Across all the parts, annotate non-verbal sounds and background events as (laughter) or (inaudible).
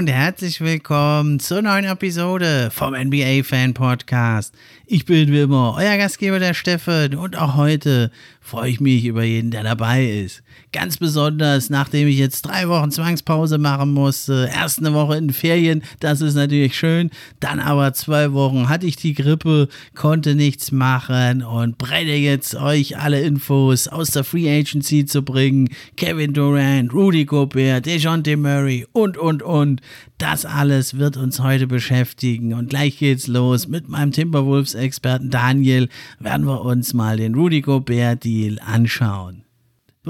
Und herzlich willkommen zur neuen Episode vom NBA Fan Podcast. Ich bin wie immer euer Gastgeber der Steffen und auch heute freue ich mich über jeden, der dabei ist. Ganz besonders, nachdem ich jetzt drei Wochen Zwangspause machen musste. Erst eine Woche in Ferien, das ist natürlich schön. Dann aber zwei Wochen hatte ich die Grippe, konnte nichts machen und brenne jetzt euch alle Infos aus der Free Agency zu bringen. Kevin Durant, Rudy Gobert, DeJounte Murray und, und, und. Das alles wird uns heute beschäftigen. Und gleich geht's los mit meinem Timberwolves-Experten Daniel. Werden wir uns mal den Rudy Gobert-Deal anschauen.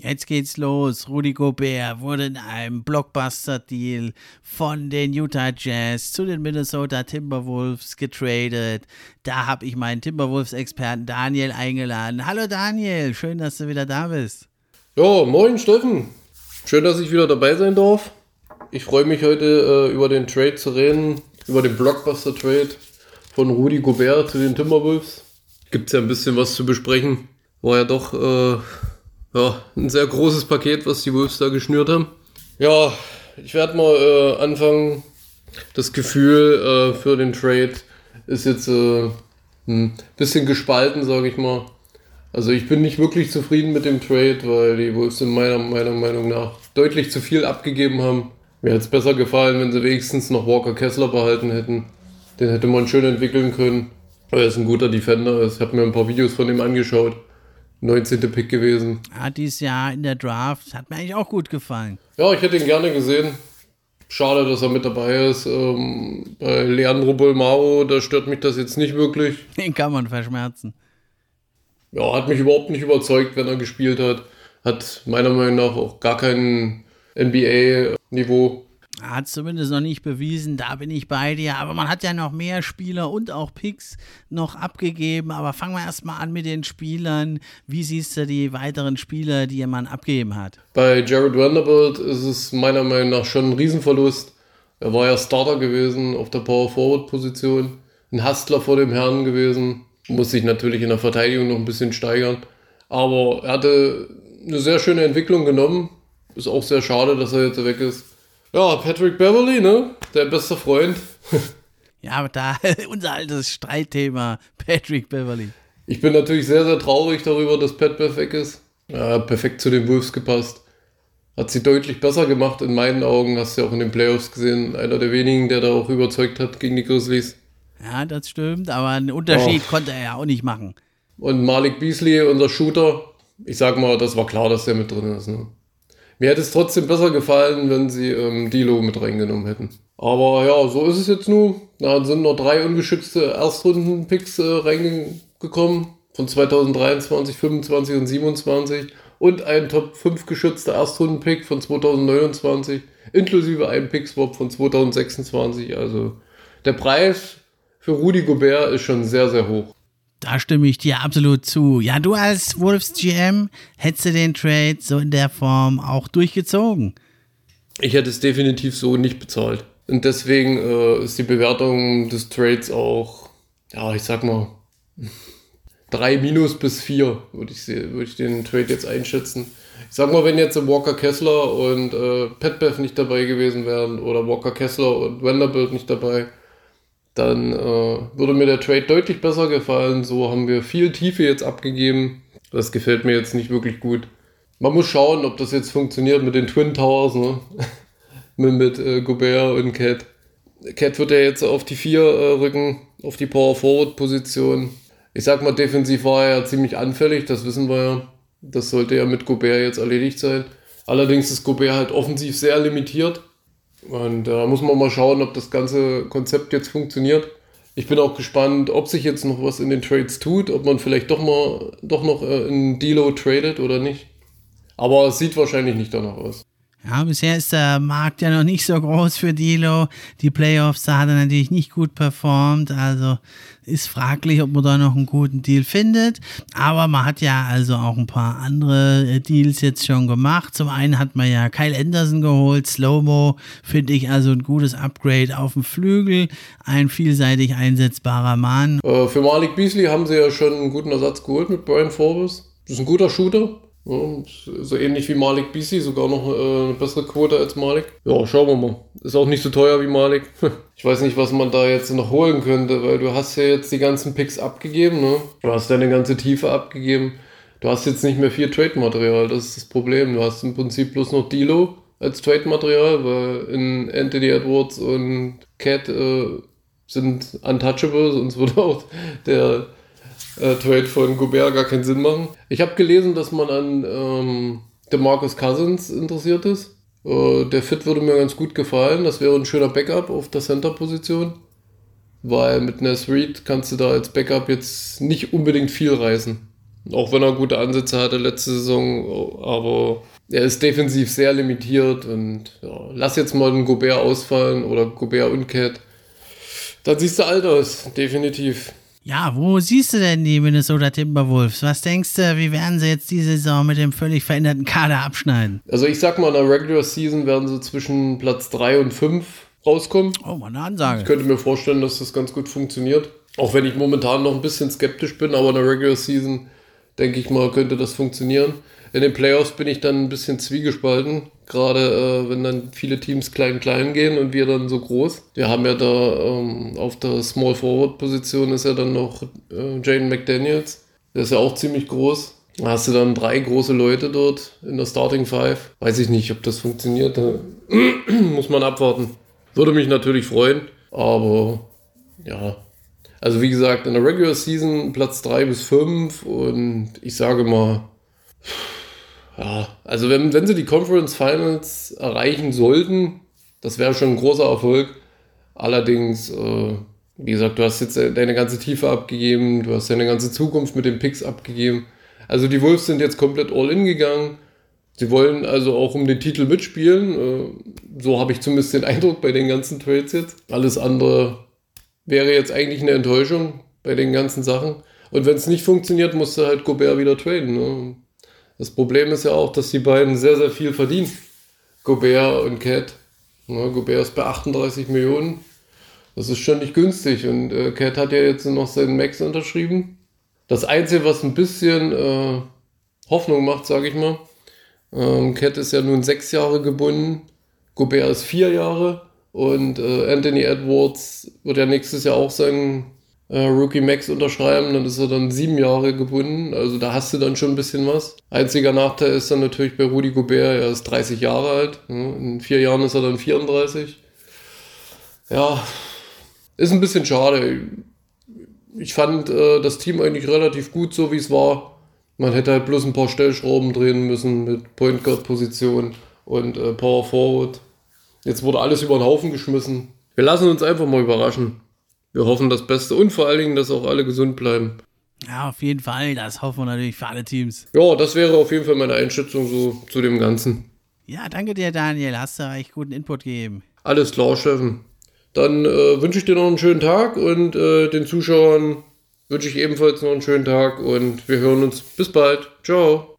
Jetzt geht's los. Rudy Gobert wurde in einem Blockbuster-Deal von den Utah Jazz zu den Minnesota Timberwolves getradet. Da habe ich meinen Timberwolves-Experten Daniel eingeladen. Hallo Daniel, schön, dass du wieder da bist. Ja, moin Steffen. Schön, dass ich wieder dabei sein darf. Ich freue mich heute äh, über den Trade zu reden, über den Blockbuster-Trade von Rudy Gobert zu den Timberwolves. Gibt es ja ein bisschen was zu besprechen. War ja doch... Äh, ja, ein sehr großes Paket, was die Wolves da geschnürt haben. Ja, ich werde mal äh, anfangen. Das Gefühl äh, für den Trade ist jetzt äh, ein bisschen gespalten, sage ich mal. Also ich bin nicht wirklich zufrieden mit dem Trade, weil die Wolves in meiner, meiner Meinung nach deutlich zu viel abgegeben haben. Mir hätte es besser gefallen, wenn sie wenigstens noch Walker Kessler behalten hätten. Den hätte man schön entwickeln können. Er ist ein guter Defender. Ich habe mir ein paar Videos von ihm angeschaut. 19. Pick gewesen. Ja, dieses Jahr in der Draft hat mir eigentlich auch gut gefallen. Ja, ich hätte ihn gerne gesehen. Schade, dass er mit dabei ist. Ähm, bei Leandro Bolmaro, da stört mich das jetzt nicht wirklich. Den kann man verschmerzen. Ja, hat mich überhaupt nicht überzeugt, wenn er gespielt hat. Hat meiner Meinung nach auch gar kein NBA-Niveau. Hat zumindest noch nicht bewiesen, da bin ich bei dir. Aber man hat ja noch mehr Spieler und auch Picks noch abgegeben. Aber fangen wir erstmal an mit den Spielern. Wie siehst du die weiteren Spieler, die man abgegeben hat? Bei Jared Vanderbilt ist es meiner Meinung nach schon ein Riesenverlust. Er war ja Starter gewesen auf der Power Forward Position. Ein Hustler vor dem Herrn gewesen. Muss sich natürlich in der Verteidigung noch ein bisschen steigern. Aber er hatte eine sehr schöne Entwicklung genommen. Ist auch sehr schade, dass er jetzt weg ist. Ja, Patrick Beverly, ne? Der beste Freund. (laughs) ja, aber da (laughs) unser altes Streitthema, Patrick Beverly. Ich bin natürlich sehr, sehr traurig darüber, dass Pat weg ist. Ja, perfekt zu den Wolves gepasst. Hat sie deutlich besser gemacht in meinen Augen. Hast du ja auch in den Playoffs gesehen. Einer der wenigen, der da auch überzeugt hat gegen die Grizzlies. Ja, das stimmt, aber einen Unterschied oh. konnte er ja auch nicht machen. Und Malik Beasley, unser Shooter, ich sag mal, das war klar, dass der mit drin ist. Ne? Mir hätte es trotzdem besser gefallen, wenn sie ähm, Dilo mit reingenommen hätten. Aber ja, so ist es jetzt nur. Da sind noch drei ungeschützte Erstrunden-Picks äh, reingekommen. Von 2023, 25 und 27. Und ein Top 5 geschützter Erstrunden-Pick von 2029. Inklusive einem Pick-Swap von 2026. Also der Preis für Rudy Gobert ist schon sehr, sehr hoch. Da stimme ich dir absolut zu. Ja, du als Wolves GM hättest du den Trade so in der Form auch durchgezogen. Ich hätte es definitiv so nicht bezahlt. Und deswegen äh, ist die Bewertung des Trades auch ja, ich sag mal, drei minus bis vier würde ich, würd ich den Trade jetzt einschätzen. Ich sag mal, wenn jetzt Walker Kessler und äh, Petbev nicht dabei gewesen wären oder Walker Kessler und Vanderbilt nicht dabei, dann äh, würde mir der Trade deutlich besser gefallen. So haben wir viel Tiefe jetzt abgegeben. Das gefällt mir jetzt nicht wirklich gut. Man muss schauen, ob das jetzt funktioniert mit den Twin Towers, ne? (laughs) mit, mit äh, Gobert und Cat. Cat wird ja jetzt auf die 4 äh, rücken, auf die Power Forward Position. Ich sag mal, defensiv war er ja ziemlich anfällig, das wissen wir ja. Das sollte ja mit Gobert jetzt erledigt sein. Allerdings ist Gobert halt offensiv sehr limitiert. Und da muss man mal schauen, ob das ganze Konzept jetzt funktioniert. Ich bin auch gespannt, ob sich jetzt noch was in den Trades tut, ob man vielleicht doch mal doch noch äh, in Delo tradet oder nicht. Aber es sieht wahrscheinlich nicht danach aus. Ja, bisher ist der Markt ja noch nicht so groß für Dilo. Die Playoffs, da hat er natürlich nicht gut performt. Also ist fraglich, ob man da noch einen guten Deal findet. Aber man hat ja also auch ein paar andere äh, Deals jetzt schon gemacht. Zum einen hat man ja Kyle Anderson geholt. Slowmo finde ich also ein gutes Upgrade auf dem Flügel. Ein vielseitig einsetzbarer Mann. Äh, für Malik Beasley haben sie ja schon einen guten Ersatz geholt mit Brian Forbes. Das ist ein guter Shooter. So ähnlich wie Malik BC, sogar noch äh, eine bessere Quote als Malik. Ja, schauen wir mal. Ist auch nicht so teuer wie Malik. (laughs) Ich weiß nicht, was man da jetzt noch holen könnte, weil du hast ja jetzt die ganzen Picks abgegeben, ne? Du hast deine ganze Tiefe abgegeben. Du hast jetzt nicht mehr viel Trade-Material, das ist das Problem. Du hast im Prinzip bloß noch Dilo als Trade-Material, weil in Anthony Edwards und Cat äh, sind untouchable, sonst (laughs) würde auch der äh, Trade von Gobert gar keinen Sinn machen. Ich habe gelesen, dass man an ähm, DeMarcus Cousins interessiert ist. Äh, der Fit würde mir ganz gut gefallen. Das wäre ein schöner Backup auf der Center-Position. Weil mit Ness Reed kannst du da als Backup jetzt nicht unbedingt viel reißen. Auch wenn er gute Ansätze hatte letzte Saison, aber er ist defensiv sehr limitiert und ja, lass jetzt mal den Gobert ausfallen oder Gobert und Cat. Dann siehst du alt aus, definitiv. Ja, wo siehst du denn die Minnesota Timberwolves? Was denkst du, wie werden sie jetzt die Saison mit dem völlig veränderten Kader abschneiden? Also ich sag mal, in der Regular Season werden sie zwischen Platz 3 und 5 rauskommen. Oh, mal eine Ansage. Ich könnte mir vorstellen, dass das ganz gut funktioniert. Auch wenn ich momentan noch ein bisschen skeptisch bin, aber in der Regular Season denke ich mal, könnte das funktionieren. In den Playoffs bin ich dann ein bisschen zwiegespalten, gerade äh, wenn dann viele Teams klein-klein gehen und wir dann so groß. Wir haben ja da ähm, auf der Small Forward Position ist ja dann noch äh, Jane McDaniels, der ist ja auch ziemlich groß. Da hast du dann drei große Leute dort in der Starting Five. Weiß ich nicht, ob das funktioniert. (clears throat) Muss man abwarten. Würde mich natürlich freuen, aber ja. Also wie gesagt, in der Regular Season Platz 3 bis 5 und ich sage mal, ja, also wenn, wenn sie die Conference Finals erreichen sollten, das wäre schon ein großer Erfolg. Allerdings, äh, wie gesagt, du hast jetzt deine ganze Tiefe abgegeben, du hast deine ganze Zukunft mit den Picks abgegeben. Also die Wolves sind jetzt komplett all in gegangen. Sie wollen also auch um den Titel mitspielen. Äh, so habe ich zumindest den (laughs) Eindruck bei den ganzen Trades jetzt. Alles andere wäre jetzt eigentlich eine Enttäuschung bei den ganzen Sachen. Und wenn es nicht funktioniert, musst du halt Gobert wieder traden. Ne? Das Problem ist ja auch, dass die beiden sehr, sehr viel verdienen. Gobert und Cat. Ja, Gobert ist bei 38 Millionen. Das ist schon nicht günstig. Und äh, Cat hat ja jetzt noch seinen Max unterschrieben. Das Einzige, was ein bisschen äh, Hoffnung macht, sage ich mal, ähm, Cat ist ja nun sechs Jahre gebunden. Gobert ist vier Jahre. Und äh, Anthony Edwards wird ja nächstes Jahr auch seinen äh, Rookie Max unterschreiben, dann ist er dann sieben Jahre gebunden. Also da hast du dann schon ein bisschen was. Einziger Nachteil ist dann natürlich bei Rudi Gobert, er ist 30 Jahre alt. In vier Jahren ist er dann 34. Ja, ist ein bisschen schade. Ich fand äh, das Team eigentlich relativ gut, so wie es war. Man hätte halt bloß ein paar Stellschrauben drehen müssen mit Point Guard Position und äh, Power Forward. Jetzt wurde alles über den Haufen geschmissen. Wir lassen uns einfach mal überraschen wir hoffen das Beste und vor allen Dingen, dass auch alle gesund bleiben. Ja, auf jeden Fall. Das hoffen wir natürlich für alle Teams. Ja, das wäre auf jeden Fall meine Einschätzung so zu dem Ganzen. Ja, danke dir, Daniel. Hast du echt guten Input gegeben. Alles klar, Steffen. Dann äh, wünsche ich dir noch einen schönen Tag und äh, den Zuschauern wünsche ich ebenfalls noch einen schönen Tag und wir hören uns. Bis bald. Ciao.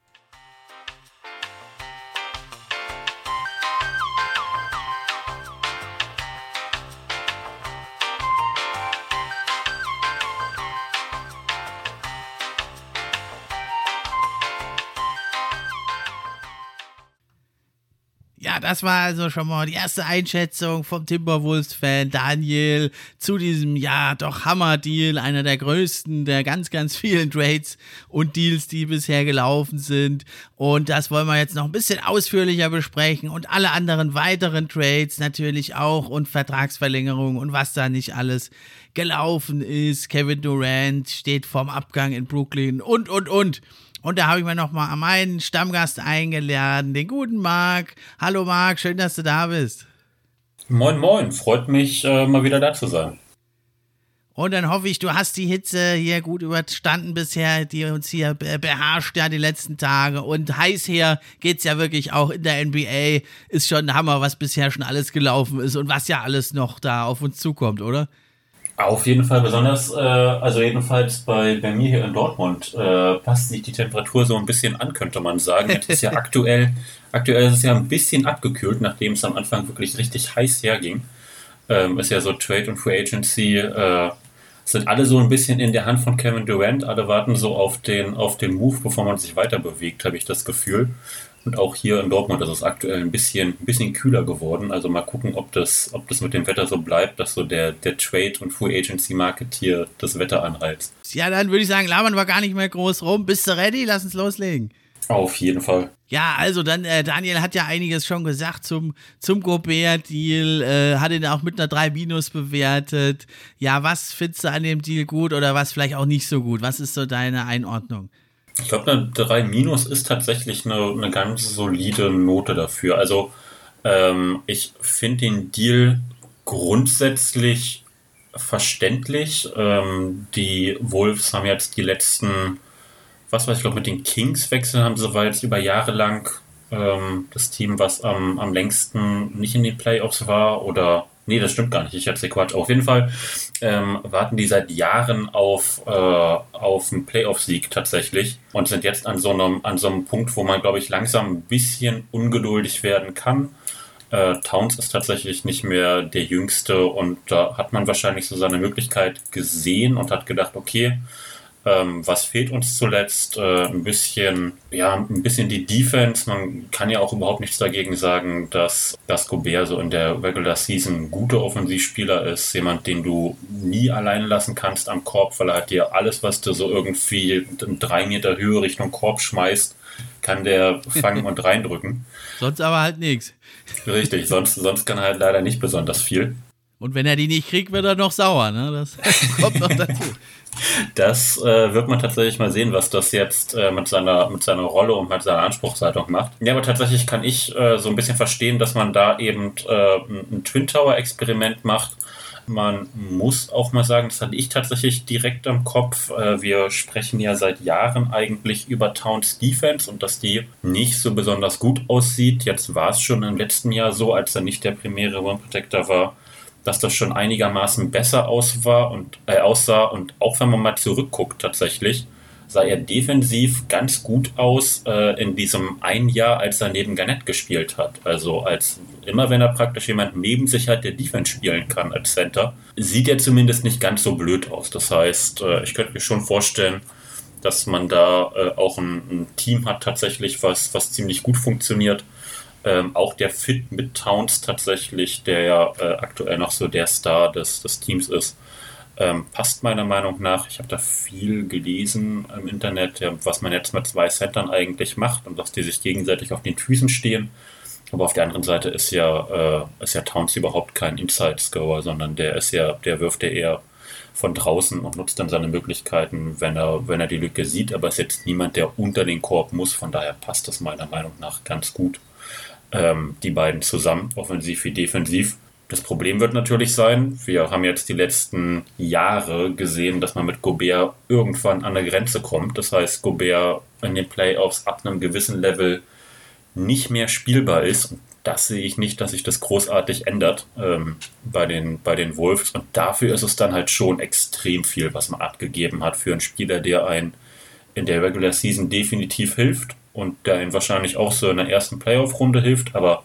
Das war also schon mal die erste Einschätzung vom Timberwolves-Fan Daniel zu diesem, ja, doch Hammer-Deal, einer der größten der ganz, ganz vielen Trades und Deals, die bisher gelaufen sind. Und das wollen wir jetzt noch ein bisschen ausführlicher besprechen und alle anderen weiteren Trades natürlich auch und Vertragsverlängerungen und was da nicht alles gelaufen ist. Kevin Durant steht vorm Abgang in Brooklyn und, und, und. Und da habe ich mir nochmal meinen Stammgast eingeladen, den guten Marc. Hallo Marc, schön, dass du da bist. Moin, moin, freut mich, äh, mal wieder da zu sein. Und dann hoffe ich, du hast die Hitze hier gut überstanden bisher, die uns hier beherrscht ja die letzten Tage. Und heiß her geht's ja wirklich auch in der NBA. Ist schon ein Hammer, was bisher schon alles gelaufen ist und was ja alles noch da auf uns zukommt, oder? Auf jeden Fall besonders, äh, also jedenfalls bei, bei mir hier in Dortmund äh, passt sich die Temperatur so ein bisschen an, könnte man sagen. Jetzt ist ja (laughs) aktuell, aktuell ist es ja ein bisschen abgekühlt, nachdem es am Anfang wirklich richtig heiß herging. Ähm, ist ja so Trade und Free Agency äh, sind alle so ein bisschen in der Hand von Kevin Durant. Alle warten so auf den, auf den Move, bevor man sich weiter bewegt, habe ich das Gefühl. Und auch hier in Dortmund ist es aktuell ein bisschen, ein bisschen kühler geworden. Also mal gucken, ob das, ob das mit dem Wetter so bleibt, dass so der, der Trade- und Free Agency-Market hier das Wetter anheizt. Ja, dann würde ich sagen, labern wir gar nicht mehr groß rum. Bist du ready? Lass uns loslegen. Auf jeden Fall. Ja, also dann, äh, Daniel hat ja einiges schon gesagt zum, zum Gobert-Deal, äh, hat ihn auch mit einer 3 Minus bewertet. Ja, was findest du an dem Deal gut oder was vielleicht auch nicht so gut? Was ist so deine Einordnung? Ich glaube, eine 3 Minus ist tatsächlich eine, eine ganz solide Note dafür. Also ähm, ich finde den Deal grundsätzlich verständlich. Ähm, die Wolves haben jetzt die letzten, was weiß ich, glaube mit den Kings wechseln haben sie, weil jetzt über Jahre lang ähm, das Team, was am, am längsten nicht in den Playoffs war oder Nee, das stimmt gar nicht. Ich erzähle Quatsch. Auf jeden Fall ähm, warten die seit Jahren auf, äh, auf einen Playoff-Sieg tatsächlich und sind jetzt an so, einem, an so einem Punkt, wo man, glaube ich, langsam ein bisschen ungeduldig werden kann. Äh, Towns ist tatsächlich nicht mehr der Jüngste und da hat man wahrscheinlich so seine Möglichkeit gesehen und hat gedacht, okay, ähm, was fehlt uns zuletzt? Äh, ein bisschen, ja, ein bisschen die Defense. Man kann ja auch überhaupt nichts dagegen sagen, dass, dass Gobert so in der Regular Season ein guter Offensivspieler ist. Jemand, den du nie allein lassen kannst am Korb, weil er hat dir alles, was du so irgendwie in drei Meter Höhe Richtung Korb schmeißt, kann der fangen und (laughs) reindrücken. Sonst aber halt nichts. Richtig, sonst, sonst kann er halt leider nicht besonders viel. Und wenn er die nicht kriegt, wird er noch sauer, ne? Das (laughs) kommt noch dazu. Das äh, wird man tatsächlich mal sehen, was das jetzt äh, mit, seiner, mit seiner Rolle und mit seiner Anspruchshaltung macht. Ja, aber tatsächlich kann ich äh, so ein bisschen verstehen, dass man da eben äh, ein Twin Tower-Experiment macht. Man muss auch mal sagen, das hatte ich tatsächlich direkt am Kopf. Äh, wir sprechen ja seit Jahren eigentlich über Towns Defense und dass die nicht so besonders gut aussieht. Jetzt war es schon im letzten Jahr so, als er nicht der primäre One Protector war dass das schon einigermaßen besser aus war und, äh, aussah. Und auch wenn man mal zurückguckt, tatsächlich, sah er defensiv ganz gut aus äh, in diesem ein Jahr, als er neben Garnett gespielt hat. Also als immer, wenn er praktisch jemand neben sich hat, der Defense spielen kann als Center, sieht er zumindest nicht ganz so blöd aus. Das heißt, äh, ich könnte mir schon vorstellen, dass man da äh, auch ein, ein, Team hat tatsächlich, was, was ziemlich gut funktioniert ähm, auch der Fit mit Towns tatsächlich, der ja äh, aktuell noch so der Star des, des Teams ist, ähm, passt meiner Meinung nach. Ich habe da viel gelesen im Internet, ja, was man jetzt mit zwei Centern eigentlich macht und dass die sich gegenseitig auf den Füßen stehen. Aber auf der anderen Seite ist ja, äh, ist ja Towns überhaupt kein Inside-Scorer, sondern der ist ja, der wirft ja eher von draußen und nutzt dann seine Möglichkeiten, wenn er, wenn er die Lücke sieht, aber ist jetzt niemand, der unter den Korb muss. Von daher passt das meiner Meinung nach ganz gut ähm, die beiden zusammen, offensiv wie defensiv. Das Problem wird natürlich sein, wir haben jetzt die letzten Jahre gesehen, dass man mit Gobert irgendwann an eine Grenze kommt. Das heißt, Gobert in den Playoffs ab einem gewissen Level nicht mehr spielbar ist. Und das sehe ich nicht, dass sich das großartig ändert ähm, bei, den, bei den Wolves. Und dafür ist es dann halt schon extrem viel, was man abgegeben hat für einen Spieler, der einen in der Regular Season definitiv hilft und der ihm wahrscheinlich auch so in der ersten Playoff-Runde hilft, aber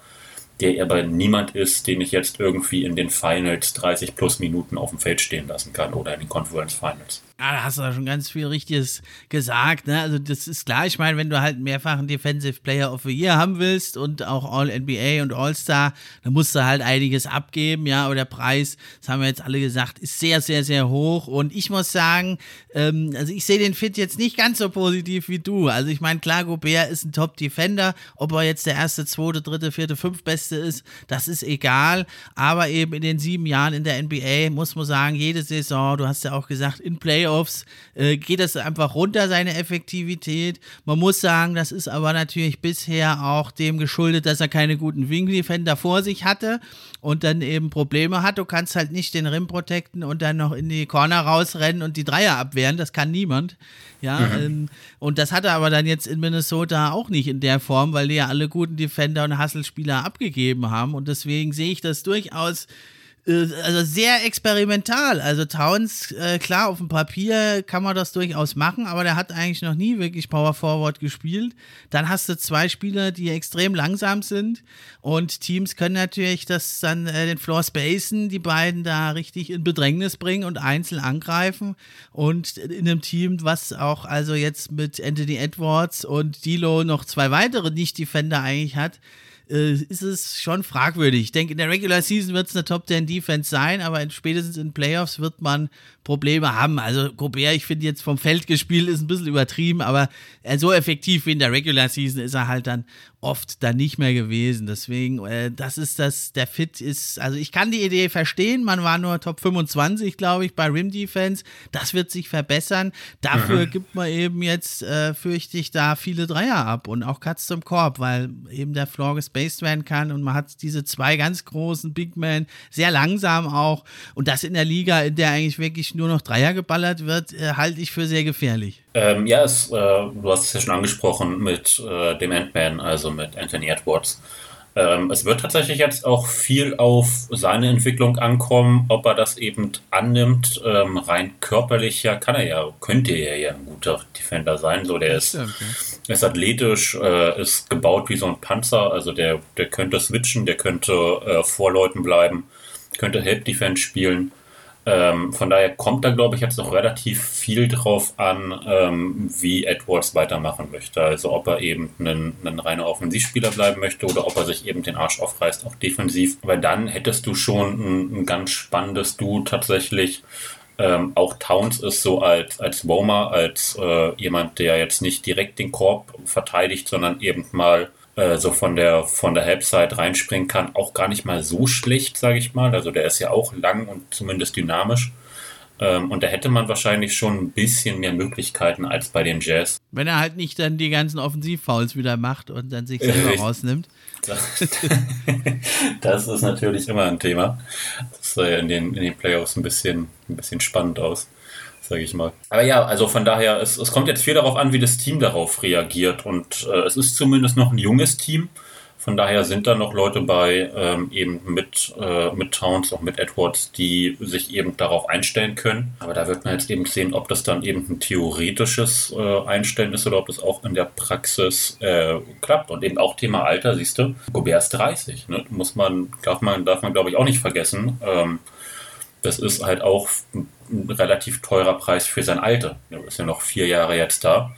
der aber niemand ist, den ich jetzt irgendwie in den Finals 30 plus Minuten auf dem Feld stehen lassen kann oder in den Conference Finals. Ja, da hast du schon ganz viel Richtiges gesagt. Ne? Also das ist klar, ich meine, wenn du halt mehrfachen Defensive Player of the Year haben willst und auch All-NBA und All-Star, dann musst du halt einiges abgeben, ja, aber der Preis, das haben wir jetzt alle gesagt, ist sehr, sehr, sehr hoch und ich muss sagen, ähm, also ich sehe den Fit jetzt nicht ganz so positiv wie du. Also ich meine, klar, Gobert ist ein Top-Defender, ob er jetzt der erste, zweite, dritte, vierte, fünf Beste ist, das ist egal, aber eben in den sieben Jahren in der NBA muss man sagen, jede Saison, du hast ja auch gesagt, in Play Playoffs äh, geht es einfach runter, seine Effektivität. Man muss sagen, das ist aber natürlich bisher auch dem geschuldet, dass er keine guten Wing-Defender vor sich hatte und dann eben Probleme hat. Du kannst halt nicht den Rim protecten und dann noch in die Corner rausrennen und die Dreier abwehren. Das kann niemand. Ja, mhm. ähm, und das hat er aber dann jetzt in Minnesota auch nicht in der Form, weil die ja alle guten Defender und Hustle-Spieler abgegeben haben. Und deswegen sehe ich das durchaus also sehr experimental. Also Towns, äh, klar, auf dem Papier kann man das durchaus machen, aber der hat eigentlich noch nie wirklich Power Forward gespielt. Dann hast du zwei Spieler, die extrem langsam sind und Teams können natürlich das dann äh, den Floor spacen, die beiden da richtig in Bedrängnis bringen und einzeln angreifen und in einem Team, was auch also jetzt mit Anthony Edwards und Dilo noch zwei weitere Nicht-Defender eigentlich hat, äh, ist es schon fragwürdig. Ich denke, in der Regular Season wird es eine Top 10 Defense sein, aber in, spätestens in Playoffs wird man Probleme haben. Also Gobert, ich finde jetzt vom Feld gespielt, ist ein bisschen übertrieben, aber so effektiv wie in der Regular Season ist er halt dann oft dann nicht mehr gewesen. Deswegen, äh, das ist das, der Fit ist, also ich kann die Idee verstehen, man war nur Top 25, glaube ich, bei Rim Defense. Das wird sich verbessern. Dafür mhm. gibt man eben jetzt, äh, fürchte ich, da viele Dreier ab und auch Cuts zum Korb, weil eben der Floor gespaced werden kann und man hat diese zwei ganz großen Big Men, sehr langsam auch und das in der Liga, in der eigentlich wirklich nur noch Dreier geballert wird, äh, halte ich für sehr gefährlich. Ähm, ja, es, äh, du hast es ja schon angesprochen mit äh, dem Ant-Man, also mit Anthony Edwards. Ähm, es wird tatsächlich jetzt auch viel auf seine Entwicklung ankommen, ob er das eben annimmt. Ähm, rein körperlich ja kann er ja, könnte er ja ein guter Defender sein. So, der ist, ist athletisch, äh, ist gebaut wie so ein Panzer, also der, der könnte switchen, der könnte äh, vor Leuten bleiben, könnte Help Defense spielen. Ähm, von daher kommt da, glaube ich, jetzt noch relativ viel drauf an, ähm, wie Edwards weitermachen möchte. Also ob er eben ein, ein reiner Offensivspieler bleiben möchte oder ob er sich eben den Arsch aufreißt, auch defensiv. Weil dann hättest du schon ein, ein ganz spannendes Du tatsächlich. Ähm, auch Towns ist so als, als Womer, als äh, jemand, der jetzt nicht direkt den Korb verteidigt, sondern eben mal äh, so von der von der Halbzeit reinspringen kann, auch gar nicht mal so schlecht, sage ich mal. Also der ist ja auch lang und zumindest dynamisch. Ähm, und da hätte man wahrscheinlich schon ein bisschen mehr Möglichkeiten als bei den Jazz. Wenn er halt nicht dann die ganzen Offensivfouls wieder macht und dann sich selber Richtig. rausnimmt. (laughs) Das ist natürlich immer ein Thema. Das sah ja in den, in den Playoffs ein bisschen, ein bisschen spannend aus sage ich mal. Aber ja, also von daher, es, es kommt jetzt viel darauf an, wie das Team darauf reagiert. Und äh, es ist zumindest noch ein junges Team. Von daher sind da noch Leute bei, ähm, eben mit, äh, mit Towns, auch mit Edwards, die sich eben darauf einstellen können. Aber da wird man jetzt eben sehen, ob das dann eben ein theoretisches äh, Einstellen ist oder ob das auch in der Praxis äh, klappt. Und eben auch Thema Alter, siehst du, Gobert ist 30. Ne? Muss man, darf man, darf man glaube ich auch nicht vergessen. Ähm, das ist halt auch ein relativ teurer Preis für sein Alter. Er ist ja noch vier Jahre jetzt da,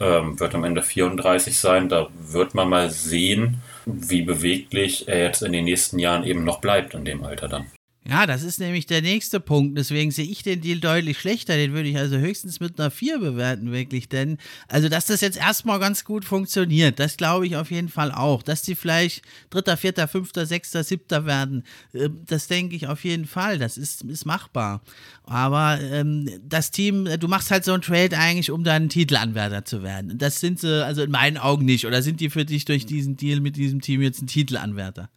ähm, wird am Ende 34 sein. Da wird man mal sehen, wie beweglich er jetzt in den nächsten Jahren eben noch bleibt in dem Alter dann. Ja, das ist nämlich der nächste Punkt. Deswegen sehe ich den Deal deutlich schlechter. Den würde ich also höchstens mit einer 4 bewerten, wirklich. Denn, also, dass das jetzt erstmal ganz gut funktioniert, das glaube ich auf jeden Fall auch. Dass die vielleicht Dritter, Vierter, Fünfter, Sechster, Siebter werden, äh, das denke ich auf jeden Fall. Das ist, ist machbar. Aber ähm, das Team, du machst halt so einen Trade eigentlich, um dann Titelanwärter zu werden. Das sind sie, also in meinen Augen nicht. Oder sind die für dich durch diesen Deal mit diesem Team jetzt ein Titelanwärter?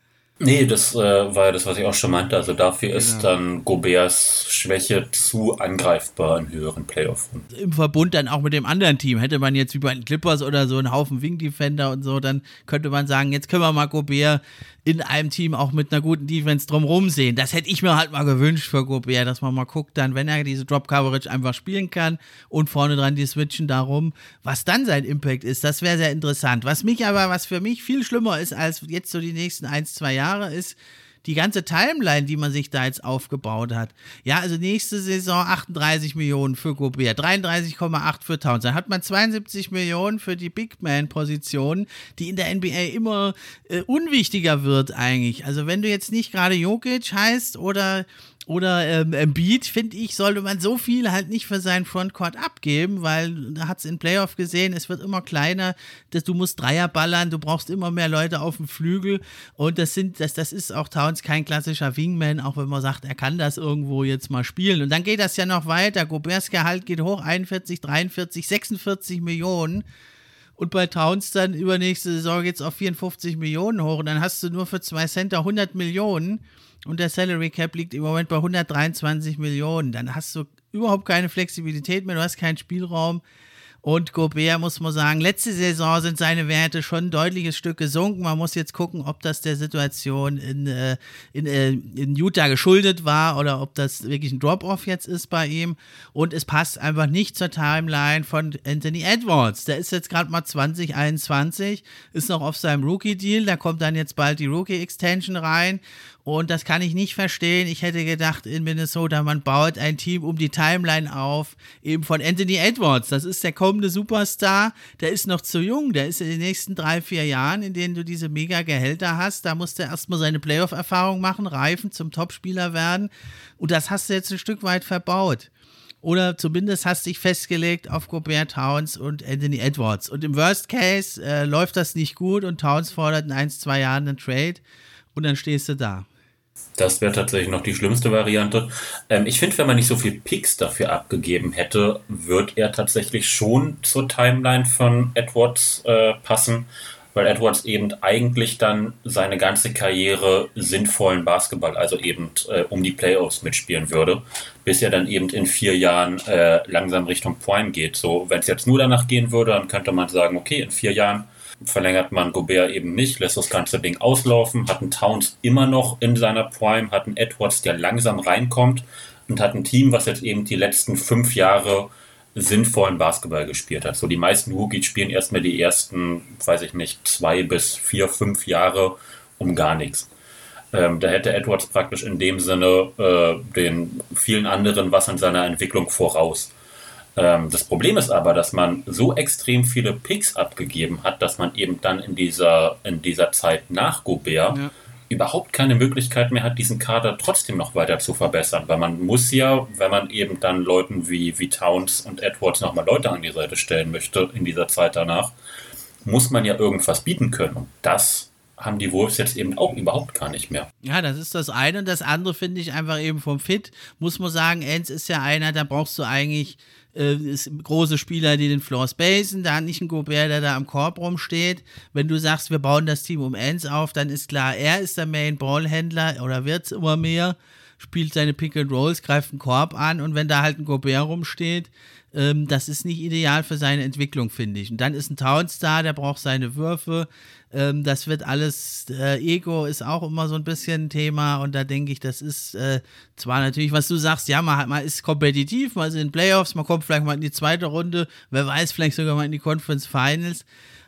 Nee, das äh, war ja das, was ich auch schon meinte. Also dafür genau. ist dann Goberts Schwäche zu angreifbar in höheren Playoff-Runden. Im Verbund dann auch mit dem anderen Team. Hätte man jetzt wie bei den Clippers oder so einen Haufen Wing-Defender und so, dann könnte man sagen, jetzt können wir mal Gobert in einem Team auch mit einer guten Defense drumherum sehen. Das hätte ich mir halt mal gewünscht für Gobert, dass man mal guckt, dann, wenn er diese Drop-Coverage einfach spielen kann und vorne dran die switchen darum, was dann sein Impact ist. Das wäre sehr interessant. Was mich aber, was für mich viel schlimmer ist als jetzt so die nächsten ein, zwei Jahre, ist, die ganze Timeline, die man sich da jetzt aufgebaut hat. Ja, also nächste Saison 38 Millionen für Gobert, 33,8 für Towns. Dann hat man 72 Millionen für die Big Man-Position, die in der NBA immer äh, unwichtiger wird eigentlich. Also wenn du jetzt nicht gerade Jokic heißt oder oder ähm, Embiid, finde ich, sollte man so viel halt nicht für seinen Frontcourt abgeben, weil da hat es in Playoff gesehen, es wird immer kleiner, dass du musst Dreier ballern, du brauchst immer mehr Leute auf dem Flügel und das sind, das, das ist auch Towns kein klassischer Wingman, auch wenn man sagt, er kann das irgendwo jetzt mal spielen. Und dann geht das ja noch weiter. Goberts Gehalt geht hoch, 41, 43, 46 Millionen. Und bei Towns dann übernächste Saison geht es auf 54 Millionen hoch und dann hast du nur für zwei Center 100 Millionen und der Salary Cap liegt im Moment bei 123 Millionen. Dann hast du überhaupt keine Flexibilität mehr, du hast keinen Spielraum. Und Gobert muss man sagen, letzte Saison sind seine Werte schon ein deutliches Stück gesunken. Man muss jetzt gucken, ob das der Situation in, äh, in, äh, in Utah geschuldet war oder ob das wirklich ein Drop-Off jetzt ist bei ihm. Und es passt einfach nicht zur Timeline von Anthony Edwards. Der ist jetzt gerade mal 2021, ist noch auf seinem Rookie-Deal. Da kommt dann jetzt bald die Rookie-Extension rein. Und das kann ich nicht verstehen. Ich hätte gedacht, in Minnesota, man baut ein Team um die Timeline auf, eben von Anthony Edwards. Das ist der kommende Superstar. Der ist noch zu jung. Der ist in den nächsten drei, vier Jahren, in denen du diese Mega-Gehälter hast, da musst du erstmal seine Playoff-Erfahrung machen, reifen, zum Topspieler werden. Und das hast du jetzt ein Stück weit verbaut. Oder zumindest hast dich festgelegt auf Gobert Towns und Anthony Edwards. Und im Worst Case äh, läuft das nicht gut und Towns fordert in ein, zwei Jahren einen Trade und dann stehst du da. Das wäre tatsächlich noch die schlimmste Variante. Ähm, ich finde, wenn man nicht so viel Picks dafür abgegeben hätte, wird er tatsächlich schon zur Timeline von Edwards äh, passen, weil Edwards eben eigentlich dann seine ganze Karriere sinnvollen Basketball, also eben äh, um die Playoffs mitspielen würde, bis er dann eben in vier Jahren äh, langsam Richtung Prime geht. So, wenn es jetzt nur danach gehen würde, dann könnte man sagen, okay, in vier Jahren verlängert man Gobert eben nicht, lässt das ganze Ding auslaufen, hat einen Towns immer noch in seiner Prime, hat einen Edwards, der langsam reinkommt und hat ein Team, was jetzt eben die letzten fünf Jahre sinnvollen Basketball gespielt hat. So die meisten Rookies spielen erstmal die ersten, weiß ich nicht, zwei bis vier, fünf Jahre um gar nichts. Ähm, da hätte Edwards praktisch in dem Sinne äh, den vielen anderen was in seiner Entwicklung voraus. Ähm, das Problem ist aber, dass man so extrem viele Picks abgegeben hat, dass man eben dann in dieser, in dieser Zeit nach Gobert ja. überhaupt keine Möglichkeit mehr hat, diesen Kader trotzdem noch weiter zu verbessern. Weil man muss ja, wenn man eben dann Leuten wie, wie Towns und Edwards nochmal Leute an die Seite stellen möchte in dieser Zeit danach, muss man ja irgendwas bieten können. Und das haben die Wolves jetzt eben auch überhaupt gar nicht mehr. Ja, das ist das eine. Und das andere finde ich einfach eben vom Fit. Muss man sagen, Enz ist ja einer, da brauchst du eigentlich äh, große Spieler, die den Floor spacen, da nicht ein Gobert, der da am Korb rumsteht. Wenn du sagst, wir bauen das Team um Enz auf, dann ist klar, er ist der Main-Ball-Händler oder wird es immer mehr, spielt seine Pick-and-Rolls, greift einen Korb an und wenn da halt ein Gobert rumsteht, ähm, das ist nicht ideal für seine Entwicklung, finde ich. Und dann ist ein Towns da, der braucht seine Würfe. Ähm, das wird alles, äh, Ego ist auch immer so ein bisschen ein Thema und da denke ich, das ist äh, zwar natürlich, was du sagst, ja, man, man ist kompetitiv, man ist in Playoffs, man kommt vielleicht mal in die zweite Runde, wer weiß, vielleicht sogar mal in die Conference Finals.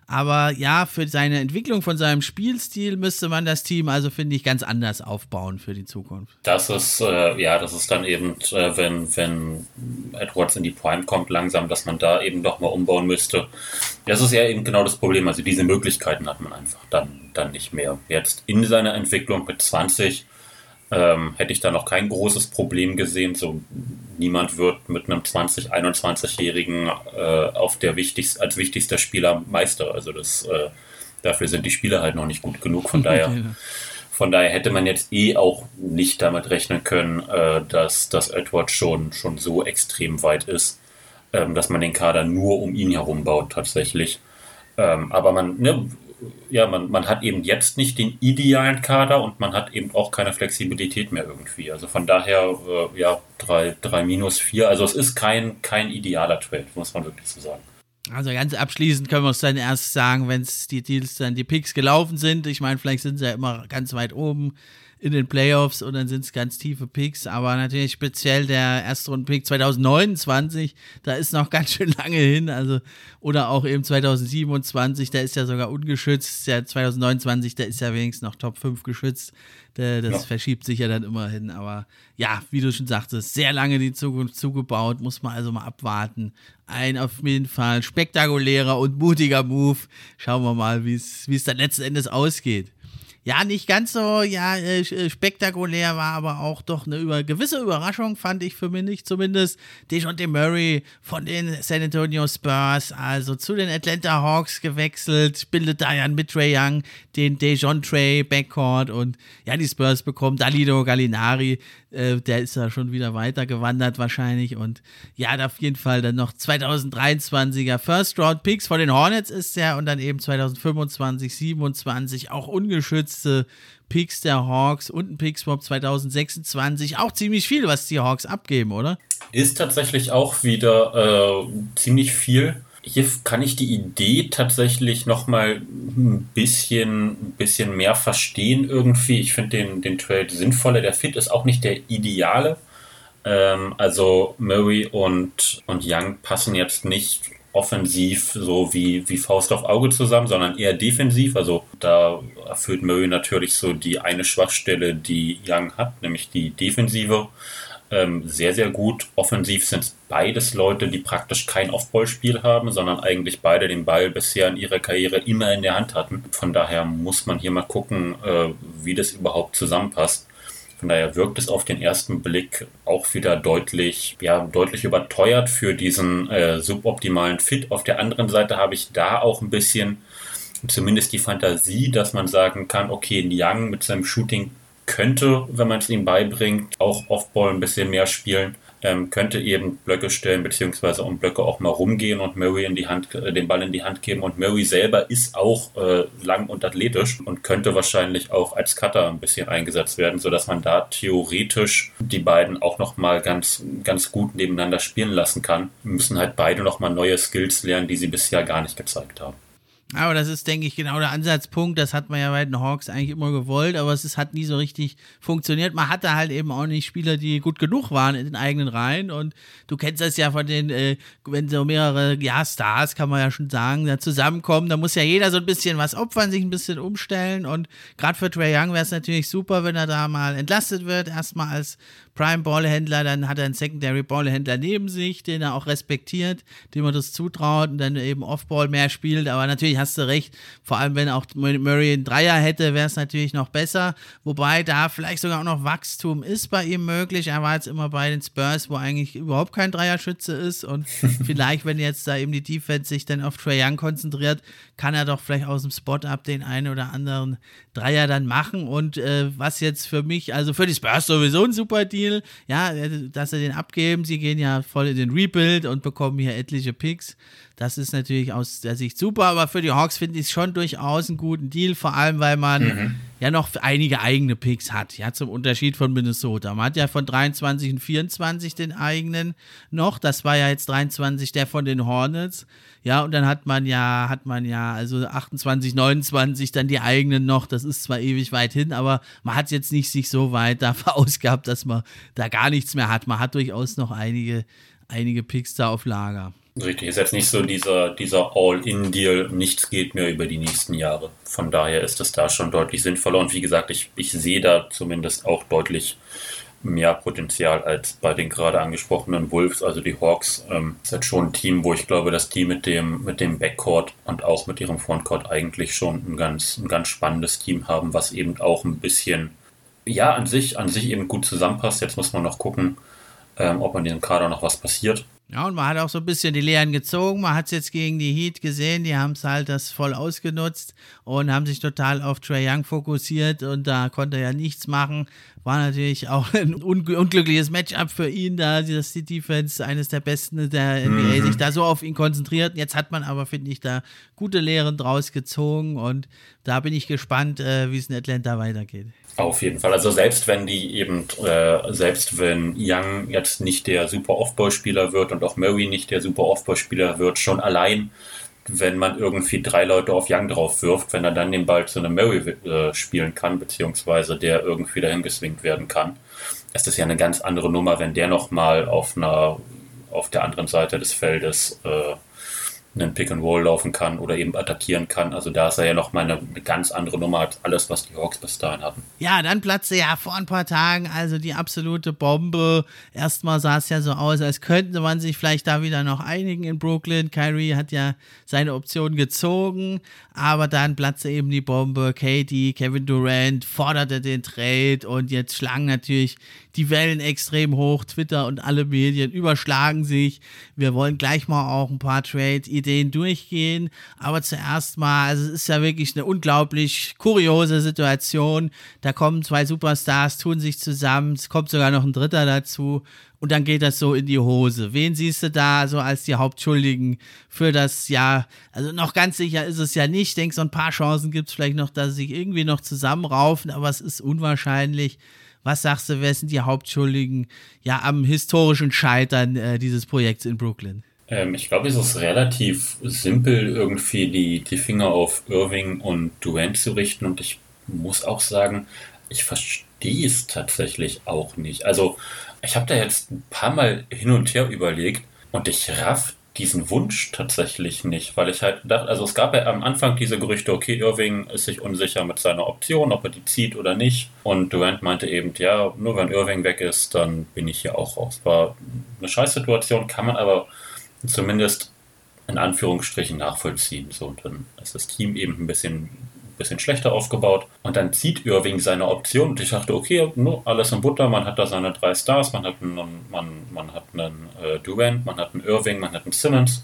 Aber ja, für seine Entwicklung von seinem Spielstil müsste man das Team also, finde ich, ganz anders aufbauen für die Zukunft. Das ist, äh, ja, das ist dann eben, äh, wenn, wenn Edwards in die Prime kommt, langsam, dass man da eben doch mal umbauen müsste. Das ist ja eben genau das Problem. Also diese Möglichkeiten hat man einfach dann, dann nicht mehr. Jetzt in seiner Entwicklung mit 20 ähm, hätte ich da noch kein großes Problem gesehen. So niemand wird mit einem 20, 21-Jährigen äh, auf der wichtigst, als wichtigster Spieler Meister. Also das äh, dafür sind die Spieler halt noch nicht gut genug. Von (laughs) daher, von daher hätte man jetzt eh auch nicht damit rechnen können, äh, dass, dass Edward schon, schon so extrem weit ist, ähm, dass man den Kader nur um ihn herum baut tatsächlich. Ähm, aber man, ne, ja, man, man hat eben jetzt nicht den idealen Kader und man hat eben auch keine Flexibilität mehr irgendwie. Also von daher, äh, ja, 3, 3 minus 4. Also es ist kein, kein idealer Trade, muss man wirklich so sagen. Also ganz abschließend können wir es dann erst sagen, wenn es die Deals dann die Picks gelaufen sind. Ich meine, vielleicht sind sie ja immer ganz weit oben in den Playoffs und dann sind es ganz tiefe Picks. Aber natürlich speziell der Erstrunden-Pick 2029, da ist noch (laughs) ganz schön lange hin. Also, oder auch eben 2027, der ist ja sogar ungeschützt. Der 2029, der ist ja wenigstens noch Top 5 geschützt. Das ja. verschiebt sich ja dann immerhin. Aber ja, wie du schon sagtest, sehr lange die Zukunft zugebaut, muss man also mal abwarten. Ein auf jeden Fall spektakulärer und mutiger Move. Schauen wir mal, wie es dann letzten Endes ausgeht ja, nicht ganz so ja, äh, äh, spektakulär war, aber auch doch eine über, gewisse Überraschung, fand ich für mich zumindest. DeJounte Murray von den San Antonio Spurs, also zu den Atlanta Hawks gewechselt, bildet da ja mit Trey Young den DeJounte Backcourt und ja, die Spurs bekommen Dalido Gallinari, äh, der ist ja schon wieder weitergewandert wahrscheinlich und ja, auf jeden Fall dann noch 2023er First Round Picks von den Hornets ist der und dann eben 2025, 27 auch ungeschützt letzte Picks der Hawks und ein Pickswap 2026. Auch ziemlich viel, was die Hawks abgeben, oder? Ist tatsächlich auch wieder äh, ziemlich viel. Hier kann ich die Idee tatsächlich noch mal ein bisschen, bisschen mehr verstehen irgendwie. Ich finde den, den Trade sinnvoller. Der Fit ist auch nicht der ideale. Ähm, also Murray und, und Young passen jetzt nicht offensiv so wie, wie Faust auf Auge zusammen, sondern eher defensiv. Also da erfüllt Murray natürlich so die eine Schwachstelle, die Young hat, nämlich die Defensive. Ähm, sehr, sehr gut. Offensiv sind es beides Leute, die praktisch kein Off-Ball-Spiel haben, sondern eigentlich beide den Ball bisher in ihrer Karriere immer in der Hand hatten. Von daher muss man hier mal gucken, äh, wie das überhaupt zusammenpasst. Von daher wirkt es auf den ersten Blick auch wieder deutlich, ja, deutlich überteuert für diesen äh, suboptimalen Fit. Auf der anderen Seite habe ich da auch ein bisschen zumindest die Fantasie, dass man sagen kann, okay, Young mit seinem Shooting könnte, wenn man es ihm beibringt, auch Offball ein bisschen mehr spielen ähm, könnte eben Blöcke stellen, beziehungsweise um Blöcke auch mal rumgehen und Murray in die Hand, äh, den Ball in die Hand geben. Und Murray selber ist auch äh, lang und athletisch und könnte wahrscheinlich auch als Cutter ein bisschen eingesetzt werden, sodass man da theoretisch die beiden auch nochmal ganz, ganz gut nebeneinander spielen lassen kann. Müssen halt beide nochmal neue Skills lernen, die sie bisher gar nicht gezeigt haben. Aber das ist, denke ich, genau der Ansatzpunkt. Das hat man ja bei den Hawks eigentlich immer gewollt, aber es ist, hat nie so richtig funktioniert. Man hatte halt eben auch nicht Spieler, die gut genug waren in den eigenen Reihen. Und du kennst das ja von den, äh, wenn so mehrere, ja, Stars, kann man ja schon sagen, da zusammenkommen, da muss ja jeder so ein bisschen was opfern, sich ein bisschen umstellen. Und gerade für Trey Young wäre es natürlich super, wenn er da mal entlastet wird, erstmal als Prime-Ballhändler, dann hat er einen Secondary-Ballhändler neben sich, den er auch respektiert, dem er das zutraut und dann eben Off-Ball mehr spielt. Aber natürlich hast du recht, vor allem wenn auch Murray einen Dreier hätte, wäre es natürlich noch besser. Wobei da vielleicht sogar auch noch Wachstum ist bei ihm möglich. Er war jetzt immer bei den Spurs, wo eigentlich überhaupt kein Dreierschütze ist. Und (laughs) vielleicht, wenn jetzt da eben die Defense sich dann auf Trae Young konzentriert, kann er doch vielleicht aus dem Spot-Up den einen oder anderen Dreier dann machen. Und äh, was jetzt für mich, also für die Spurs sowieso ein super Deal Deal, ja, dass sie den abgeben. Sie gehen ja voll in den Rebuild und bekommen hier etliche Picks. Das ist natürlich aus der Sicht super, aber für die Hawks finde ich es schon durchaus einen guten Deal, vor allem weil man mhm. ja noch einige eigene Picks hat, ja, zum Unterschied von Minnesota. Man hat ja von 23 und 24 den eigenen noch, das war ja jetzt 23 der von den Hornets, ja, und dann hat man ja, hat man ja, also 28, 29 dann die eigenen noch, das ist zwar ewig weit hin, aber man hat jetzt nicht sich so weit (laughs) da verausgabt, dass man da gar nichts mehr hat. Man hat durchaus noch einige, einige Picks da auf Lager. Richtig, ist jetzt nicht so dieser, dieser All-In-Deal, nichts geht mehr über die nächsten Jahre. Von daher ist es da schon deutlich sinnvoller und wie gesagt, ich, ich sehe da zumindest auch deutlich mehr Potenzial als bei den gerade angesprochenen Wolves, also die Hawks. Ähm, ist jetzt schon ein Team, wo ich glaube, dass die mit dem, mit dem Backcourt und auch mit ihrem Frontcourt eigentlich schon ein ganz, ein ganz spannendes Team haben, was eben auch ein bisschen, ja, an sich, an sich eben gut zusammenpasst. Jetzt muss man noch gucken, ähm, ob an diesem Kader noch was passiert. Ja, und man hat auch so ein bisschen die Lehren gezogen. Man hat es jetzt gegen die Heat gesehen. Die haben es halt das voll ausgenutzt und haben sich total auf Trey Young fokussiert und da konnte er ja nichts machen. War natürlich auch ein un unglückliches Matchup für ihn, da dass die Defense eines der besten der NBA mhm. sich da so auf ihn konzentriert. Jetzt hat man aber, finde ich, da gute Lehren draus gezogen und da bin ich gespannt, äh, wie es in Atlanta weitergeht. Auf jeden Fall. Also selbst wenn die eben, äh, selbst wenn Young jetzt nicht der super Off-Ball-Spieler wird und auch Murray nicht der super Off-Ball-Spieler wird, schon allein wenn man irgendwie drei Leute auf Young drauf wirft, wenn er dann den Ball zu einem Murray äh, spielen kann, beziehungsweise der irgendwie dahin geswingt werden kann, ist das ja eine ganz andere Nummer, wenn der nochmal auf einer auf der anderen Seite des Feldes äh, einen Pick and Roll laufen kann oder eben attackieren kann. Also da ist er ja noch mal eine, eine, ganz andere Nummer als alles, was die Hawks bis dahin hatten. Ja, dann platzte ja vor ein paar Tagen also die absolute Bombe. Erstmal sah es ja so aus, als könnte man sich vielleicht da wieder noch einigen in Brooklyn. Kyrie hat ja seine Option gezogen, aber dann platzte eben die Bombe. Katie, Kevin Durant forderte den Trade und jetzt schlagen natürlich die Wellen extrem hoch. Twitter und alle Medien überschlagen sich. Wir wollen gleich mal auch ein paar Trade-Ideen durchgehen. Aber zuerst mal, also es ist ja wirklich eine unglaublich kuriose Situation. Da kommen zwei Superstars, tun sich zusammen. Es kommt sogar noch ein dritter dazu. Und dann geht das so in die Hose. Wen siehst du da so als die Hauptschuldigen für das Jahr? Also noch ganz sicher ist es ja nicht. Ich denke, so ein paar Chancen gibt es vielleicht noch, dass sie sich irgendwie noch zusammenraufen, aber es ist unwahrscheinlich. Was sagst du, wer sind die Hauptschuldigen ja am historischen Scheitern äh, dieses Projekts in Brooklyn? Ähm, ich glaube, es ist relativ simpel, irgendwie die, die Finger auf Irving und Durant zu richten. Und ich muss auch sagen, ich verstehe es tatsächlich auch nicht. Also, ich habe da jetzt ein paar Mal hin und her überlegt und ich raff diesen Wunsch tatsächlich nicht, weil ich halt dachte, also es gab ja am Anfang diese Gerüchte, okay, Irving ist sich unsicher mit seiner Option, ob er die zieht oder nicht. Und Durant meinte eben, ja, nur wenn Irving weg ist, dann bin ich hier auch raus. War eine Scheißsituation, kann man aber zumindest in Anführungsstrichen nachvollziehen. So, und dann ist das Team eben ein bisschen bisschen schlechter aufgebaut. Und dann zieht Irving seine Option und ich dachte, okay, no, alles in Butter, man hat da seine drei Stars, man hat einen, man, man hat einen äh, Durant, man hat einen Irving, man hat einen Simmons,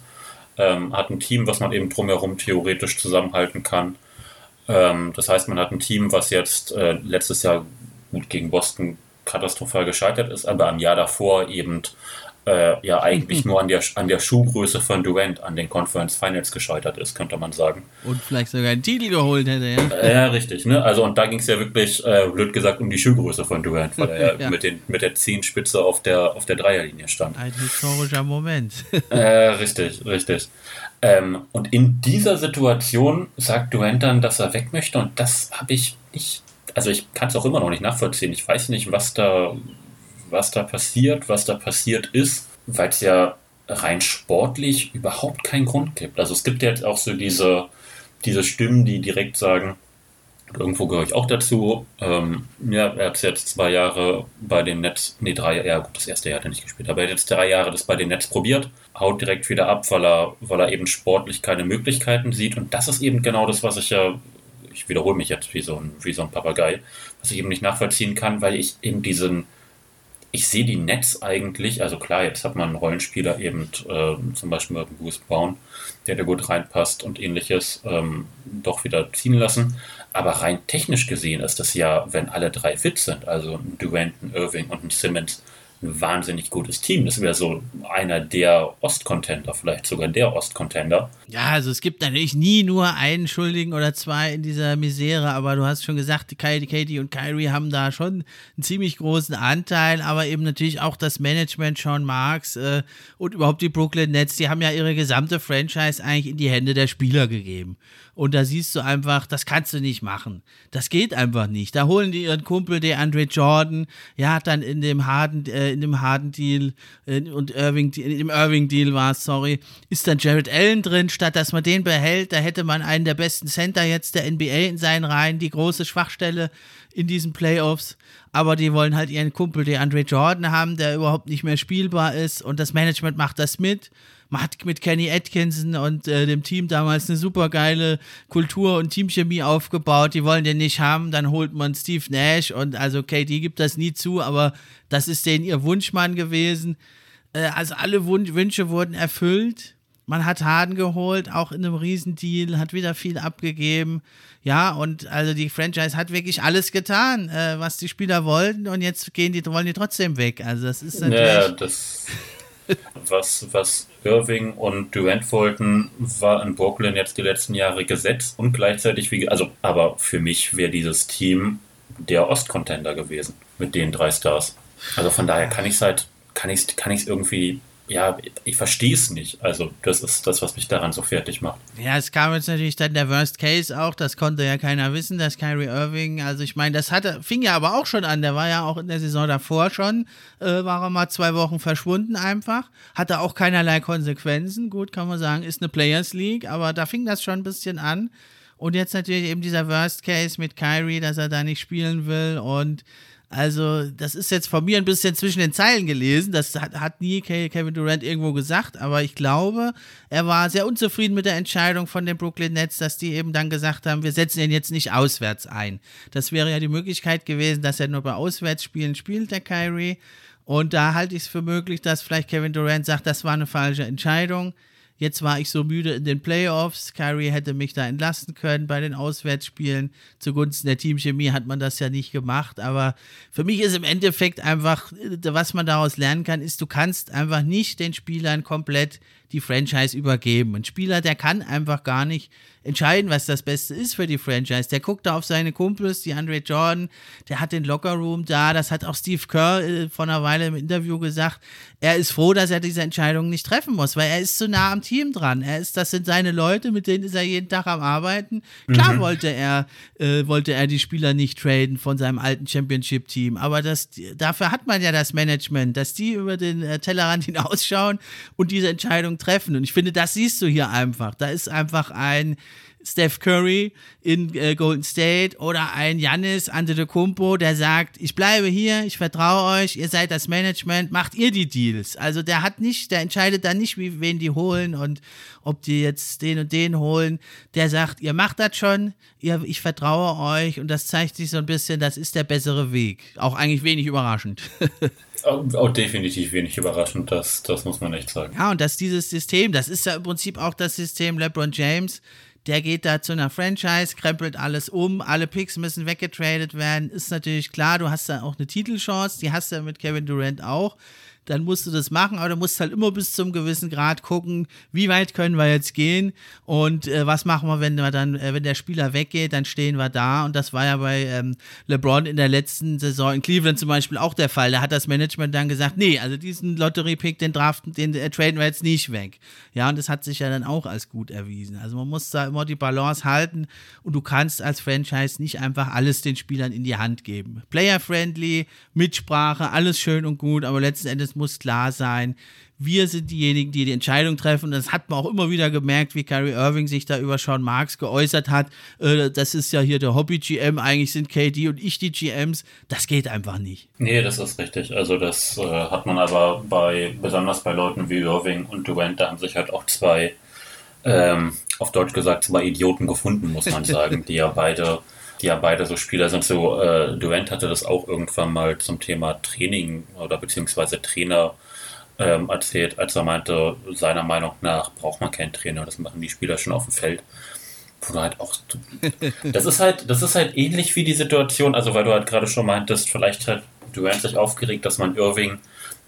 ähm, hat ein Team, was man eben drumherum theoretisch zusammenhalten kann. Ähm, das heißt, man hat ein Team, was jetzt äh, letztes Jahr gut gegen Boston katastrophal gescheitert ist, aber am Jahr davor eben äh, ja eigentlich (laughs) nur an der, an der Schuhgröße von Durant an den Conference Finals gescheitert ist, könnte man sagen. Und vielleicht sogar einen Titel geholt hätte, ja. Äh, ja, richtig. Ne? Also und da ging es ja wirklich, äh, blöd gesagt, um die Schuhgröße von Durant, weil er (laughs) ja, mit, den, mit der Zehenspitze auf der, auf der Dreierlinie stand. Ein historischer Moment. (laughs) richtig, richtig. Ähm, und in dieser Situation sagt Durant dann, dass er weg möchte und das habe ich nicht, also ich kann es auch immer noch nicht nachvollziehen. Ich weiß nicht, was da was da passiert, was da passiert ist, weil es ja rein sportlich überhaupt keinen Grund gibt. Also es gibt ja jetzt auch so diese, diese Stimmen, die direkt sagen, irgendwo gehöre ich auch dazu. Ähm, ja, er hat jetzt zwei Jahre bei den Nets, nee, drei, ja gut, das erste Jahr hat er nicht gespielt, aber er hat jetzt drei Jahre das bei den Nets probiert, haut direkt wieder ab, weil er, weil er eben sportlich keine Möglichkeiten sieht. Und das ist eben genau das, was ich ja, ich wiederhole mich jetzt wie so ein, wie so ein Papagei, was ich eben nicht nachvollziehen kann, weil ich eben diesen, ich sehe die Nets eigentlich, also klar, jetzt hat man einen Rollenspieler eben, äh, zum Beispiel mit Bruce Brown, der da gut reinpasst und ähnliches, ähm, doch wieder ziehen lassen. Aber rein technisch gesehen ist das ja, wenn alle drei fit sind, also ein Durant, ein Irving und ein Simmons, ein wahnsinnig gutes Team. Das wäre so einer der Ostcontender, vielleicht sogar der Ostcontender. Ja, also es gibt natürlich nie nur einen Schuldigen oder zwei in dieser Misere, aber du hast schon gesagt, Katie und Kyrie haben da schon einen ziemlich großen Anteil, aber eben natürlich auch das Management Sean Marks äh, und überhaupt die Brooklyn Nets, die haben ja ihre gesamte Franchise eigentlich in die Hände der Spieler gegeben. Und da siehst du einfach, das kannst du nicht machen. Das geht einfach nicht. Da holen die ihren Kumpel, der Andre Jordan, ja, dann in dem harten, äh, in dem harten Deal äh, und Irving, in dem Irving Deal war es, sorry, ist dann Jared Allen drin. Statt dass man den behält, da hätte man einen der besten Center jetzt der NBA in seinen Reihen, die große Schwachstelle in diesen Playoffs. Aber die wollen halt ihren Kumpel, der Andre Jordan haben, der überhaupt nicht mehr spielbar ist. Und das Management macht das mit man hat mit Kenny Atkinson und äh, dem Team damals eine super geile Kultur und Teamchemie aufgebaut. Die wollen den nicht haben, dann holt man Steve Nash und also KD gibt das nie zu, aber das ist denen ihr Wunschmann gewesen. Äh, also alle Wun Wünsche wurden erfüllt. Man hat Harden geholt, auch in einem Riesendeal, hat wieder viel abgegeben. Ja, und also die Franchise hat wirklich alles getan, äh, was die Spieler wollten und jetzt gehen die, wollen die trotzdem weg. Also das ist natürlich. Ja, das was, was Irving und Durant wollten, war in Brooklyn jetzt die letzten Jahre gesetzt und gleichzeitig, wie, also, aber für mich wäre dieses Team der Ostcontender gewesen mit den drei Stars. Also von daher kann ich es halt, kann ich es kann irgendwie ja, ich verstehe es nicht. Also, das ist das, was mich daran so fertig macht. Ja, es kam jetzt natürlich dann der Worst Case auch, das konnte ja keiner wissen, dass Kyrie Irving, also ich meine, das hatte, fing ja aber auch schon an, der war ja auch in der Saison davor schon, äh, war er mal zwei Wochen verschwunden einfach, hatte auch keinerlei Konsequenzen, gut, kann man sagen, ist eine Players League, aber da fing das schon ein bisschen an. Und jetzt natürlich eben dieser Worst Case mit Kyrie, dass er da nicht spielen will und also, das ist jetzt von mir ein bisschen zwischen den Zeilen gelesen. Das hat, hat nie Kevin Durant irgendwo gesagt, aber ich glaube, er war sehr unzufrieden mit der Entscheidung von den Brooklyn Nets, dass die eben dann gesagt haben, wir setzen ihn jetzt nicht auswärts ein. Das wäre ja die Möglichkeit gewesen, dass er nur bei Auswärtsspielen spielt, der Kyrie. Und da halte ich es für möglich, dass vielleicht Kevin Durant sagt, das war eine falsche Entscheidung. Jetzt war ich so müde in den Playoffs. Kyrie hätte mich da entlasten können bei den Auswärtsspielen. Zugunsten der Teamchemie hat man das ja nicht gemacht. Aber für mich ist im Endeffekt einfach, was man daraus lernen kann, ist, du kannst einfach nicht den Spielern komplett die Franchise übergeben. Ein Spieler, der kann einfach gar nicht entscheiden, was das Beste ist für die Franchise. Der guckt da auf seine Kumpels, die Andre Jordan, der hat den Lockerroom da, das hat auch Steve Kerr äh, vor einer Weile im Interview gesagt. Er ist froh, dass er diese Entscheidung nicht treffen muss, weil er ist zu nah am Team dran. Er ist, das sind seine Leute, mit denen ist er jeden Tag am Arbeiten. Klar mhm. wollte er, äh, wollte er die Spieler nicht traden von seinem alten Championship-Team, aber das, dafür hat man ja das Management, dass die über den äh, Tellerrand (laughs) hinausschauen und diese Entscheidung treffen. Und ich finde, das siehst du hier einfach. Da ist einfach ein Steph Curry in äh, Golden State oder ein Janis Antetokounmpo, der sagt, ich bleibe hier, ich vertraue euch, ihr seid das Management, macht ihr die Deals. Also der hat nicht, der entscheidet dann nicht, wie, wen die holen und ob die jetzt den und den holen. Der sagt, ihr macht das schon, ihr, ich vertraue euch und das zeigt sich so ein bisschen, das ist der bessere Weg. Auch eigentlich wenig überraschend. (laughs) Auch, definitiv wenig überraschend, das, das muss man echt sagen. Ja, und dass dieses System, das ist ja im Prinzip auch das System LeBron James, der geht da zu einer Franchise, krempelt alles um, alle Picks müssen weggetradet werden. Ist natürlich klar, du hast da auch eine Titelchance, die hast du mit Kevin Durant auch dann musst du das machen, aber du musst halt immer bis zum gewissen Grad gucken, wie weit können wir jetzt gehen und äh, was machen wir, wenn wir dann, äh, wenn der Spieler weggeht, dann stehen wir da und das war ja bei ähm, LeBron in der letzten Saison in Cleveland zum Beispiel auch der Fall. Da hat das Management dann gesagt, nee, also diesen Lottery-Pick, den draften, den äh, traden wir jetzt nicht weg. Ja, und das hat sich ja dann auch als gut erwiesen. Also man muss da immer die Balance halten und du kannst als Franchise nicht einfach alles den Spielern in die Hand geben. Player-friendly, Mitsprache, alles schön und gut, aber letzten Endes muss klar sein, wir sind diejenigen, die die Entscheidung treffen. Und das hat man auch immer wieder gemerkt, wie Kyrie Irving sich da über Sean Marks geäußert hat. Äh, das ist ja hier der Hobby-GM, eigentlich sind KD und ich die GMs. Das geht einfach nicht. Nee, das ist richtig. Also das äh, hat man aber bei, besonders bei Leuten wie Irving und Durant, da haben sich halt auch zwei, ähm, auf Deutsch gesagt, zwei Idioten gefunden, muss man (laughs) sagen, die ja beide die ja beide so Spieler sind. So, äh, Durant hatte das auch irgendwann mal zum Thema Training oder beziehungsweise Trainer ähm, erzählt, als er meinte, seiner Meinung nach braucht man keinen Trainer, das machen die Spieler schon auf dem Feld. Wo du halt auch. (laughs) Das ist halt, das ist halt ähnlich wie die Situation, also weil du halt gerade schon meintest, vielleicht hat Durant sich aufgeregt, dass man Irving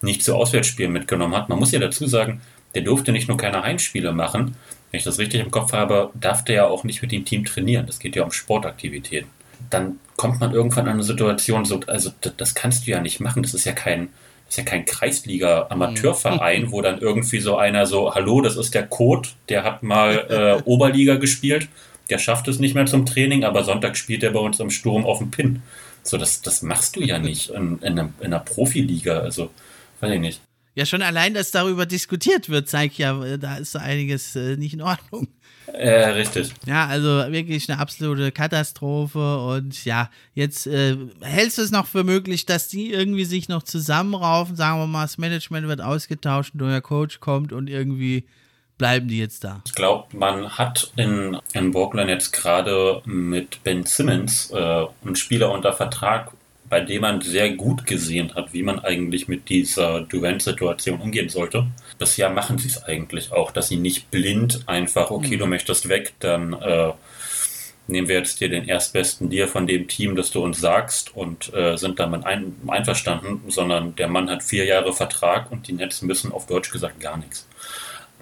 nicht zu Auswärtsspielen mitgenommen hat. Man muss ja dazu sagen, der durfte nicht nur keine Heimspiele machen, wenn ich das richtig im Kopf habe, darf der ja auch nicht mit dem Team trainieren. Das geht ja um Sportaktivitäten. Dann kommt man irgendwann an eine Situation, so, also das, das kannst du ja nicht machen. Das ist ja kein, das ist ja kein Kreisliga-Amateurverein, mhm. wo dann irgendwie so einer so, hallo, das ist der Code, der hat mal äh, Oberliga gespielt, der schafft es nicht mehr zum Training, aber Sonntag spielt er bei uns im Sturm auf dem Pin. So, das, das machst du ja nicht in, in, einer, in einer Profiliga. Also, weiß ich nicht. Ja, schon allein, dass darüber diskutiert wird, zeigt ja, äh, da ist einiges äh, nicht in Ordnung. Äh, richtig. Ja, also wirklich eine absolute Katastrophe. Und ja, jetzt äh, hältst du es noch für möglich, dass die irgendwie sich noch zusammenraufen? Sagen wir mal, das Management wird ausgetauscht, ein neuer Coach kommt und irgendwie bleiben die jetzt da? Ich glaube, man hat in, in Brooklyn jetzt gerade mit Ben Simmons äh, einen Spieler unter Vertrag bei dem man sehr gut gesehen hat, wie man eigentlich mit dieser Durant-Situation umgehen sollte. Bisher machen sie es eigentlich auch, dass sie nicht blind einfach, okay, du mhm. möchtest weg, dann äh, nehmen wir jetzt dir den erstbesten Deal von dem Team, das du uns sagst und äh, sind damit ein, einverstanden, sondern der Mann hat vier Jahre Vertrag und die Nets müssen auf Deutsch gesagt gar nichts.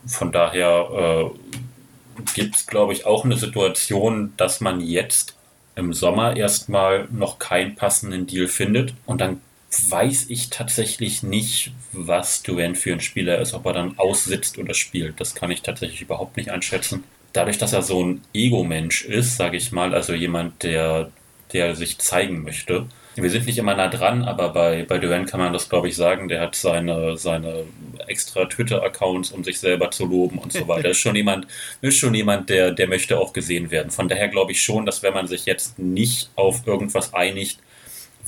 Von daher äh, gibt es, glaube ich, auch eine Situation, dass man jetzt im Sommer erstmal noch keinen passenden Deal findet und dann weiß ich tatsächlich nicht, was Duane für ein Spieler ist, ob er dann aussitzt oder spielt. Das kann ich tatsächlich überhaupt nicht einschätzen. Dadurch, dass er so ein Ego-Mensch ist, sage ich mal, also jemand, der, der sich zeigen möchte, wir sind nicht immer nah dran, aber bei, bei Duran kann man das, glaube ich, sagen. Der hat seine, seine extra Twitter-Accounts, um sich selber zu loben und so weiter. (laughs) ist schon jemand, ist schon jemand, der, der möchte auch gesehen werden. Von daher glaube ich schon, dass wenn man sich jetzt nicht auf irgendwas einigt,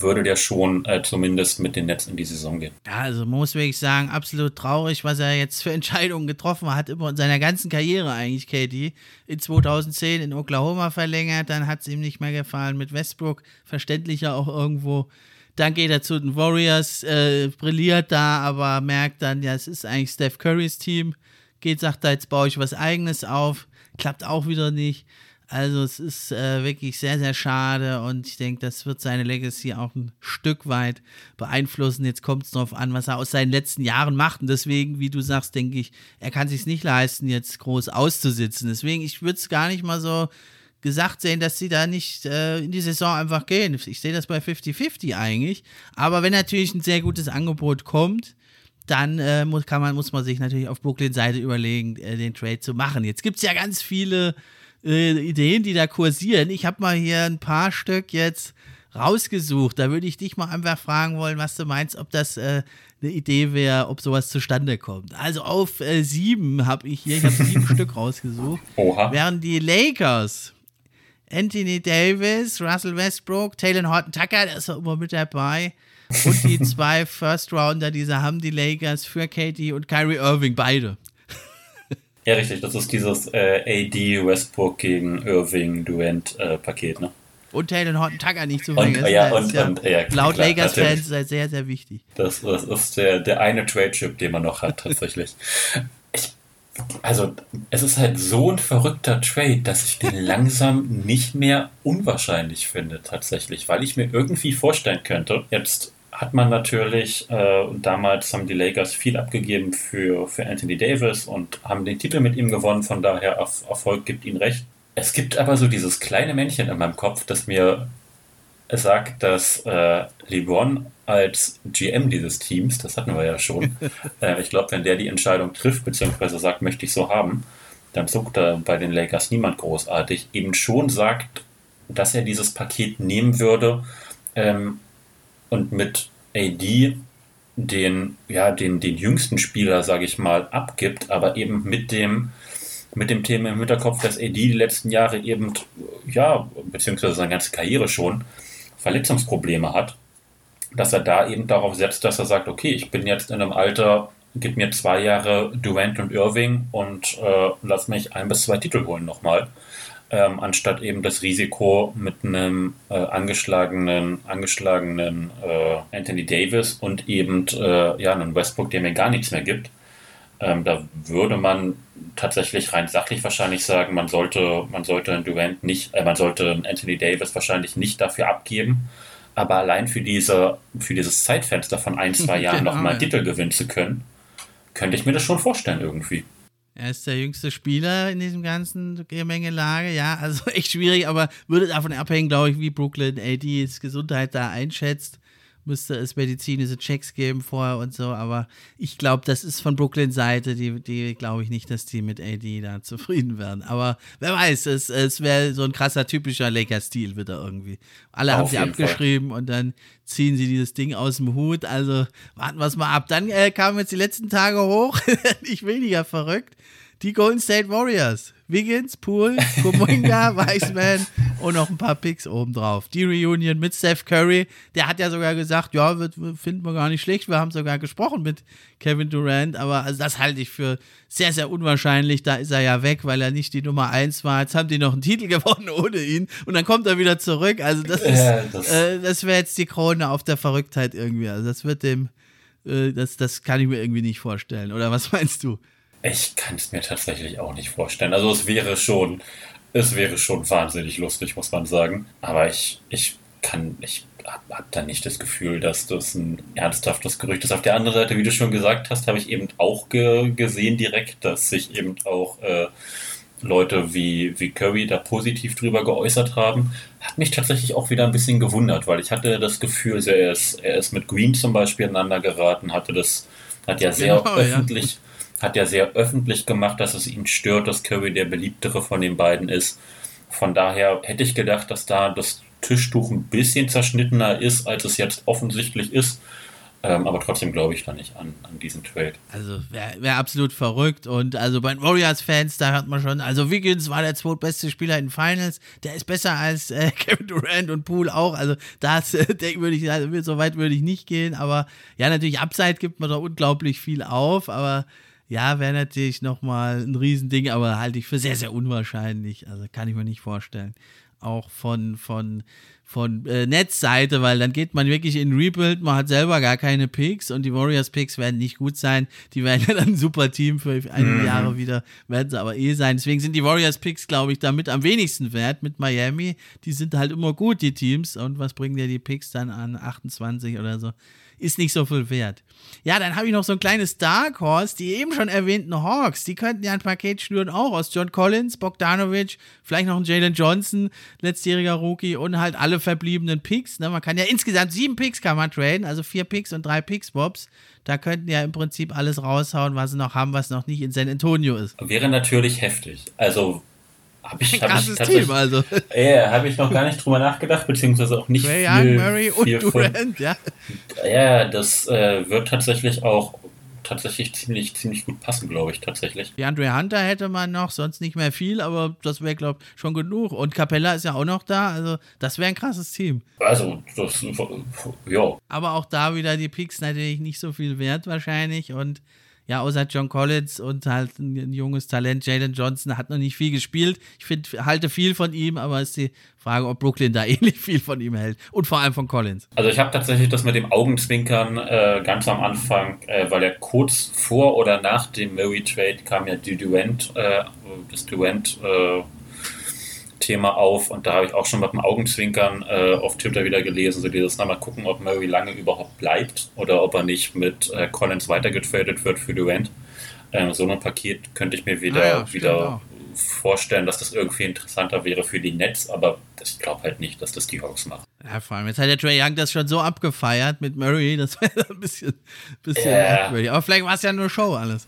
würde der schon äh, zumindest mit den Netzen in die Saison gehen. Ja, also muss wirklich sagen, absolut traurig, was er jetzt für (laughs) Entscheidungen getroffen hat, immer in seiner ganzen Karriere eigentlich, Katie. In 2010 in Oklahoma verlängert, dann hat es ihm nicht mehr gefallen mit Westbrook, verständlicher auch irgendwo. Dann geht er zu den Warriors, äh, brilliert da, aber merkt dann, ja, es ist eigentlich Steph Currys Team. Geht, sagt er, jetzt baue ich was Eigenes auf. Klappt auch wieder nicht. Also es ist äh, wirklich sehr, sehr schade und ich denke, das wird seine Legacy auch ein Stück weit beeinflussen. Jetzt kommt es darauf an, was er aus seinen letzten Jahren macht und deswegen, wie du sagst, denke ich, er kann sich nicht leisten, jetzt groß auszusitzen. Deswegen, ich würde es gar nicht mal so gesagt sehen, dass sie da nicht äh, in die Saison einfach gehen. Ich sehe das bei 50-50 eigentlich. Aber wenn natürlich ein sehr gutes Angebot kommt, dann äh, muss, kann man, muss man sich natürlich auf Brooklyn-Seite überlegen, äh, den Trade zu machen. Jetzt gibt es ja ganz viele äh, Ideen, die da kursieren. Ich habe mal hier ein paar Stück jetzt rausgesucht. Da würde ich dich mal einfach fragen wollen, was du meinst, ob das äh, eine Idee wäre, ob sowas zustande kommt. Also auf äh, sieben habe ich hier, ich habe (laughs) sieben Stück rausgesucht. Oha. Während die Lakers Anthony Davis, Russell Westbrook, Taylor Horton Tucker, der ist auch immer mit dabei. Und die (laughs) zwei First Rounder, diese haben die Lakers für Katie und Kyrie Irving, beide. Ja, richtig. Das ist dieses äh, AD Westbrook gegen Irving Durant äh, Paket, ne? Und Taylor Horton Tucker nicht zu vergessen. Ja, und, ja, und, ja, laut Lakers-Fans ist sehr, sehr wichtig. Das, das ist der, der eine Trade-Chip, den man noch hat, tatsächlich. (laughs) ich, also, es ist halt so ein verrückter Trade, dass ich den (laughs) langsam nicht mehr unwahrscheinlich finde, tatsächlich. Weil ich mir irgendwie vorstellen könnte, jetzt hat man natürlich, äh, damals haben die Lakers viel abgegeben für, für Anthony Davis und haben den Titel mit ihm gewonnen, von daher Erfolg gibt ihnen recht. Es gibt aber so dieses kleine Männchen in meinem Kopf, das mir sagt, dass äh, LeBron als GM dieses Teams, das hatten wir ja schon, (laughs) äh, ich glaube, wenn der die Entscheidung trifft, beziehungsweise sagt, möchte ich so haben, dann zuckt da bei den Lakers niemand großartig, eben schon sagt, dass er dieses Paket nehmen würde, ähm, und mit AD den, ja, den, den jüngsten Spieler, sage ich mal, abgibt, aber eben mit dem, mit dem Thema im Hinterkopf, dass AD die letzten Jahre eben, ja, beziehungsweise seine ganze Karriere schon, Verletzungsprobleme hat, dass er da eben darauf setzt, dass er sagt, okay, ich bin jetzt in einem Alter, gib mir zwei Jahre Durant und Irving und äh, lass mich ein bis zwei Titel holen nochmal ähm, anstatt eben das Risiko mit einem äh, angeschlagenen, angeschlagenen äh, Anthony Davis und eben äh, ja, einem Westbrook, der mir gar nichts mehr gibt. Ähm, da würde man tatsächlich rein sachlich wahrscheinlich sagen, man sollte, man sollte einen Durant nicht, äh, man sollte Anthony Davis wahrscheinlich nicht dafür abgeben. Aber allein für diese, für dieses Zeitfenster von ein, zwei (laughs) Jahren genau, nochmal einen Titel gewinnen zu können, könnte ich mir das schon vorstellen irgendwie. Er ist der jüngste Spieler in diesem ganzen Gemengelage, ja, also (laughs) echt schwierig, aber würde davon abhängen, glaube ich, wie Brooklyn ADs Gesundheit da einschätzt müsste es medizinische Checks geben vorher und so, aber ich glaube, das ist von Brooklyn Seite, die, die glaube ich nicht, dass die mit AD da (laughs) zufrieden werden. Aber wer weiß, es, es wäre so ein krasser, typischer Lakers-Stil wieder irgendwie. Alle Auf haben sie abgeschrieben Fall. und dann ziehen sie dieses Ding aus dem Hut. Also warten wir es mal ab. Dann äh, kamen jetzt die letzten Tage hoch, (laughs) nicht weniger verrückt, die Golden State Warriors. Wiggins, Poole, Kumunga, (laughs) Weissman und noch ein paar Picks obendrauf. Die Reunion mit Steph Curry, der hat ja sogar gesagt, ja, wird, finden wir gar nicht schlecht. Wir haben sogar gesprochen mit Kevin Durant, aber also das halte ich für sehr, sehr unwahrscheinlich. Da ist er ja weg, weil er nicht die Nummer 1 war. Jetzt haben die noch einen Titel (laughs) gewonnen ohne ihn und dann kommt er wieder zurück. Also das ist, ja, das, äh, das wäre jetzt die Krone auf der Verrücktheit irgendwie. Also das wird dem, äh, das, das kann ich mir irgendwie nicht vorstellen. Oder was meinst du? Ich kann es mir tatsächlich auch nicht vorstellen. Also es wäre schon, es wäre schon wahnsinnig lustig, muss man sagen. Aber ich, ich kann, ich habe hab da nicht das Gefühl, dass das ein ernsthaftes Gerücht ist. Auf der anderen Seite, wie du schon gesagt hast, habe ich eben auch ge gesehen direkt, dass sich eben auch äh, Leute wie, wie Curry da positiv drüber geäußert haben, hat mich tatsächlich auch wieder ein bisschen gewundert, weil ich hatte das Gefühl, er ist, er ist mit Green zum Beispiel aneinander geraten, hatte das, hat ja sehr genau, öffentlich, ja. Hat ja sehr öffentlich gemacht, dass es ihn stört, dass Curry der beliebtere von den beiden ist. Von daher hätte ich gedacht, dass da das Tischtuch ein bisschen zerschnittener ist, als es jetzt offensichtlich ist. Ähm, aber trotzdem glaube ich da nicht an, an diesen Trade. Also wäre wär absolut verrückt. Und also bei den Warriors-Fans, da hat man schon, also Wiggins war der zweitbeste Spieler in Finals. Der ist besser als äh, (laughs) Kevin Durant und Poole auch. Also das (laughs) äh, würde ich, also, so weit würde ich nicht gehen. Aber ja, natürlich, Upside gibt man da unglaublich viel auf. Aber ja, wäre natürlich nochmal ein Riesending, aber halte ich für sehr, sehr unwahrscheinlich. Also kann ich mir nicht vorstellen. Auch von, von von äh, Netzseite, weil dann geht man wirklich in Rebuild, man hat selber gar keine Picks und die Warriors Picks werden nicht gut sein. Die werden (laughs) ja dann ein super Team für einige mhm. Jahre wieder, werden sie aber eh sein. Deswegen sind die Warriors Picks, glaube ich, damit am wenigsten wert mit Miami. Die sind halt immer gut, die Teams. Und was bringen dir die Picks dann an 28 oder so? Ist nicht so viel wert. Ja, dann habe ich noch so ein kleines Dark Horse, die eben schon erwähnten Hawks. Die könnten ja ein Paket schnüren, auch aus John Collins, Bogdanovic, vielleicht noch ein Jalen Johnson, letztjähriger Rookie und halt alle verbliebenen Picks. Ne? Man kann ja insgesamt sieben Picks kann man traden, also vier Picks und drei Picks, Bobs. Da könnten ja im Prinzip alles raushauen, was sie noch haben, was noch nicht in San Antonio ist. Wäre natürlich heftig. Also habe ich, hab ich Team, also. (laughs) Ja, habe ich noch gar nicht drüber nachgedacht, beziehungsweise auch nicht Ray viel, Young, Murray viel und Durant, von, ja. Ja, das äh, wird tatsächlich auch tatsächlich ziemlich, ziemlich gut passen, glaube ich, tatsächlich. Die Andre Hunter hätte man noch, sonst nicht mehr viel, aber das wäre, glaube ich, schon genug. Und Capella ist ja auch noch da, also das wäre ein krasses Team. Also, das, ja. Aber auch da wieder die Picks natürlich nicht so viel wert wahrscheinlich und ja, außer John Collins und halt ein, ein junges Talent, Jalen Johnson, hat noch nicht viel gespielt. Ich find, halte viel von ihm, aber ist die Frage, ob Brooklyn da (laughs) ähnlich viel von ihm hält. Und vor allem von Collins. Also ich habe tatsächlich das mit dem Augenzwinkern äh, ganz am Anfang, äh, weil er kurz vor oder nach dem Murray Trade kam ja die Durant, äh, das Durant äh, Thema auf und da habe ich auch schon mit dem Augenzwinkern äh, auf Twitter wieder gelesen, so dieses mal gucken, ob Murray lange überhaupt bleibt oder ob er nicht mit äh, Collins weitergetradet wird für Durant. Ähm, so ein Paket könnte ich mir wieder, ah ja, wieder vorstellen, dass das irgendwie interessanter wäre für die Nets, aber ich glaube halt nicht, dass das die Hawks machen. Ja, vor allem, jetzt hat der Trey Young das schon so abgefeiert mit Murray, (laughs) das wäre ein bisschen, bisschen äh, Aber vielleicht war es ja nur Show alles.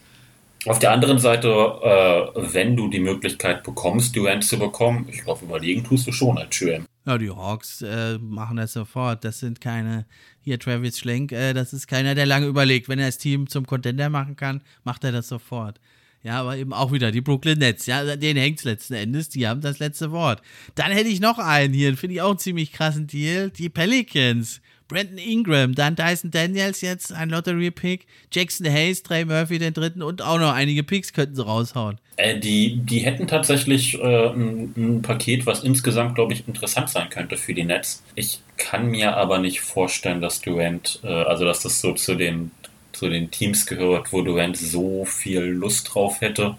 Auf der anderen Seite, äh, wenn du die Möglichkeit bekommst, Durant zu bekommen, ich glaube, überlegen tust du schon als GM. Ja, die Hawks äh, machen das sofort. Das sind keine, hier Travis Schlenk, äh, das ist keiner, der lange überlegt. Wenn er das Team zum Contender machen kann, macht er das sofort. Ja, aber eben auch wieder die Brooklyn Nets. Ja, denen hängt es letzten Endes. Die haben das letzte Wort. Dann hätte ich noch einen hier, finde ich auch einen ziemlich krassen Deal. Die Pelicans. Brandon Ingram, dann Dyson Daniels jetzt ein Lottery-Pick, Jackson Hayes, Trey Murphy den dritten und auch noch einige Picks könnten sie raushauen. Äh, die, die hätten tatsächlich äh, ein, ein, Paket, was insgesamt, glaube ich, interessant sein könnte für die Nets. Ich kann mir aber nicht vorstellen, dass Durant, äh, also dass das so zu den, zu den Teams gehört, wo Durant so viel Lust drauf hätte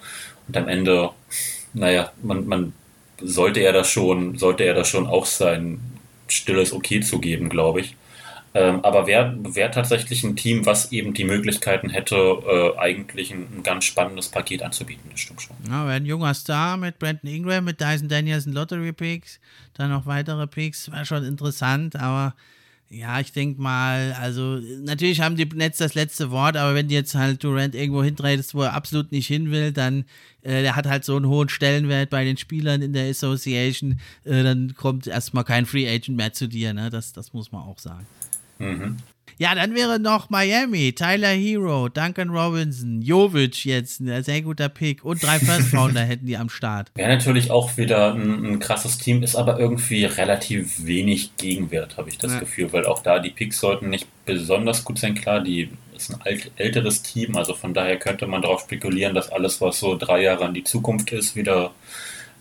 und am Ende, naja, man, man sollte er das schon, sollte er das schon auch sein stilles Okay zu geben, glaube ich. Ähm, aber wäre wär tatsächlich ein Team, was eben die Möglichkeiten hätte, äh, eigentlich ein, ein, ganz spannendes Paket anzubieten, das stimmt schon. Ja, wäre ein junger Star mit Brandon Ingram, mit Dyson Daniels Lottery Picks, dann noch weitere Picks, wäre schon interessant, aber ja, ich denke mal, also natürlich haben die Nets das letzte Wort, aber wenn die jetzt halt Durant irgendwo hintreidest, wo er absolut nicht hin will, dann äh, der hat halt so einen hohen Stellenwert bei den Spielern in der Association, äh, dann kommt erstmal kein Free Agent mehr zu dir, ne? Das, das muss man auch sagen. Mhm. Ja, dann wäre noch Miami, Tyler Hero, Duncan Robinson, Jovic jetzt, ein sehr guter Pick und drei (laughs) First Rounder hätten die am Start. Wäre natürlich auch wieder ein, ein, krasses Team, ist aber irgendwie relativ wenig Gegenwert, habe ich das ja. Gefühl, weil auch da die Picks sollten nicht besonders gut sein. Klar, die ist ein alt, älteres Team, also von daher könnte man darauf spekulieren, dass alles, was so drei Jahre in die Zukunft ist, wieder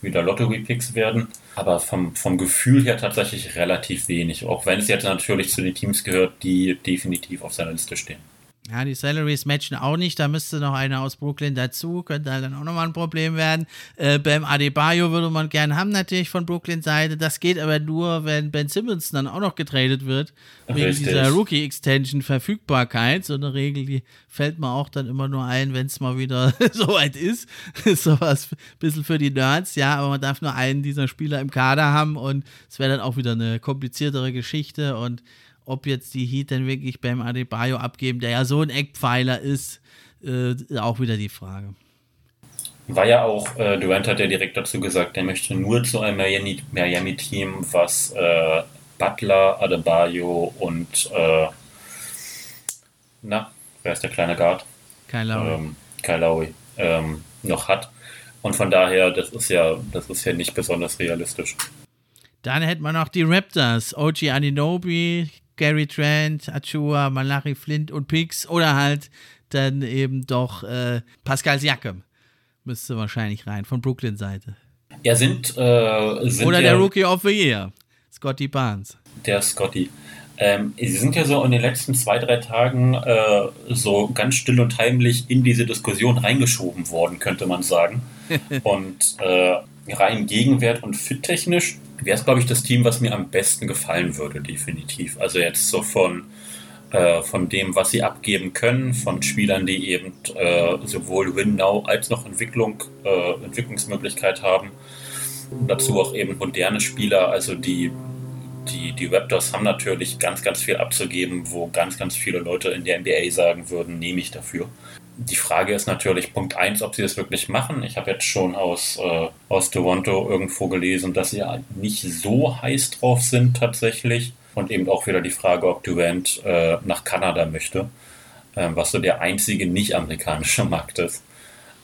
wieder Lottery-Picks werden. Aber vom, vom Gefühl her tatsächlich relativ wenig. Auch wenn es jetzt natürlich zu den Teams gehört, die definitiv auf seiner Liste stehen. Ja, die Salaries matchen auch nicht. Da müsste noch einer aus Brooklyn dazu. Könnte halt dann auch nochmal ein Problem werden. Äh, Bam Adebayo würde man gern haben, natürlich von Brooklyn-Seite. Das geht aber nur, wenn Ben Simmons dann auch noch getradet wird. Wegen Richtig. dieser Rookie-Extension-Verfügbarkeit. So eine Regel, die fällt mir auch dann immer nur ein, wenn es mal wieder (laughs) soweit ist. (laughs) ist sowas ein bisschen für die Nerds, ja. Aber man darf nur einen dieser Spieler im Kader haben und es wäre dann auch wieder eine kompliziertere Geschichte und ob jetzt die Heat dann wirklich beim Adebayo abgeben, der ja so ein Eckpfeiler ist, äh, auch wieder die Frage. War ja auch, äh, Durant hat ja direkt dazu gesagt, er möchte nur zu einem Miami- Miami-Team, was äh, Butler, Adebayo und äh, na, wer ist der kleine Guard? Kein Lowry. Ähm, Kyle Lowry ähm, noch hat. Und von daher, das ist ja, das ist ja nicht besonders realistisch. Dann hätten wir noch die Raptors, OG Aninobi, Gary Trent, Achua, Malachi Flint und Pix oder halt dann eben doch äh, Pascal Siakam. Müsste wahrscheinlich rein, von Brooklyn-Seite. Ja, sind, äh, sind Oder ja, der Rookie of the Year, Scotty Barnes. der Scotty. Ähm, sie sind ja so in den letzten zwei, drei Tagen äh, so ganz still und heimlich in diese Diskussion reingeschoben worden, könnte man sagen. (laughs) und äh, rein Gegenwert und fittechnisch wäre es, glaube ich, das Team, was mir am besten gefallen würde, definitiv. Also jetzt so von, äh, von dem, was sie abgeben können, von Spielern, die eben äh, sowohl Win-Now als noch Entwicklung, äh, Entwicklungsmöglichkeit haben. Dazu auch eben moderne Spieler, also die die, die Raptors haben natürlich ganz, ganz viel abzugeben, wo ganz, ganz viele Leute in der NBA sagen würden, nehme ich dafür. Die Frage ist natürlich Punkt 1, ob sie das wirklich machen. Ich habe jetzt schon aus, äh, aus Toronto irgendwo gelesen, dass sie ja nicht so heiß drauf sind tatsächlich. Und eben auch wieder die Frage, ob Durant äh, nach Kanada möchte, äh, was so der einzige nicht-amerikanische (laughs) Markt ist.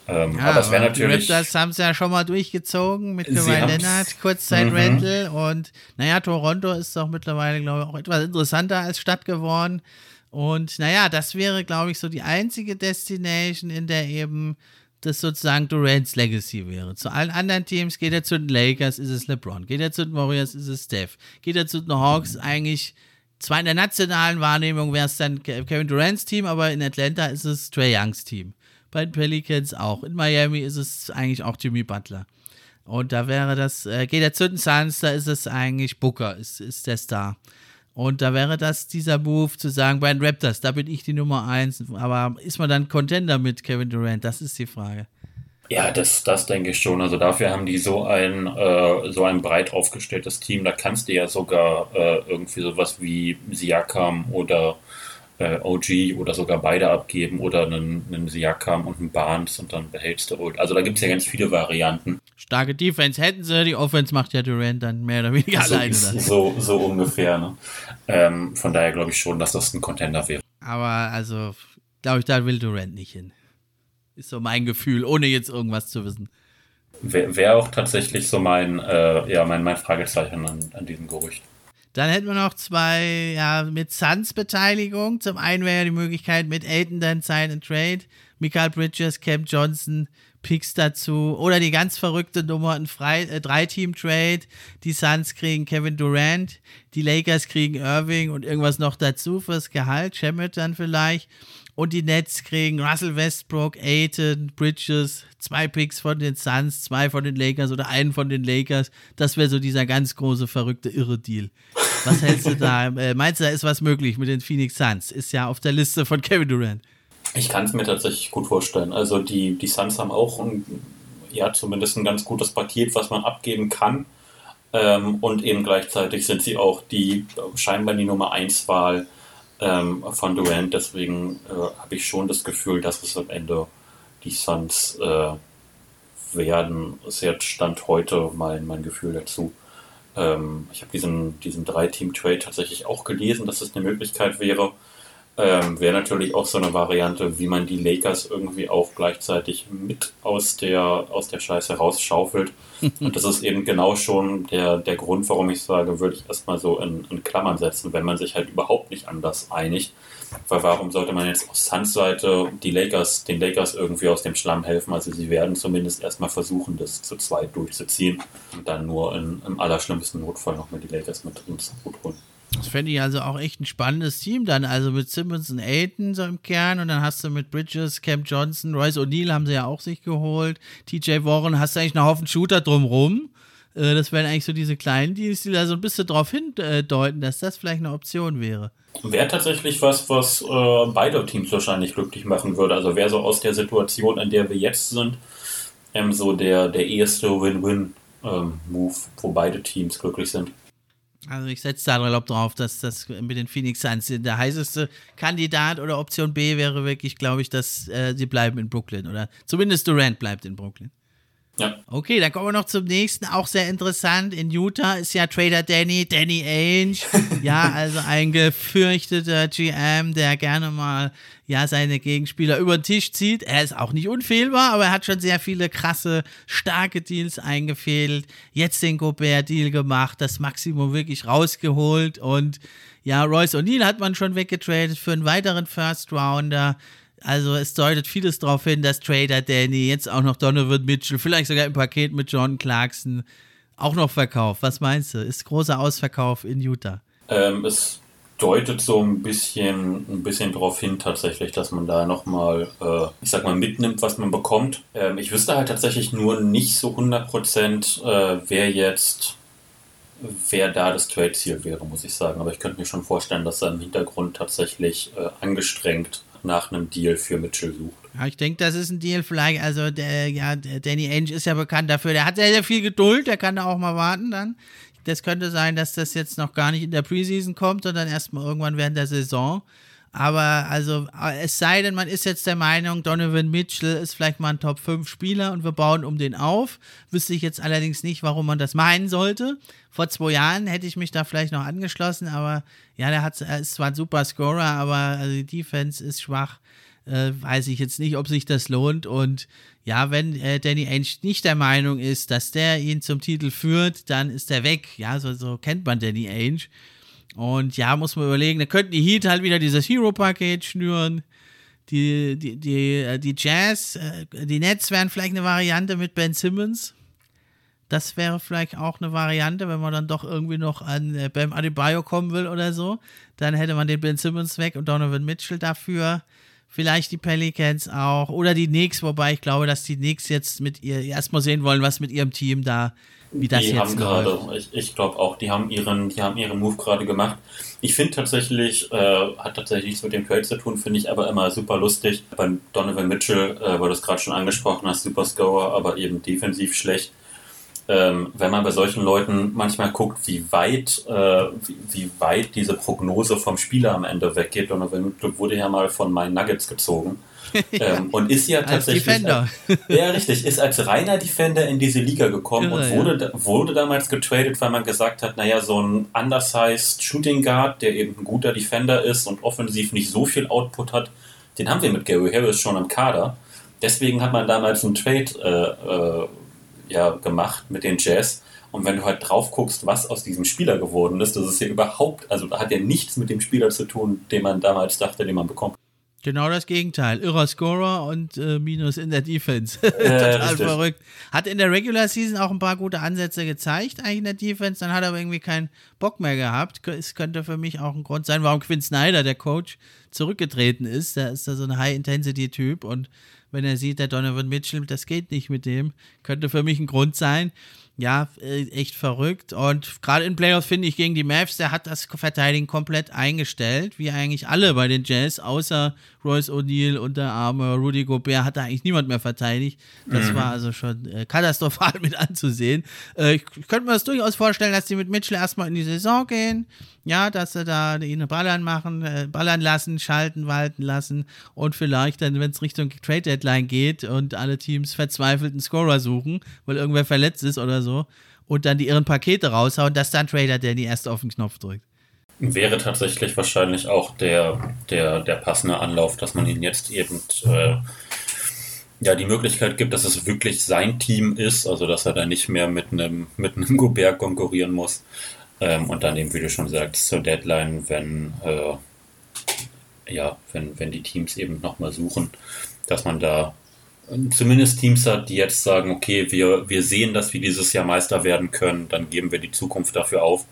Ähm, Ja, aber es wäre die natürlich. Raptors haben es ja schon mal durchgezogen mit Sie Kawhi Leonard, Kurzzeit-Rental und naja, Toronto ist doch mittlerweile, glaube ich, auch etwas interessanter als Stadt geworden. Und naja, das wäre, glaube ich, so die einzige Destination, in der eben das sozusagen Durants Legacy wäre. Zu allen anderen Teams geht er zu den Lakers, ist es LeBron. Geht er zu den Warriors, ist es Steph. Geht er zu den Hawks, eigentlich zwar in der nationalen Wahrnehmung wäre es dann Ke- Kevin Durants Team, aber in Atlanta ist es Trey Youngs Team. Bei den Pelicans auch. In Miami ist es eigentlich auch Jimmy Butler. Und da wäre das, äh, geht er zu den Suns, da ist es eigentlich Booker, ist, ist der Star. Und da wäre das dieser Move zu sagen, bei den Raptors, da bin ich die Nummer eins. Aber ist man dann Contender mit Kevin Durant? Das ist die Frage. Ja, das, das denke ich schon. Also dafür haben die so ein, äh, so ein breit aufgestelltes Team. Da kannst du ja sogar äh, irgendwie sowas wie Siakam oder äh, OG oder sogar beide abgeben oder einen, einen Siakam und einen Barnes und dann behältst du Old. Also da gibt es ja ganz viele Varianten. Starke Defense hätten sie, die Offense macht ja Durant dann mehr oder weniger So, alleine. Dann. so, so ungefähr. Ne? Ähm, von daher glaube ich schon, dass das ein Contender wäre. Aber also, glaube ich, da will Durant nicht hin. Ist so mein Gefühl, ohne jetzt irgendwas zu wissen. Wäre wär auch tatsächlich so mein, äh, ja, mein, mein Fragezeichen an, an diesem Gerücht. Dann hätten wir noch zwei, ja, mit Suns Beteiligung. Zum einen wäre ja die Möglichkeit mit Aiden dann Sign and Trade, Michael Bridges, Cam Johnson, Picks dazu oder die ganz verrückte Nummer, ein Frei äh, Drei-Team-Trade. Die Suns kriegen Kevin Durant, die Lakers kriegen Irving und irgendwas noch dazu fürs Gehalt, Shemet dann vielleicht. Und die Nets kriegen Russell Westbrook, Aiton, Bridges, zwei Picks von den Suns, zwei von den Lakers oder einen von den Lakers. Das wäre so dieser ganz große, verrückte, irre Deal. Was (laughs) hältst du da? Äh, meinst du, da ist was möglich mit den Phoenix Suns? Ist ja auf der Liste von Kevin Durant. Ich kann es mir tatsächlich gut vorstellen. Also die, die Suns haben auch ein, ja, zumindest ein ganz gutes Paket, was man abgeben kann. Ähm, und eben gleichzeitig sind sie auch die scheinbar die Nummer 1 Wahl ähm, von Durant. Deswegen äh, habe ich schon das Gefühl, dass es am Ende die Suns äh, werden. Ist jetzt Stand heute mein, mein Gefühl dazu. Ähm, ich habe diesen, diesen Drei-Team-Trade tatsächlich auch gelesen, dass es eine Möglichkeit wäre. Ähm, Wäre natürlich auch so eine Variante, wie man die Lakers irgendwie auch gleichzeitig mit aus der, aus der Scheiße rausschaufelt. (laughs) Und das ist eben genau schon der, der Grund, warum ich sage, würde ich erstmal so in, in Klammern setzen, wenn man sich halt überhaupt nicht anders einigt. Weil warum sollte man jetzt aus Suns Seite die Lakers, den Lakers irgendwie aus dem Schlamm helfen? Also sie werden zumindest erstmal versuchen, das zu zweit durchzuziehen und dann nur in, im allerschlimmsten Notfall noch mal die Lakers mit ins Boot holen. Das fände ich also auch echt ein spannendes Team dann. Also mit Simmons und Aiton so im Kern und dann hast du mit Bridges, Cam Johnson, Royce O'Neill haben sie ja auch sich geholt. TJ Warren, hast du eigentlich einen Haufen Shooter drumrum. Äh, das wären eigentlich so diese kleinen Deals, die da so ein bisschen darauf hindeuten, dass das vielleicht eine Option wäre. Wäre tatsächlich was, was äh, beide Teams wahrscheinlich glücklich machen würde. Also wäre so aus der Situation, in der wir jetzt sind, ähm, so der, der erste Win-Win-Move, ähm, wo beide Teams glücklich sind. Also ich setze da drauf, dass das mit den Phoenix Suns der heißeste Kandidat oder Option B wäre wirklich, glaube ich, dass äh, sie bleiben in Brooklyn oder zumindest Durant bleibt in Brooklyn. Ja. Okay, dann kommen wir noch zum nächsten, auch sehr interessant. In Utah ist ja Trader Danny, Danny Ainge. (laughs) ja, also ein gefürchteter GM, der gerne mal ja seine Gegenspieler über den Tisch zieht. Er ist auch nicht unfehlbar, aber er hat schon sehr viele krasse, starke Deals eingefädelt. Jetzt den Gobert-Deal gemacht, das Maximum wirklich rausgeholt und ja, Royce O'Neill hat man schon weggetradet für einen weiteren First Rounder. Also es deutet vieles darauf hin, dass Trader Danny jetzt auch noch Donovan Mitchell, vielleicht sogar im Paket mit John Clarkson auch noch verkauft. Was meinst du? Ist großer Ausverkauf in Utah? Ähm, es deutet so ein bisschen, ein bisschen darauf hin tatsächlich, dass man da nochmal, äh, ich sag mal, mitnimmt, was man bekommt. Ähm, ich wüsste halt tatsächlich nur nicht so 100%, äh, wer jetzt, wer da das Trade-Ziel wäre, muss ich sagen. Aber ich könnte mir schon vorstellen, dass er im Hintergrund tatsächlich äh, angestrengt nach einem Deal für Mitchell sucht. Ja, ich denke, das ist ein Deal vielleicht. Also, der, ja, Danny Ainge ist ja bekannt dafür. Der hat sehr, sehr viel Geduld. Der kann da auch mal warten dann. Das könnte sein, dass das jetzt noch gar nicht in der Preseason kommt, sondern erstmal irgendwann während der Saison. Aber also, es sei denn, man ist jetzt der Meinung, Donovan Mitchell ist vielleicht mal ein Top 5 Spieler und wir bauen um den auf. Wüsste ich jetzt allerdings nicht, warum man das meinen sollte. Vor zwei Jahren hätte ich mich da vielleicht noch angeschlossen, aber ja, der hat, ist zwar ein super Scorer, aber also die Defense ist schwach. Äh, weiß ich jetzt nicht, ob sich das lohnt. Und ja, wenn äh, Danny Ainge nicht der Meinung ist, dass der ihn zum Titel führt, dann ist er weg. Ja, so, so kennt man Danny Ainge. Und ja, muss man überlegen, da könnten die Heat halt wieder dieses Hero-Paket schnüren. Die, die, die, äh, die Jazz, äh, die Nets wären vielleicht eine Variante mit Ben Simmons. Das wäre vielleicht auch eine Variante, wenn man dann doch irgendwie noch an äh, Bam Adebayo kommen will oder so. Dann hätte man den Ben Simmons weg und Donovan Mitchell dafür. Vielleicht die Pelicans auch. Oder die Knicks, wobei ich glaube, dass die Knicks jetzt mit ihr erstmal sehen wollen, was mit ihrem Team da wie das die jetzt haben gerade, ich, ich glaube auch, die haben ihren, die haben ihren Move gerade gemacht. Ich finde tatsächlich, äh, hat tatsächlich nichts mit dem Trade zu tun, finde ich aber immer super lustig. Bei Donovan Mitchell, äh, weil du es gerade schon angesprochen hast, super Scorer, aber eben defensiv schlecht. Ähm, wenn man bei solchen Leuten manchmal guckt, wie weit, äh, wie, wie, weit diese Prognose vom Spieler am Ende weggeht, Donovan Mitchell wurde ja mal von meinen Nuggets gezogen (laughs) ähm, und ist ja tatsächlich. Als Defender. (laughs) Ja, richtig. Ist als reiner Defender in diese Liga gekommen Irre, und wurde, ja. wurde damals getradet, weil man gesagt hat, naja, so ein undersized Shooting Guard, der eben ein guter Defender ist und offensiv nicht so viel Output hat, den haben wir mit Gary Harris schon im Kader. Deswegen hat man damals einen Trade äh, äh, ja, gemacht mit den Jazz. Und wenn du halt drauf guckst, was aus diesem Spieler geworden ist, das ist ja überhaupt, also hat ja nichts mit dem Spieler zu tun, den man damals dachte, den man bekommt. Genau das Gegenteil. Irrer Scorer und äh, Minus in der Defense. (laughs) Total richtig. verrückt. Hat in der Regular Season auch ein paar gute Ansätze gezeigt, eigentlich in der Defense. Dann hat er aber irgendwie keinen Bock mehr gehabt. Es könnte für mich auch ein Grund sein, warum Quinn Snyder, der Coach, zurückgetreten ist. Der ist da so ein High-Intensity-Typ und wenn er sieht, der Donovan Mitchell, das geht nicht mit dem, könnte für mich ein Grund sein ja, äh, echt verrückt. Und gerade in Playoffs finde ich gegen die Mavs, der hat das Verteidigen komplett eingestellt, wie eigentlich alle bei den Jazz, außer Royce O'Neill und der arme Rudy Gobert hat da eigentlich niemand mehr verteidigt. Das mhm. war also schon äh, katastrophal (laughs) mit anzusehen. Äh, ich, ich könnte mir das durchaus vorstellen, dass die mit Mitchell erstmal in die Saison gehen. Ja, dass sie da ihn ballern machen, äh, ballern lassen, schalten, walten lassen und vielleicht dann, wenn es Richtung Trade Deadline geht und alle Teams verzweifelten Scorer suchen, weil irgendwer verletzt ist oder so und dann die ihren Pakete raushauen, dass dann Trader Danny erst auf den Knopf drückt. Wäre tatsächlich wahrscheinlich auch der, der, der passende Anlauf, dass man ihn jetzt eben äh, ja die Möglichkeit gibt, dass es wirklich sein Team ist, also dass er da nicht mehr mit einem mit einem (laughs) Gobert konkurrieren muss. Ähm, und dann eben, wie du schon sagst, zur Deadline, wenn äh, ja, wenn, wenn die Teams eben nochmal suchen, dass man da zumindest Teams hat, die jetzt sagen, okay, wir, wir sehen, dass wir dieses Jahr Meister werden können, dann geben wir die Zukunft dafür auf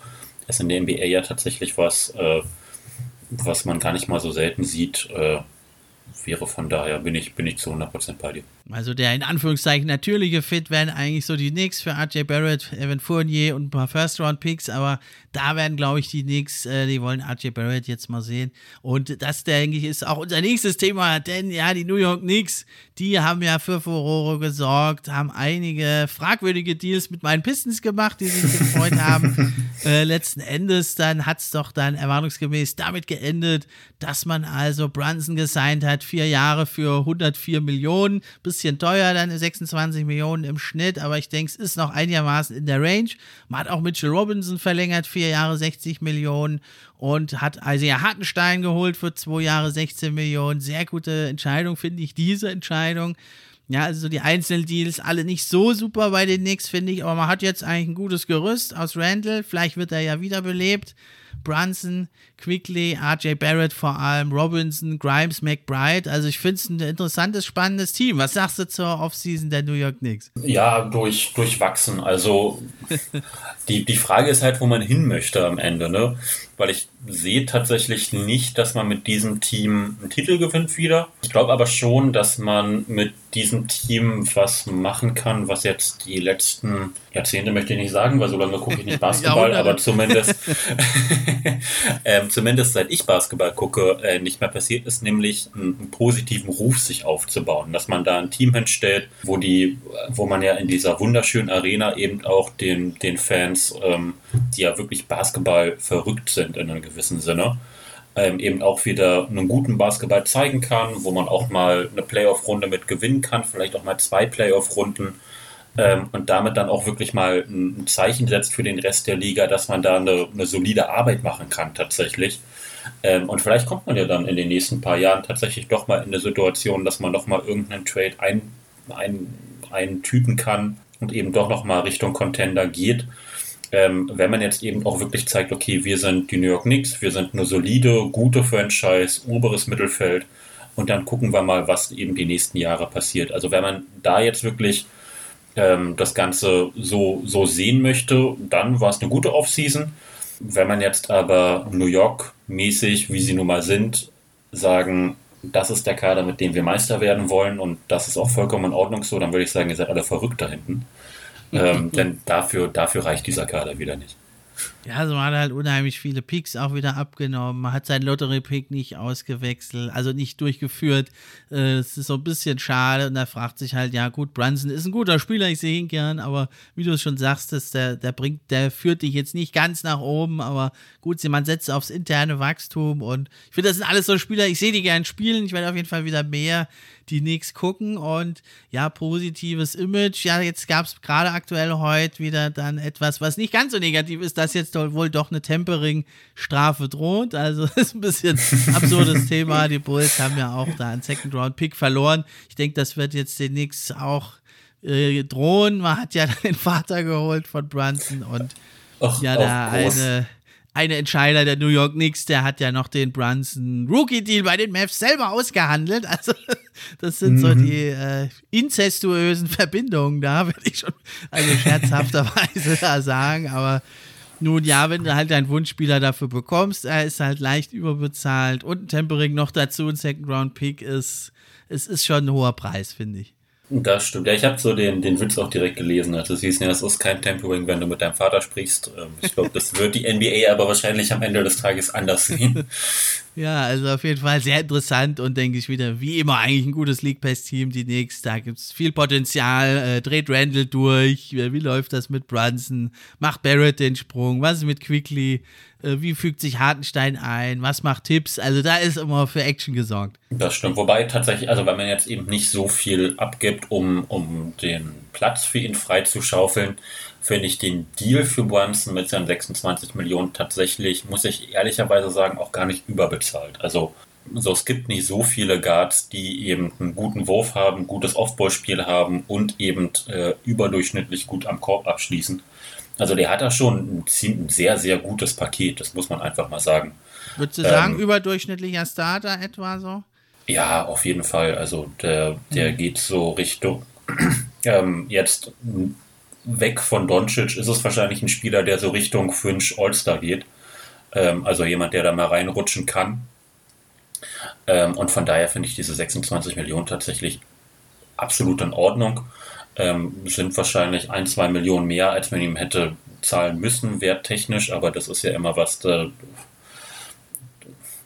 ist in der NBA ja tatsächlich was, äh, was man gar nicht mal so selten sieht. Äh, wäre von daher, bin ich, bin ich zu 100% bei dir. Also der in Anführungszeichen natürliche Fit wären eigentlich so die Knicks für RJ Barrett, Evan Fournier und ein paar First-Round-Picks, aber da werden, glaube ich, die Knicks, äh, die wollen RJ Barrett jetzt mal sehen. Und das, denke ich, ist auch unser nächstes Thema, denn ja, die New York Knicks, die haben ja für Furore gesorgt, haben einige fragwürdige Deals mit meinen Pistons gemacht, die sich gefreut haben. (laughs) Äh, letzten Endes dann hat es doch dann erwartungsgemäß damit geendet, dass man also Brunson gesigned hat, vier Jahre für 104 Millionen, bisschen teuer, dann 26 Millionen im Schnitt, aber ich denke, es ist noch einigermaßen in der Range. Man hat auch Mitchell Robinson verlängert, vier Jahre 60 Millionen und hat Isaiah Hartenstein geholt für zwei Jahre 16 Millionen. Sehr gute Entscheidung, finde ich, diese Entscheidung. Ja, also die Einzeldeals alle nicht so super bei den Knicks, finde ich, aber man hat jetzt eigentlich ein gutes Gerüst aus Randall. Vielleicht wird er ja wiederbelebt. Brunson, Quickly, RJ Barrett vor allem, Robinson, Grimes, McBride. Also ich finde es ein interessantes, spannendes Team. Was sagst du zur Offseason der New York Knicks? Ja, durch, durchwachsen. Also (laughs) die, die Frage ist halt, wo man hin möchte am Ende, ne? Weil ich sehe tatsächlich nicht, dass man mit diesem Team einen Titel gewinnt wieder. Ich glaube aber schon, dass man mit diesem Team was machen kann, was jetzt die letzten Jahrzehnte möchte ich nicht sagen, weil so lange gucke ich nicht (laughs) Basketball, aber zumindest (laughs) (laughs) ähm, zumindest seit ich Basketball gucke, äh, nicht mehr passiert ist, nämlich einen, einen, positiven Ruf sich aufzubauen, dass man da ein Team hinstellt, wo die, wo man ja in dieser wunderschönen Arena eben auch den, den Fans, ähm, die ja wirklich Basketball verrückt sind in einem gewissen Sinne, ähm, eben auch wieder einen guten Basketball zeigen kann, wo man auch mal eine Playoff-Runde mit gewinnen kann, vielleicht auch mal zwei Playoff-Runden ähm, und damit dann auch wirklich mal ein Zeichen setzt für den Rest der Liga, dass man da eine, eine solide Arbeit machen kann tatsächlich. Ähm, und vielleicht kommt man ja dann in den nächsten paar Jahren tatsächlich doch mal in eine Situation, dass man doch mal irgendeinen Trade ein, ein, eintüten kann und eben doch noch mal Richtung Contender geht. Ähm, wenn man jetzt eben auch wirklich zeigt, okay, wir sind die New York Knicks, wir sind eine solide, gute Franchise, oberes Mittelfeld und dann gucken wir mal, was eben die nächsten Jahre passiert. Also wenn man da jetzt wirklich ähm, das Ganze so, so sehen möchte, dann war es eine gute Offseason. Wenn man jetzt aber New York mäßig, wie sie nun mal sind, sagen, das ist der Kader, mit dem wir Meister werden wollen und das ist auch vollkommen in Ordnung so, dann würde ich sagen, ihr seid alle verrückt da hinten. Ähm, denn dafür, dafür reicht dieser Kader wieder nicht. Ja, also man hat halt unheimlich viele Picks auch wieder abgenommen. Man hat seinen Lottery-Pick nicht ausgewechselt, also nicht durchgeführt. Äh, das ist so ein bisschen schade. Und da fragt sich halt, ja gut, Brunson ist ein guter Spieler, ich sehe ihn gern, aber wie du es schon sagst, das, der, der bringt, der führt dich jetzt nicht ganz nach oben, aber gut, man setzt aufs interne Wachstum und ich finde, das sind alles so Spieler, ich sehe die gern spielen. Ich werde auf jeden Fall wieder mehr die Knicks gucken und ja, positives Image. Ja, jetzt gab es gerade aktuell heute wieder dann etwas, was nicht ganz so negativ ist, dass jetzt wohl doch eine Tempering-Strafe droht. Also (laughs) das ist ein bisschen absurdes (laughs) Thema. Die Bulls haben ja auch da einen Second-Round-Pick verloren. Ich denke, das wird jetzt den Knicks auch äh, drohen. Man hat ja (laughs) den Vater geholt von Brunson und Och, ja, da eine eine Entscheider der New York Knicks, der hat ja noch den Brunson Rookie Deal bei den Mavs selber ausgehandelt. Also das sind mhm. so die äh, incestuösen Verbindungen da, würde ich schon also scherzhafterweise da sagen. Aber nun ja, wenn du halt deinen Wunschspieler dafür bekommst, er ist halt leicht überbezahlt und ein Tempering noch dazu, ein Second Round Pick ist, es ist schon ein hoher Preis, finde ich. Das stimmt. Ja, ich habe so den, den Witz auch direkt gelesen. Also es hieß ja, das ist kein Tempering, wenn du mit deinem Vater sprichst. Ähm, ich glaube, das wird die NBA aber wahrscheinlich am Ende des Tages anders sehen. (laughs) ja, also auf jeden Fall sehr interessant und denke ich wieder, wie immer, eigentlich ein gutes League Pass-Team. Die Knicks, da gibt es viel Potenzial. Äh, dreht Randall durch. Wie läuft das mit Brunson? Macht Barrett den Sprung? Was ist mit Quickly? Äh, wie fügt sich Hartenstein ein, was macht Tipps. Also da ist immer für Action gesorgt. Das stimmt. Wobei tatsächlich, also wenn man jetzt eben nicht so viel abgibt, um, um den Platz für ihn freizuschaufeln, finde ich den Deal für Brunson mit seinen 26 Millionen tatsächlich, muss ich ehrlicherweise sagen, auch gar nicht überbezahlt. Also so, es gibt nicht so viele Guards, die eben einen guten Wurf haben, gutes Offballspiel haben und eben äh, überdurchschnittlich gut am Korb abschließen. Also der hat da schon ein, ein, sehr, sehr gutes Paket, das muss man einfach mal sagen. Würdest du ähm, sagen, überdurchschnittlicher Starter etwa so? Ja, auf jeden Fall. Also der, der mhm. geht so Richtung (clears throat) ähm, jetzt weg von Doncic ist es wahrscheinlich ein Spieler, der so Richtung Fringe All-Star geht. Ähm, also jemand, der da mal reinrutschen kann. Ähm, und von daher finde ich diese 26 Millionen tatsächlich absolut in Ordnung. Ähm, sind wahrscheinlich ein, zwei Millionen mehr, als man ihm hätte zahlen müssen, werttechnisch, aber das ist ja immer was, da,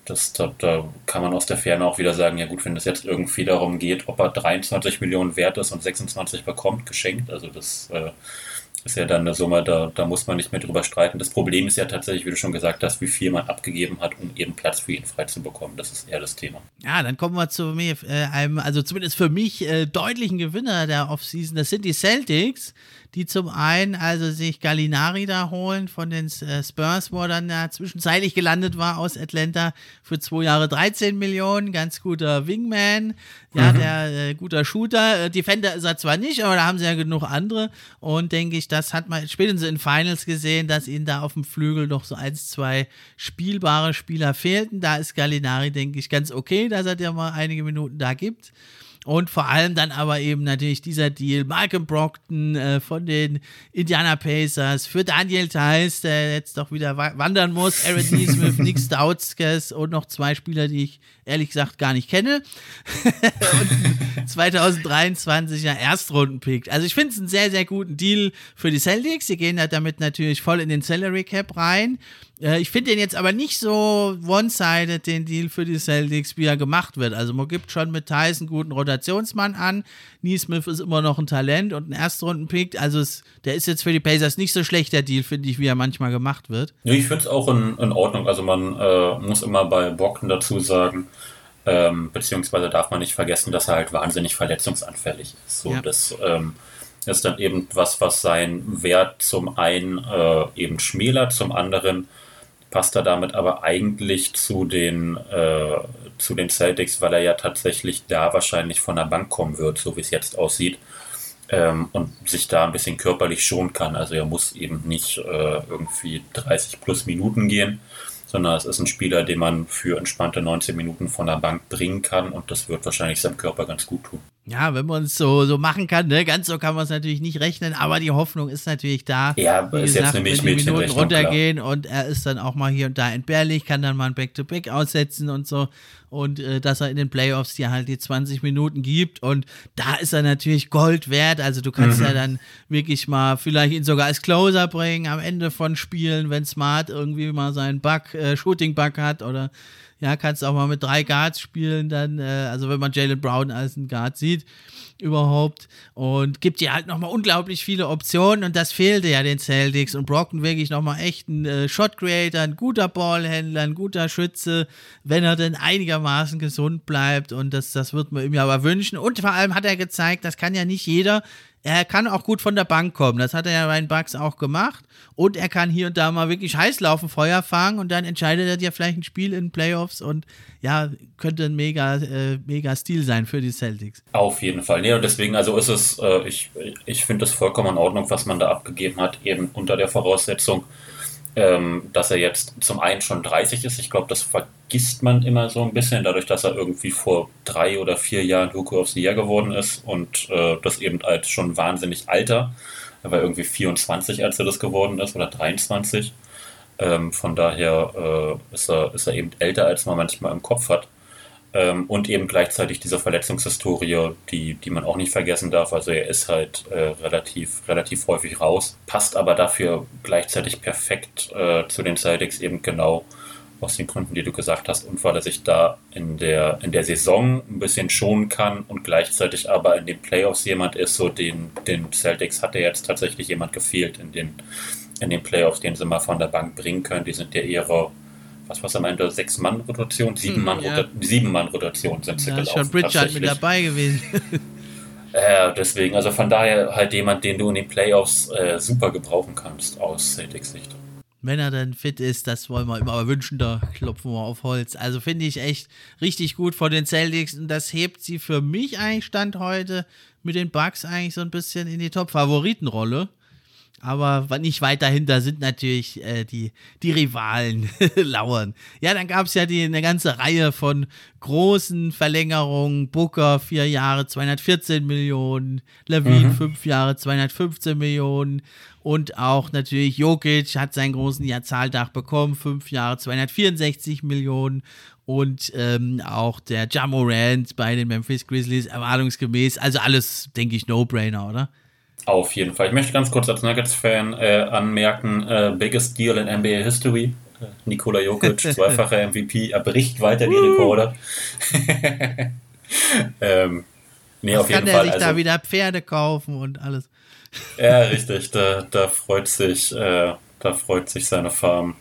das, da, da, kann man aus der Ferne auch wieder sagen, ja gut, wenn es jetzt irgendwie darum geht, ob er 23 Millionen wert ist und 26 bekommt, geschenkt, also das äh, ist ja dann eine Summe, da, da muss man nicht mehr drüber streiten. Das Problem ist ja tatsächlich, wie du schon gesagt hast, wie viel man abgegeben hat, um eben Platz für ihn frei zu bekommen. Das ist eher das Thema. Ja, dann kommen wir zu mir, äh, einem, also zumindest für mich äh, deutlichen Gewinner der Offseason. Das sind die Celtics die zum einen also sich Gallinari da holen von den äh, Spurs, wo er dann ja zwischenzeitlich gelandet war aus Atlanta für zwei Jahre 13 Millionen, ganz guter Wingman, ja, mhm. der äh, guter Shooter. Äh, Defender ist er zwar nicht, aber da haben sie ja genug andere und denke ich, das hat man spätestens in Finals gesehen, dass ihnen da auf dem Flügel noch so eins, zwei spielbare Spieler fehlten. Da ist Gallinari, denke ich, ganz okay, dass er dir mal einige Minuten da gibt. Und vor allem dann aber eben natürlich dieser Deal, Malcolm Brockton äh, von den Indiana Pacers für Daniel Theiss, der jetzt doch wieder wandern muss, Aaron Neesmith, (laughs) Nick Stautskes und noch zwei Spieler, die ich ehrlich gesagt gar nicht kenne. (laughs) und 2023er Erstrundenpick. Also ich finde es einen sehr, sehr guten Deal für die Celtics. Sie gehen damit natürlich voll in den Salary Cap rein. Äh, ich finde den jetzt aber nicht so one-sided, den Deal für die Celtics, wie er gemacht wird. Also man gibt schon mit Tyson guten Rotationsmann an. Neesmith ist immer noch ein Talent und ein Erstrunden-Pick. Also es, der ist jetzt für die Pacers nicht so schlecht, der Deal, finde ich, wie er manchmal gemacht wird. Ja, ich finde es auch in, in, Ordnung. Also man äh, muss immer bei Brocken dazu sagen, ähm, beziehungsweise darf man nicht vergessen, dass er halt wahnsinnig verletzungsanfällig ist. So, ja. das ähm, ist dann eben was, was sein Wert zum einen äh, eben schmälert, zum anderen passt er damit aber eigentlich zu den, äh, zu den Celtics, weil er ja tatsächlich da wahrscheinlich von der Bank kommen wird, so wie es jetzt aussieht. Ähm, und sich da ein bisschen körperlich schonen kann. Also er muss eben nicht äh, irgendwie 30 plus Minuten gehen, sondern es ist ein Spieler, den man für entspannte 19 Minuten von der Bank bringen kann und das wird wahrscheinlich seinem Körper ganz gut tun. Ja, wenn man es so, so machen kann, ne? ganz so kann man es natürlich nicht rechnen, aber die Hoffnung ist natürlich da. Ja, Wie ist gesagt, jetzt nämlich die Minuten runtergehen klar. und er ist dann auch mal hier und da entbehrlich, kann dann mal ein Back-to-Back -Back aussetzen und so und äh, dass er in den Playoffs dir halt die 20 Minuten gibt. Und da ist er natürlich Gold wert, also du kannst mhm. ja dann wirklich mal vielleicht ihn sogar als Closer bringen am Ende von Spielen, wenn Smart irgendwie mal seinen Bug, äh, Shooting-Bug hat oder ja, kannst auch mal mit drei Guards spielen, dann, äh, also wenn man Jalen Brown als einen Guard sieht, überhaupt. Und gibt dir halt nochmal unglaublich viele Optionen und das fehlte ja den Celtics. Und Brockton wirklich nochmal echt ein äh, Shot Creator, ein guter Ballhändler, ein guter Schütze, wenn er denn einigermaßen gesund bleibt. Und das, das wird man ihm ja aber wünschen. Und vor allem hat er gezeigt, das kann ja nicht jeder er kann auch gut von der Bank kommen. Das hat er ja bei den Bugs auch gemacht. Und er kann hier und da mal wirklich heiß laufen, Feuer fangen und dann entscheidet er dir vielleicht ein Spiel in Playoffs und ja, könnte ein mega, äh, mega Stil sein für die Celtics. Auf jeden Fall. Nee, und deswegen, also ist es, äh, ich, ich finde es vollkommen in Ordnung, was man da abgegeben hat, eben unter der Voraussetzung, ähm, dass er jetzt zum einen schon 30 ist. Ich glaube, das vergisst man immer so ein bisschen, dadurch, dass er irgendwie vor drei oder vier Jahren Rookie of the Year geworden ist und äh, das eben als schon wahnsinnig alter. Er war irgendwie 24, als er das geworden ist, oder 23. Ähm, von daher äh, ist, er, ist er eben älter, als man manchmal im Kopf hat. Ähm, und eben gleichzeitig diese Verletzungshistorie, die, die man auch nicht vergessen darf. Also er ist halt äh, relativ, relativ häufig raus, passt aber dafür gleichzeitig perfekt äh, zu den Celtics eben genau aus den Gründen, die du gesagt hast, und weil er sich da in der, in der Saison ein bisschen schonen kann und gleichzeitig aber in den Playoffs jemand ist, so den, den Celtics hat er jetzt tatsächlich jemand gefehlt in den, in den Playoffs, den sie mal von der Bank bringen können. Die sind ja ihre was was am Ende sechs Mann Rotation, sieben hm, Mann ja. sieben sind sie da gelaufen. Schon Pritchard mit dabei gewesen. (laughs) äh, deswegen, also von daher halt jemand, den du in den Playoffs äh, super gebrauchen kannst aus Celtics Sicht. Wenn er dann fit ist, das wollen wir immer wünschen, da klopfen wir auf Holz. Also finde ich echt richtig gut von den Celtics und das hebt sie für mich eigentlich Stand heute mit den Bugs eigentlich so ein bisschen in die Top-Favoritenrolle. Aber nicht weit dahinter sind natürlich äh, die, die Rivalen (laughs) lauern. Ja, dann gab es ja die, eine ganze Reihe von großen Verlängerungen. Booker vier Jahre 214 Millionen, Levine mhm. fünf Jahre 215 Millionen und auch natürlich Jokic hat seinen großen Jahrzahldach bekommen, fünf Jahre 264 Millionen und ähm, auch der Jamorant bei den Memphis Grizzlies erwartungsgemäß. Also alles, denke ich, No-Brainer, oder? Auf jeden Fall. Ich möchte ganz kurz als Nuggets-Fan äh, anmerken: äh, Biggest Deal in NBA History. Äh, Nikola Jokic, (laughs) zweifacher MVP, er bricht weiter die Rekorde. (laughs) ähm, nee, auf jeden kann er sich also, da wieder Pferde kaufen und alles? ja, richtig. Da, da freut sich, äh, da freut sich seine Farm.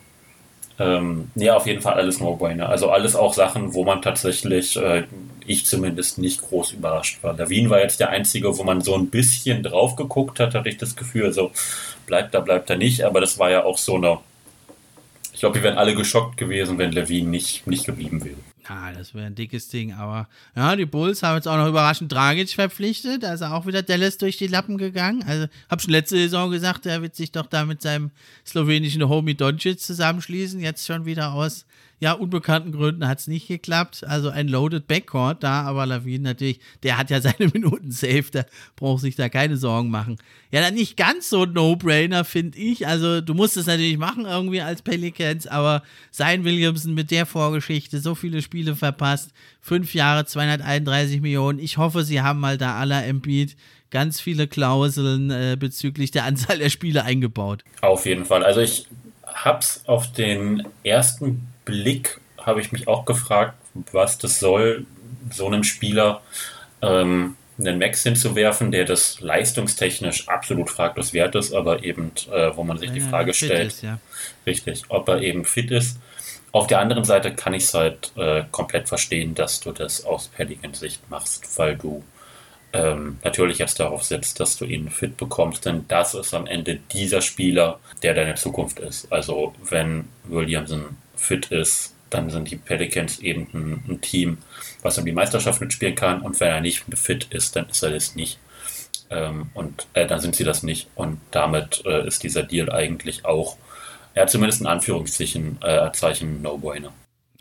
Ähm, ja, auf jeden Fall alles No-Brainer. Also alles auch Sachen, wo man tatsächlich, äh, ich zumindest nicht groß überrascht war. Wien war jetzt der einzige, wo man so ein bisschen drauf geguckt hat, hatte ich das Gefühl, also bleibt da, bleibt da nicht. Aber das war ja auch so eine, glaube, wir wären alle geschockt gewesen, wenn Levine nicht, nicht geblieben wäre. Ja, das wäre ein dickes Ding, aber ja, die Bulls haben jetzt auch noch überraschend Dragic verpflichtet. Da ist auch wieder Dallas durch die Lappen gegangen. Also, hab schon letzte Saison gesagt, er wird sich doch da mit seinem slowenischen Homie Doncic zusammenschließen. Jetzt schon wieder aus ja, unbekannten Gründen hat es nicht geklappt. Also ein loaded Backcourt da, aber Lavin natürlich, der hat ja seine (laughs) Minuten safe, der braucht sich da keine Sorgen machen. Ja, dann nicht ganz so No-Brainer, finde ich. Also du musst es natürlich machen irgendwie als Pelicans, aber sein Williamson mit der Vorgeschichte, so viele Spiele verpasst, fünf Jahre, 231 Millionen. Ich hoffe, sie haben mal da aller Embiid ganz viele Klauseln äh, bezüglich der Anzahl der Spiele eingebaut. Auf jeden Fall. Also ich hab's auf den ersten Blick habe ich mich auch gefragt, was das soll, so einem Spieler ähm, einen Max hinzuwerfen, der das leistungstechnisch absolut fraglos wert ist, aber eben, äh, wo man sich ja, die Frage stellt, ist, ja. richtig, ob er eben fit ist. Auf der anderen Seite kann ich es halt äh, komplett verstehen, dass du das aus Pelicans-Sicht machst, weil du ähm, natürlich jetzt darauf setzt, dass du ihn fit bekommst, denn das ist am Ende dieser Spieler, der deine Zukunft ist. Also wenn Williamson fit ist, dann sind die Pelicans eben ein, ein, Team, was um die Meisterschaft mitspielen kann. Und wenn er nicht fit ist, dann ist er das nicht. Ähm, und äh, dann sind sie das nicht. Und damit äh, ist dieser Deal eigentlich auch, ja, zumindest in Anführungszeichen, äh, Zeichen No-Brainer.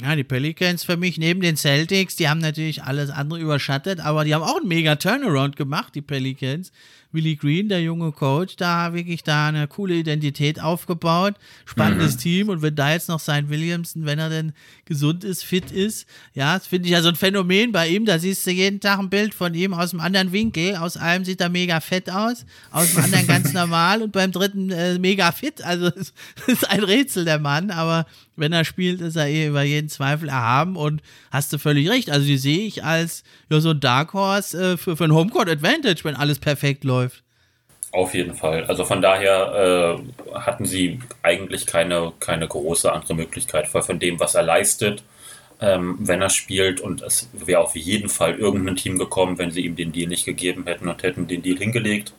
Ja, die Pelicans für mich neben den Celtics, die haben natürlich alles andere überschattet, aber die haben auch einen mega Turnaround gemacht, die Pelicans. Willie Green, der junge Coach, da wirklich da eine coole Identität aufgebaut. Spannendes mhm. Team. Und wenn da jetzt noch sein Williamson, wenn er denn gesund ist, fit ist, ja, das finde ich ja so ein Phänomen bei ihm. Da siehst du jeden Tag ein Bild von ihm aus einem anderen Winkel. Aus einem sieht er mega fett aus, aus dem anderen (laughs) ganz normal und beim dritten äh, mega fit. Also (laughs) das ist ein Rätsel, der Mann. Aber wenn er spielt, ist er eh über jeden Zweifel erhaben und hast du völlig recht. Also die sehe ich als ja, so ein Dark Horse äh, für, für ein Homecourt Advantage, wenn alles perfekt läuft. Auf jeden Fall. Also von daher äh, hatten sie eigentlich keine, keine große andere Möglichkeit, weil von dem, was er leistet, ähm, wenn er spielt, und es wäre auf jeden Fall irgendein Team gekommen, wenn sie ihm den Deal nicht gegeben hätten und hätten den Deal hingelegt.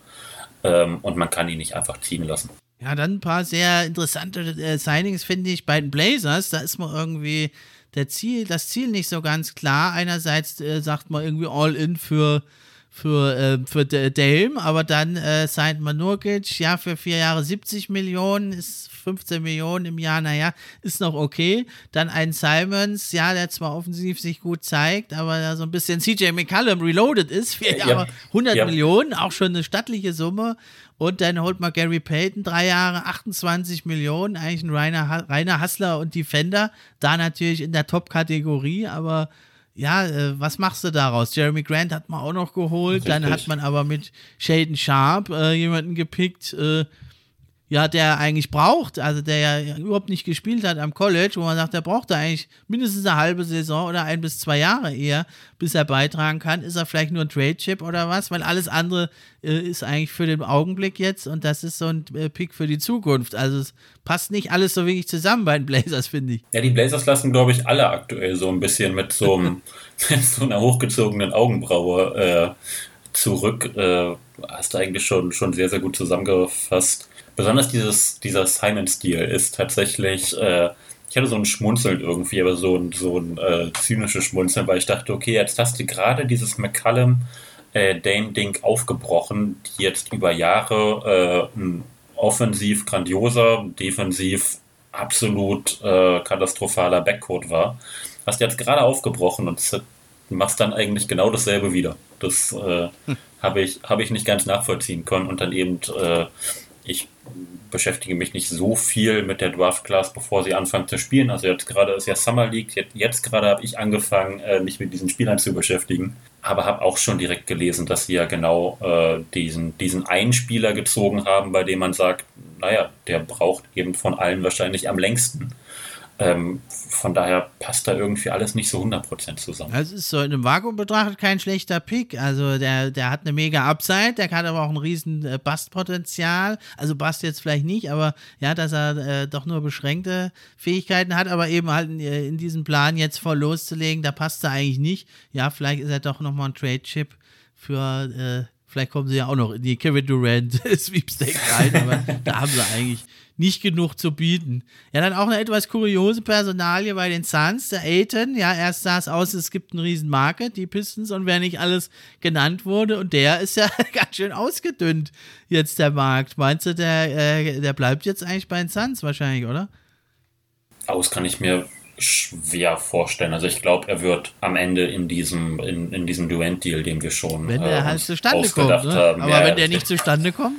Ähm, und man kann ihn nicht einfach ziehen lassen. Ja, dann ein paar sehr interessante äh, Signings, finde ich, bei den Blazers. Da ist man irgendwie der Ziel, das Ziel nicht so ganz klar. Einerseits äh, sagt man irgendwie All-In für für, äh, für Dame, aber dann äh, signed man Nurkic, ja, für vier Jahre 70 Millionen, ist 15 Millionen im Jahr, naja, ist noch okay. Dann ein Simons, ja, der zwar offensiv sich gut zeigt, aber da so ein bisschen CJ McCallum reloaded ist, vier Jahre, ja, 100 ja. Millionen, auch schon eine stattliche Summe. Und dann holt man Gary Payton, drei Jahre, 28 Millionen, eigentlich ein reiner, reiner Hustler und Defender. Da natürlich in der Top-Kategorie, aber ja, äh, was machst du daraus? Jeremy Grant hat man auch noch geholt, Richtig. dann hat man aber mit Shaden Sharp äh, jemanden gepickt, äh, ja, der eigentlich braucht, also der ja überhaupt nicht gespielt hat am College, wo man sagt, der braucht da eigentlich mindestens eine halbe Saison oder ein bis zwei Jahre eher, bis er beitragen kann. Ist er vielleicht nur ein Trade-Chip oder was? Weil alles andere äh, ist eigentlich für den Augenblick jetzt und das ist so ein äh, Pick für die Zukunft. Also es passt nicht alles so wirklich zusammen bei den Blazers, finde ich. Ja, die Blazers lassen, glaube ich, alle aktuell so ein bisschen mit so, einem, (laughs) mit so einer hochgezogenen Augenbraue äh, zurück. Äh, hast du eigentlich schon, schon sehr, sehr gut zusammengefasst besonders dieses, dieser Simon-Stil ist tatsächlich, äh, ich hatte so ein Schmunzeln irgendwie, aber so ein, so ein äh, zynisches Schmunzeln, weil ich dachte, okay, jetzt hast du gerade dieses McCallum äh, Dame-Ding aufgebrochen, die jetzt über Jahre äh, ein offensiv grandioser, defensiv absolut äh, katastrophaler Backcourt war. Hast jetzt gerade aufgebrochen und machst dann eigentlich genau dasselbe wieder. Das äh, hm. habe ich, hab ich nicht ganz nachvollziehen können und dann eben, äh, ich beschäftige mich nicht so viel mit der Draft Class, bevor sie anfangen zu spielen. Also jetzt gerade ist ja Summer League, jetzt, jetzt gerade habe ich angefangen, äh, mich mit diesen Spielern zu beschäftigen, aber habe auch schon direkt gelesen, dass sie ja genau äh, diesen, diesen einen Spieler gezogen haben, bei dem man sagt, naja, der braucht eben von allen wahrscheinlich am längsten. Ähm, von daher passt da irgendwie alles nicht so 100% zusammen. Das ist so in einem Vakuum betrachtet kein schlechter Pick. Also der, der hat eine mega Upside, der hat aber auch ein riesen äh, Bastpotenzial. Also Bast jetzt vielleicht nicht, aber ja, dass er äh, doch nur beschränkte Fähigkeiten hat, aber eben halt in, äh, in diesem Plan jetzt voll loszulegen, da passt er eigentlich nicht. Ja, vielleicht ist er doch nochmal ein Trade-Chip für, äh, vielleicht kommen sie ja auch noch in die Kevin Durant (laughs) Sweepstakes rein, aber da haben sie eigentlich nicht genug zu bieten. Ja, dann auch eine etwas kuriose Personalie bei den Suns, der Aiton. Ja, erst sah es aus, es gibt einen riesen Market, die Pistons, und wer nicht alles genannt wurde. Und der ist ja (laughs) ganz schön ausgedünnt, jetzt der Markt. Meinst du, der, äh, der bleibt jetzt eigentlich bei den Suns wahrscheinlich, oder? Aus kann ich mir schwer vorstellen. Also ich glaube, er wird am Ende in diesem, in, in diesem Duent-Deal, den wir schon wenn der äh, halt zustande kommt, ne? haben. Aber ja, wenn der nicht zustande kommt?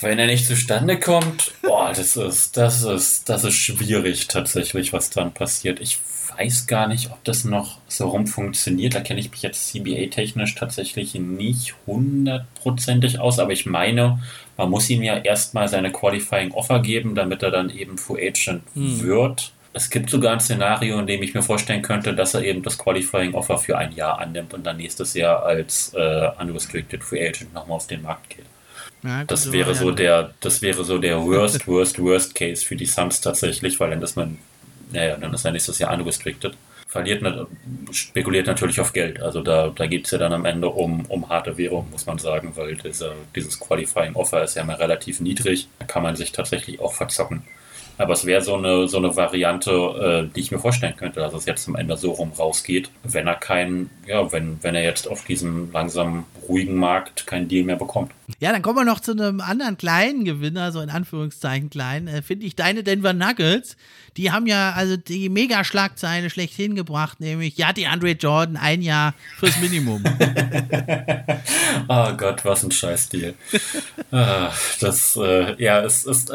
Wenn er nicht zustande kommt, boah, das ist, das ist, das ist schwierig tatsächlich, was dann passiert. Ich weiß gar nicht, ob das noch so rum funktioniert. Da kenne ich mich jetzt CBA-technisch tatsächlich nicht hundertprozentig aus, aber ich meine, man muss ihm ja erstmal seine Qualifying Offer geben, damit er dann eben Free Agent hm. wird. Es gibt sogar ein Szenario, in dem ich mir vorstellen könnte, dass er eben das Qualifying Offer für ein Jahr annimmt und dann nächstes Jahr als äh, Unrestricted Free Agent nochmal auf den Markt geht. Ja, gut, das wäre so der, das wäre so der worst, worst, worst Case für die Suns tatsächlich, weil dann ist man, naja, dann ist er nächstes Jahr unrestricted. Verliert, spekuliert natürlich auf Geld. Also da, da geht es ja dann am Ende um, um harte Währung, muss man sagen, weil dieser, dieses Qualifying Offer ist ja mal relativ niedrig. Da kann man sich tatsächlich auch verzocken. Aber es wäre so eine, so eine Variante, äh, die ich mir vorstellen könnte, dass es jetzt am Ende so rum rausgeht, wenn er keinen, ja, wenn, wenn er jetzt auf diesem langsam ruhigen Markt keinen Deal mehr bekommt. Ja, dann kommen wir noch zu einem anderen kleinen Gewinner, so in Anführungszeichen klein, äh, finde ich deine Denver Nuggets. Die haben ja also die Mega-Schlagzeile schlechthin gebracht, nämlich, ja, die Andre Jordan ein Jahr fürs Minimum. (laughs) oh Gott, was ein Scheiß-Deal. (laughs) ah, das, äh, ja, es ist,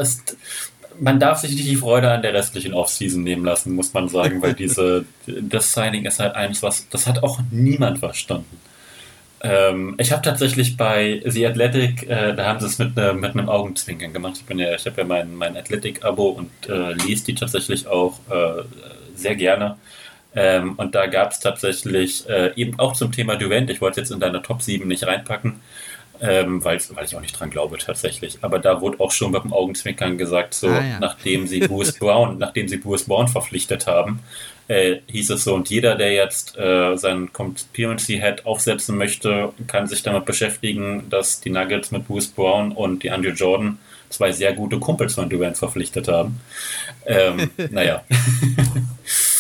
man darf sich nicht die Freude an der restlichen Offseason nehmen lassen, muss man sagen, weil (laughs) diese, das Signing ist halt eins, was, das hat auch niemand verstanden. Ähm, ich habe tatsächlich bei The Athletic, äh, da haben sie es mit, ne, mit einem Augenzwinkern gemacht. Ich, bin ja, ich habe ja mein, mein Athletic-Abo und äh, lese die tatsächlich auch äh, sehr gerne. Ähm, und da gab es tatsächlich äh, eben auch zum Thema Durant, ich wollte jetzt in deine Top 7 nicht reinpacken, ähm, weil, ich auch nicht dran glaube tatsächlich. Aber da wurde auch schon mit dem Augenzwinkern gesagt, so ah, ja. nachdem sie Bruce (laughs) Brown, nachdem sie Bruce Brown verpflichtet haben, äh, hieß es so, und jeder, der jetzt äh, seinen Conspiracy Head aufsetzen möchte, kann sich damit beschäftigen, dass die Nuggets mit Bruce Brown und die Andrew Jordan zwei sehr gute Kumpels von Durant verpflichtet haben. Ähm, (laughs) naja. (laughs)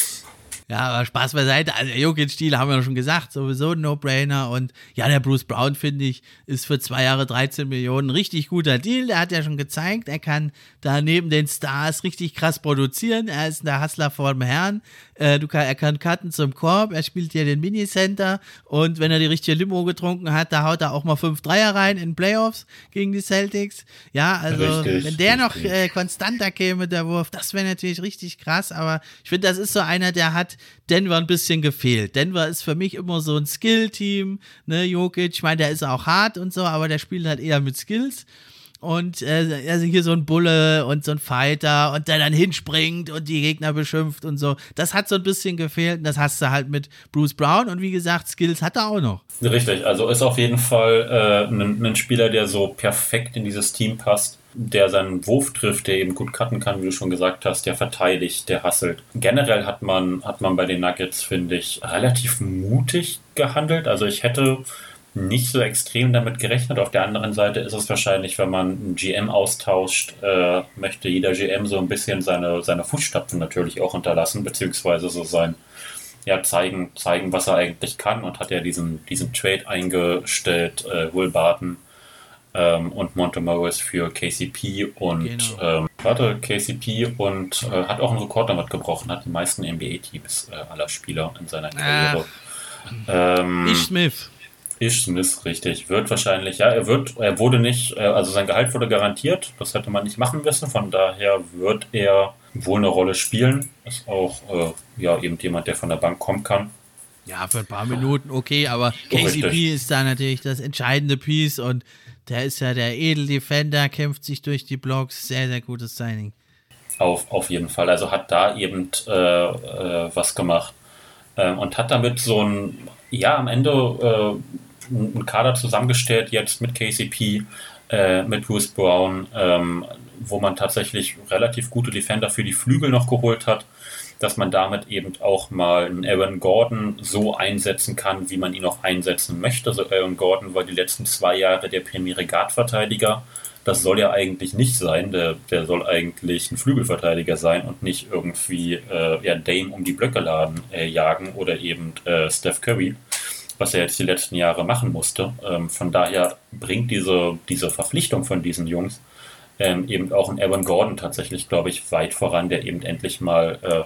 Ja, aber Spaß beiseite. Also, Jokic-Stil haben wir schon gesagt, sowieso ein No-Brainer. Und ja, der Bruce Brown, finde ich, ist für zwei Jahre 13 Millionen ein richtig guter Deal. Der hat ja schon gezeigt, er kann da neben den Stars richtig krass produzieren. Er ist der Hustler vor dem Herrn. Äh, du kann, er kann cutten zum Korb, er spielt hier den Minicenter und wenn er die richtige Limo getrunken hat, da haut er auch mal fünf Dreier rein in Playoffs gegen die Celtics. Ja, also richtig, wenn der richtig. noch äh, konstanter käme, der Wurf, das wäre natürlich richtig krass, aber ich finde, das ist so einer, der hat Denver ein bisschen gefehlt. Denver ist für mich immer so ein Skill-Team, ne, Jokic, ich meine, der ist auch hart und so, aber der spielt halt eher mit Skills und äh, also hier so ein Bulle und so ein Fighter und der dann hinspringt und die Gegner beschimpft und so. Das hat so ein bisschen gefehlt und das hast du halt mit Bruce Brown und wie gesagt, Skills hat er auch noch. Richtig, also ist auf jeden Fall äh, ein, ein Spieler, der so perfekt in dieses Team passt der seinen Wurf trifft, der eben gut cutten kann, wie du schon gesagt hast, der verteidigt, der hasselt. Generell hat man, hat man bei den Nuggets, finde ich, relativ mutig gehandelt. Also ich hätte nicht so extrem damit gerechnet. Auf der anderen Seite ist es wahrscheinlich, wenn man einen GM austauscht, äh, möchte jeder GM so ein bisschen seine, seine Fußstapfen natürlich auch unterlassen, beziehungsweise so sein, ja, zeigen, zeigen, was er eigentlich kann und hat ja diesen, diesen Trade eingestellt, äh, Will Barton. Ähm, und Montemorris für KCP und genau. ähm, warte, KCP und äh, hat auch einen Rekord damit gebrochen, hat die meisten NBA-Teams äh, aller Spieler in seiner Karriere. Ähm, Ish Smith. Ish Smith, richtig. Wird wahrscheinlich, ja, er wird, er wurde nicht, äh, also sein Gehalt wurde garantiert, das hätte man nicht machen müssen, von daher wird er wohl eine Rolle spielen. Ist auch, äh, ja, eben jemand, der von der Bank kommen kann. Ja, für ein paar Minuten okay, aber KCP Richtig. ist da natürlich das entscheidende Piece und der ist ja der Edeldefender, kämpft sich durch die Blocks. Sehr, sehr gutes Signing. Auf, auf jeden Fall. Also hat da eben äh, äh, was gemacht. Äh, und hat damit so ein, ja, am Ende äh, einen Kader zusammengestellt, jetzt mit KCP, äh, mit Bruce Brown, ähm, wo man tatsächlich relativ gute Defender für die Flügel noch geholt hat dass man damit eben auch mal einen Aaron Gordon so einsetzen kann, wie man ihn auch einsetzen möchte. Also Aaron Gordon war die letzten zwei Jahre der primäre Guard-Verteidiger. Das soll ja eigentlich nicht sein. Der, der soll eigentlich ein Flügelverteidiger sein und nicht irgendwie äh, ja, Dame um die Blöcke laden, äh, jagen oder eben äh, Steph Curry, was er jetzt die letzten Jahre machen musste. Ähm, von daher bringt diese, diese Verpflichtung von diesen Jungs ähm, eben auch ein Aaron Gordon tatsächlich, glaube ich, weit voran, der eben endlich mal äh,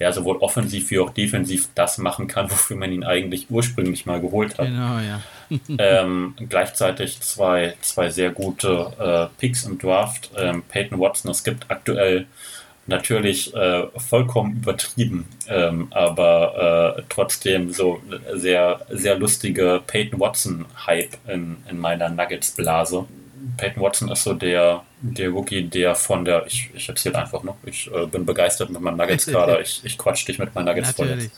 ja, sowohl offensiv wie auch defensiv das machen kann, (laughs) wofür man ihn eigentlich ursprünglich mal geholt hat. Genau, ja. (laughs) ähm, gleichzeitig zwei, zwei sehr gute äh, Picks im Draft. Ähm, Peyton Watson, es gibt aktuell natürlich äh, vollkommen übertrieben, ähm, aber äh, trotzdem so sehr, sehr lustige Peyton Watson-Hype in, in meiner Nuggets-Blase. Peyton Watson ist so der, der Rookie, der von der, ich, ich erzähle einfach noch, ich äh, bin begeistert mit meinem Nuggets-Kader, ich, ich quatsch dich mit meinen Nuggets voll jetzt.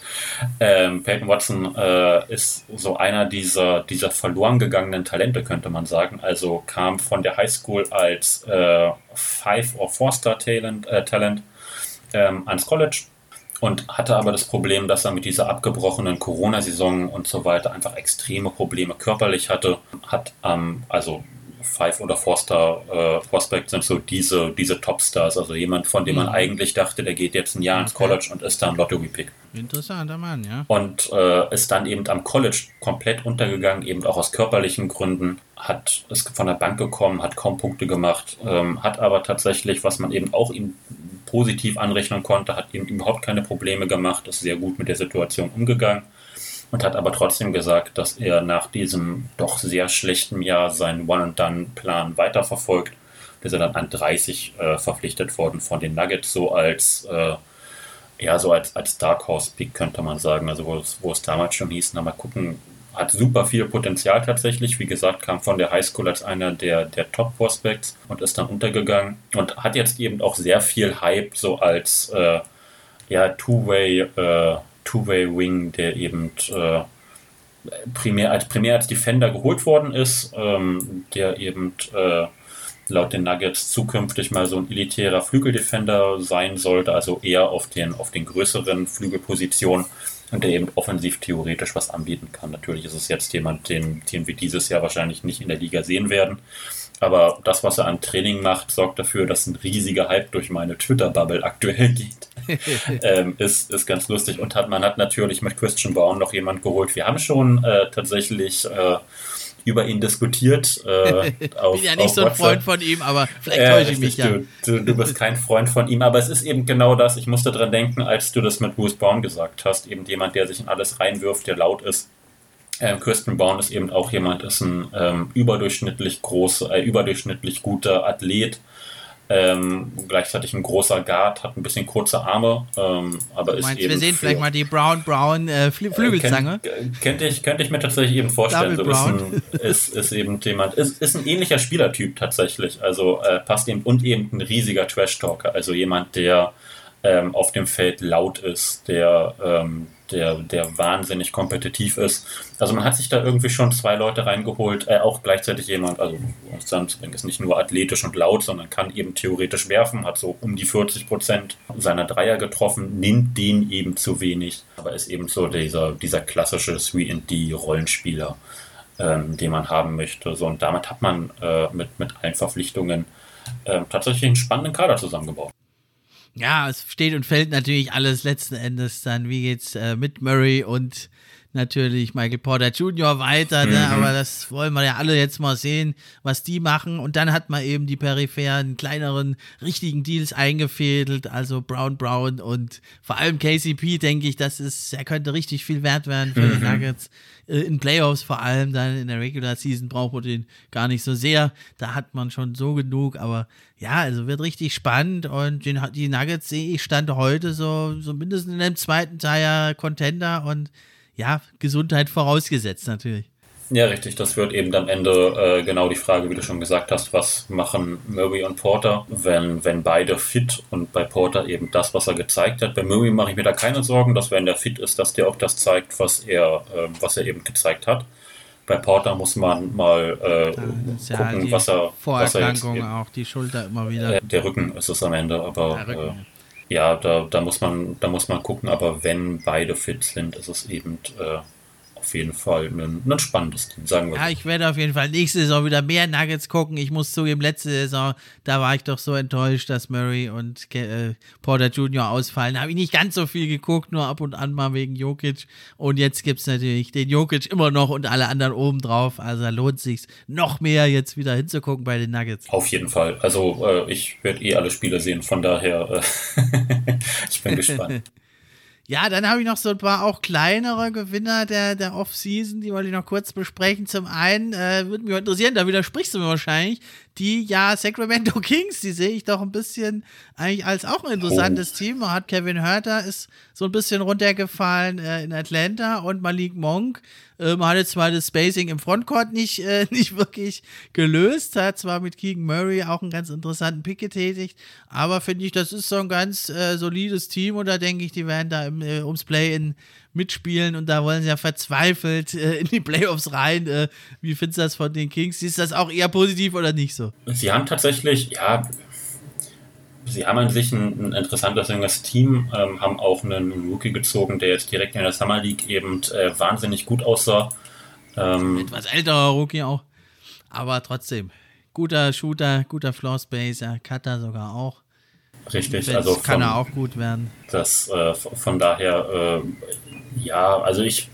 Ähm, Peyton Watson äh, ist so einer dieser, dieser verloren gegangenen Talente, könnte man sagen. Also kam von der Highschool als äh, Five- or Four-Star-Talent äh, Talent, ähm, ans College und hatte aber das Problem, dass er mit dieser abgebrochenen Corona-Saison und so weiter einfach extreme Probleme körperlich hatte. Hat ähm, also Five- oder Four-Star-Prospect äh, sind so diese, diese Top-Stars. Also jemand, von dem man mhm. eigentlich dachte, der geht jetzt ein Jahr ins College und ist dann Lottery-Pick. Interessanter Mann, ja. Und äh, ist dann eben am College komplett untergegangen, eben auch aus körperlichen Gründen. Hat ist von der Bank gekommen, hat kaum Punkte gemacht, ähm, hat aber tatsächlich, was man eben auch ihm positiv anrechnen konnte, hat eben überhaupt keine Probleme gemacht, ist sehr gut mit der Situation umgegangen und hat aber trotzdem gesagt, dass er nach diesem doch sehr schlechten Jahr seinen One-and-Done-Plan weiterverfolgt. Der ist er dann an 30 äh, verpflichtet worden von den Nuggets, so als, äh, ja, so als, als Dark Horse-Pick könnte man sagen. Also, wo es, wo es damals schon hieß, na mal gucken, hat super viel Potenzial tatsächlich. Wie gesagt, kam von der Highschool als einer der, der Top-Prospects und ist dann untergegangen und hat jetzt eben auch sehr viel Hype so als äh, ja, Two-Way äh, Two-Way-Wing, der eben äh, primär, als, primär als Defender geholt worden ist, ähm, der eben äh, laut den Nuggets zukünftig mal so ein elitärer Flügeldefender sein sollte, also eher auf den, auf den größeren Flügelpositionen und der eben offensiv theoretisch was anbieten kann. Natürlich ist es jetzt jemand, den, den wir dieses Jahr wahrscheinlich nicht in der Liga sehen werden. Aber das, was er an Training macht, sorgt dafür, dass ein riesiger Hype durch meine Twitter-Bubble aktuell geht. (laughs) ähm, ist, ist ganz lustig. Und hat, man hat natürlich mit Christian Brown noch jemand geholt. Wir haben schon äh, tatsächlich äh, über ihn diskutiert. Äh, (laughs) auf, bin ja nicht so ein WhatsApp. Freund von ihm, aber vielleicht äh, täusche ich mich ja. Du, du, bist kein Freund von ihm, aber es ist eben genau das. Ich musste dran denken, als du das mit Bruce Brown gesagt hast. Eben jemand, der sich in alles reinwirft, der laut ist. Ähm, Kirsten Brown ist eben auch jemand, ist ein ähm, überdurchschnittlich großer, äh, überdurchschnittlich guter Athlet, ähm, gleichzeitig ein großer Guard, hat ein bisschen kurze Arme, ähm, aber ist meinst, eben. Wir sehen vielleicht mal die Brown Brown äh, Flü Flügelzange. Äh, könnte ich, könnte ich mir tatsächlich eben vorstellen. so ist, ein, (laughs) ist, ist, eben jemand, ist, ist ein ähnlicher Spielertyp tatsächlich. Also äh, passt eben und eben ein riesiger Trash-Talker, also jemand, der ähm, auf dem Feld laut ist, der ähm, der, der wahnsinnig kompetitiv ist. Also man hat sich da irgendwie schon zwei Leute reingeholt, äh, auch gleichzeitig jemand, also Sandspring ist nicht nur athletisch und laut, sondern kann eben theoretisch werfen, hat so um die 40 Prozent seiner Dreier getroffen, nimmt den eben zu wenig, aber ist eben so dieser, dieser klassische 3D-Rollenspieler, ähm, den man haben möchte. So, und damit hat man äh, mit, mit allen Verpflichtungen äh, tatsächlich einen spannenden Kader zusammengebaut ja, es steht und fällt natürlich alles letzten Endes dann, wie geht's äh, mit Murray und natürlich Michael Porter Jr. weiter, ne? Mhm. aber das wollen wir ja alle jetzt mal sehen, was die machen. Und dann hat man eben die peripheren, kleineren, richtigen Deals eingefädelt, also Brown Brown und vor allem KCP, denke ich, das ist, er könnte richtig viel wert werden für die Mhm. Nuggets. Äh, In Playoffs vor allem, dann in der Regular Season braucht man den gar nicht so sehr. Da hat man schon so genug, aber ja, also wird richtig spannend und den, die Nuggets sehe ich stand heute so, so mindestens in dem zweiten Teil ja Contender und ja, Gesundheit vorausgesetzt natürlich. Ja, richtig. Das wird eben am Ende äh, genau die Frage, wie du schon gesagt hast, was machen Murray und Porter, wenn, wenn beide fit und bei Porter eben das, was er gezeigt hat. Bei Murray mache ich mir da keine Sorgen, dass wenn der fit ist, dass der auch das zeigt, was er, äh, was er eben gezeigt hat. Bei Porter muss man mal äh, ja gucken, was er, was er jetzt Vorerkrankung auch, die Schulter immer wieder. äh, der Rücken ist es am Ende, aber äh, ja, da, da muss man, da muss man gucken, aber wenn beide fit sind, ist es eben äh, auf jeden Fall ein, ein spannendes Team, sagen wir Ja, ich werde auf jeden Fall nächste Saison wieder mehr Nuggets gucken. Ich muss zugeben, letzte Saison, da war ich doch so enttäuscht, dass Murray und äh, Porter Jr. ausfallen. Da habe ich nicht ganz so viel geguckt, nur ab und an mal wegen Jokic. Und jetzt gibt es natürlich den Jokic immer noch und alle anderen oben drauf. Also lohnt sich noch mehr, jetzt wieder hinzugucken bei den Nuggets. Auf jeden Fall. Also äh, ich werde eh alle Spiele sehen, von daher äh, (laughs) ich bin gespannt. (laughs) Ja, dann habe ich noch so ein paar auch kleinere Gewinner der, der Off-Season, die wollte ich noch kurz besprechen. Zum einen äh, würde mich interessieren, da widersprichst du mir wahrscheinlich, die ja Sacramento (laughs) Kings, die sehe ich doch ein bisschen eigentlich als auch ein interessantes Team. Man hat Kevin Herter ist so ein bisschen runtergefallen äh, in Atlanta und Malik Monk. Äh, man hat jetzt zwar das Spacing im Frontcourt nicht, äh, (laughs) nicht wirklich gelöst, hat zwar mit Keegan Murray auch einen ganz interessanten Pick getätigt, aber finde ich, das ist so ein ganz äh, solides Team und da denke ich, die werden da im, äh, ums Play-In mitspielen und da wollen sie ja verzweifelt äh, in die Playoffs rein. Äh, wie findest du das von den Kings? Ist das auch eher positiv oder nicht so? Sie haben tatsächlich, ja, sie haben an sich ein, ein interessantes junges Team, ähm, haben auch einen Rookie gezogen, der jetzt direkt in der Summer League eben äh, wahnsinnig gut aussah. Ähm, Etwas älterer Rookie auch, aber trotzdem. Guter Shooter, guter Floor Spacer, Cutter sogar auch. Richtig, Wenn's also kann von, er auch gut werden. das, äh, von daher, äh, ja, also ich,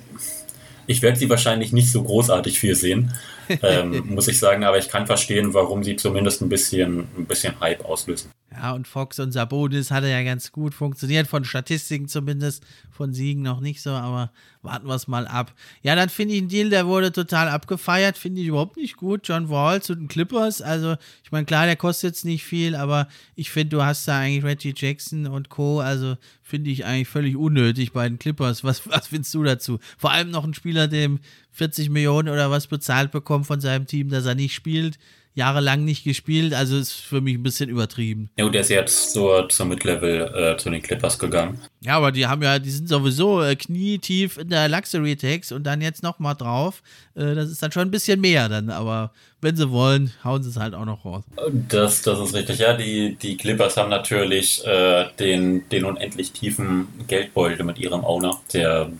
ich werde sie wahrscheinlich nicht so großartig viel sehen, (laughs) ähm, muss ich sagen, aber ich kann verstehen, warum sie zumindest ein bisschen, ein bisschen Hype auslösen. Ja, und Fox und Sabonis hatte ja ganz gut funktioniert, von Statistiken zumindest, von Siegen noch nicht so, aber warten wir es mal ab. Ja, dann finde ich einen Deal, der wurde total abgefeiert, finde ich überhaupt nicht gut. John Wall zu den Clippers, also ich meine, klar, der kostet jetzt nicht viel, aber ich finde, du hast da eigentlich Reggie Jackson und Co., also finde ich eigentlich völlig unnötig bei den Clippers. Was, was findest du dazu? Vor allem noch ein Spieler, dem 40 Millionen oder was bezahlt bekommt von seinem Team, dass er nicht spielt, jahrelang nicht gespielt, also ist für mich ein bisschen übertrieben. Ja, und der ist jetzt zur, zur Mid-Level äh, zu den Clippers gegangen. Ja, aber die haben ja, die sind sowieso äh, knietief in der Luxury Tax und dann jetzt nochmal drauf. Äh, das ist dann schon ein bisschen mehr dann, aber wenn sie wollen, hauen sie es halt auch noch raus. Das, das ist richtig. Ja, die, die Clippers haben natürlich äh, den, den unendlich tiefen Geldbeutel mit ihrem Owner, der,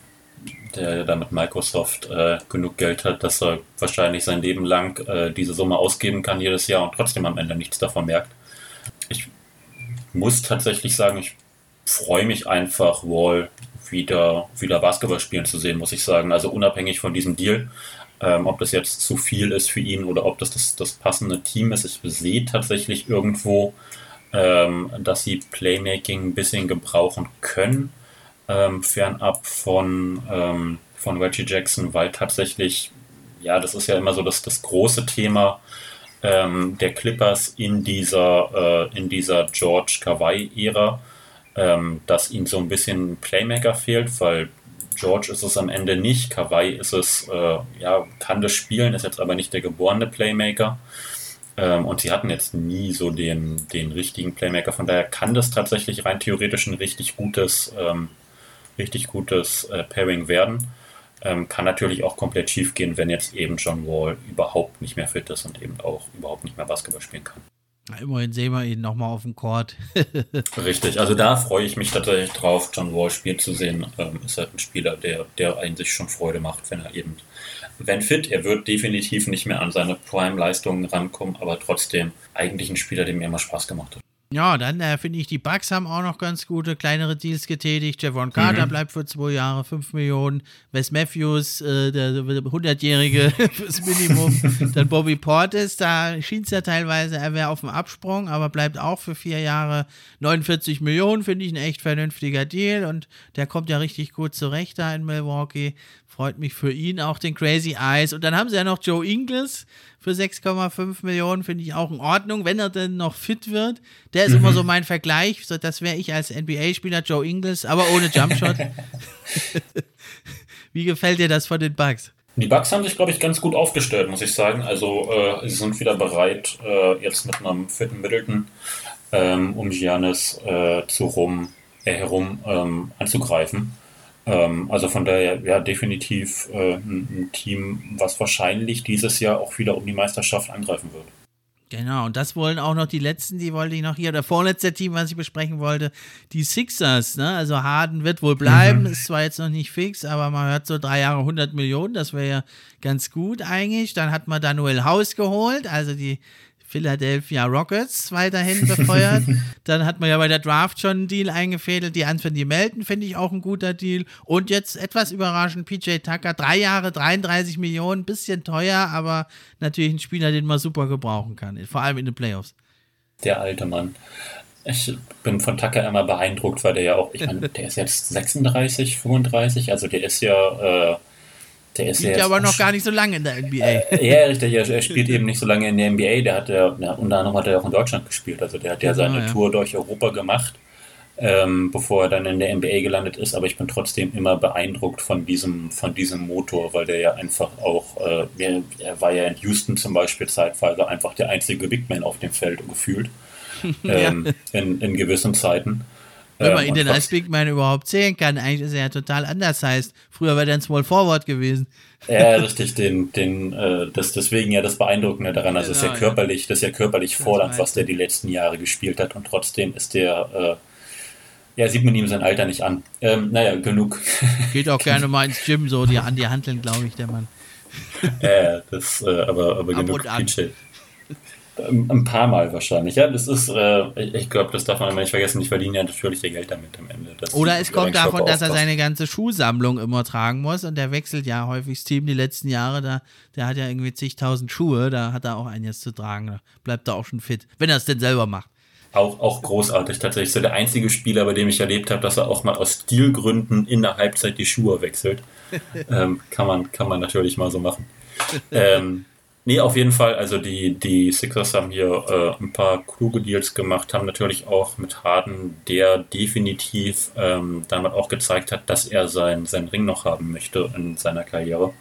der da mit Microsoft äh, genug Geld hat, dass er wahrscheinlich sein Leben lang äh, diese Summe ausgeben kann jedes Jahr und trotzdem am Ende nichts davon merkt. Ich muss tatsächlich sagen, ich freue mich einfach, Wall wieder, wieder Basketball spielen zu sehen, muss ich sagen. Also unabhängig von diesem Deal, ähm, ob das jetzt zu viel ist für ihn oder ob das das, das passende Team ist. Ich sehe tatsächlich irgendwo, ähm, dass sie Playmaking ein bisschen gebrauchen können, ähm, fernab von, ähm, von Reggie Jackson, weil tatsächlich, ja, das ist ja immer so das, das große Thema ähm, der Clippers in dieser, äh, in dieser George Kawhi-Ära, ähm, dass ihm so ein bisschen Playmaker fehlt, weil George ist es am Ende nicht, Kawhi ist es, äh, ja, kann das spielen, ist jetzt aber nicht der geborene Playmaker. Ähm, und sie hatten jetzt nie so den, den richtigen Playmaker, von daher kann das tatsächlich rein theoretisch ein richtig gutes, ähm, richtig gutes äh, Pairing werden. Ähm, kann natürlich auch komplett schief gehen, wenn jetzt eben John Wall überhaupt nicht mehr fit ist und eben auch überhaupt nicht mehr Basketball spielen kann. Immerhin sehen wir ihn nochmal auf dem Court. (laughs) Richtig, also da freue ich mich tatsächlich drauf, John Wall spielen zu sehen. Ähm, ist halt ein Spieler, der, der eigentlich schon Freude macht, wenn er eben, wenn fit, er wird definitiv nicht mehr an seine Prime-Leistungen rankommen, aber trotzdem eigentlich ein Spieler, der mir immer Spaß gemacht hat. Ja, dann äh, finde ich, die Bucks haben auch noch ganz gute kleinere Deals getätigt. Javon Carter mhm. bleibt für zwei Jahre 5 Millionen. Wes Matthews, äh, der 100-Jährige (laughs) fürs Minimum. dann Bobby Portis, da schien es ja teilweise, er wäre auf dem Absprung, aber bleibt auch für vier Jahre 49 Millionen, finde ich ein echt vernünftiger Deal. Und der kommt ja richtig gut zurecht da in Milwaukee. Freut mich für ihn auch den Crazy Eyes. Und dann haben sie ja noch Joe Ingles für 6,5 Millionen, finde ich auch in Ordnung, wenn er denn noch fit wird. Der ist mhm. immer so mein Vergleich. So, das wäre ich als NBA-Spieler, Joe Ingles, aber ohne Jumpshot. (laughs) Wie gefällt dir das von den Bugs? Die Bugs haben sich, glaube ich, ganz gut aufgestellt, muss ich sagen. Also, äh, sie sind wieder bereit, äh, jetzt mit einem fitten Middleton ähm, um Giannis äh, zu rum, äh, herum ähm, anzugreifen. Ähm, also von daher, ja, definitiv äh, ein, ein, Team, was wahrscheinlich dieses Jahr auch wieder um die Meisterschaft angreifen wird. Genau, und das wollen auch noch die letzten, die wollte ich noch hier, der vorletzte Team, was ich besprechen wollte, die Sixers, ne? Also Harden wird wohl bleiben, mhm. ist zwar jetzt noch nicht fix, aber man hört so drei Jahre 100 Millionen, das wäre ja ganz gut eigentlich. Dann hat man Daniel House geholt, also die Philadelphia Rockets weiterhin befeuert. (laughs) Dann hat man ja bei der Draft schon einen Deal eingefädelt. Die Anthony Melton finde ich auch ein guter Deal. Und jetzt etwas überraschend, PJ Tucker, drei Jahre, 33 Millionen, bisschen teuer, aber natürlich ein Spieler, den man super gebrauchen kann, vor allem in den Playoffs. Der alte Mann. Ich bin von Tucker immer beeindruckt, weil der ja auch, ich meine, (laughs) der ist jetzt 36, 35, also der ist ja äh, der ist ja aber noch gar nicht so lange in der NBA. ja, richtig. Er, spielt eben nicht so lange in der NBA. Der hat ja, unter anderem hat er auch in Deutschland gespielt. Also der hat ja seine ja. Tour durch Europa gemacht, ähm, bevor er dann in der NBA gelandet ist. Aber ich bin trotzdem immer beeindruckt von diesem, von diesem Motor, weil der ja einfach auch, äh, er, er, war ja in Houston zum Beispiel zeitweise einfach der einzige Big Man auf dem Feld gefühlt. (laughs) ähm, in, in gewissen Zeiten. Wenn man ihn denn als Big Man überhaupt sehen kann, eigentlich ist er ja total anders heißt. Früher wäre er ein Small Forward gewesen. Ja, richtig, den, den, äh, das, deswegen ja das Beeindruckende daran. Also genau, ist ja körperlich, das ist ja körperlich fordernd, was der die letzten Jahre gespielt hat und trotzdem ist der, äh, ja, sieht man ihm sein Alter nicht an. Ähm, naja, genug. (laughs) Geht auch gerne (laughs) mal ins Gym, so die an die Handeln, glaube ich, der Mann. Ja, das, äh, aber, aber genug PJ. Ein paar Mal wahrscheinlich. Ja, das ist, äh, ich glaube, das darf man immer nicht vergessen. Ich verdiene ja natürlich ihr Geld damit am Ende. Oder es kommt davon, dass er seine ganze Schuhsammlung immer tragen muss und der wechselt ja häufig das Team die letzten Jahre. Da, der hat ja irgendwie zigtausend Schuhe, da hat er auch einiges zu tragen. Da bleibt er auch schon fit, wenn er es denn selber macht. Auch, auch großartig tatsächlich. So der einzige Spieler, bei dem ich erlebt habe, dass er auch mal aus Stilgründen in der Halbzeit die Schuhe wechselt. (laughs) ähm, kann, man, kann man natürlich mal so machen. (laughs) ähm, Nee, auf jeden Fall. Also die, die Sixers haben hier äh, ein paar kluge Deals gemacht, haben natürlich auch mit Harden, der definitiv ähm, damit auch gezeigt hat, dass er sein, seinen Ring noch haben möchte in seiner Karriere.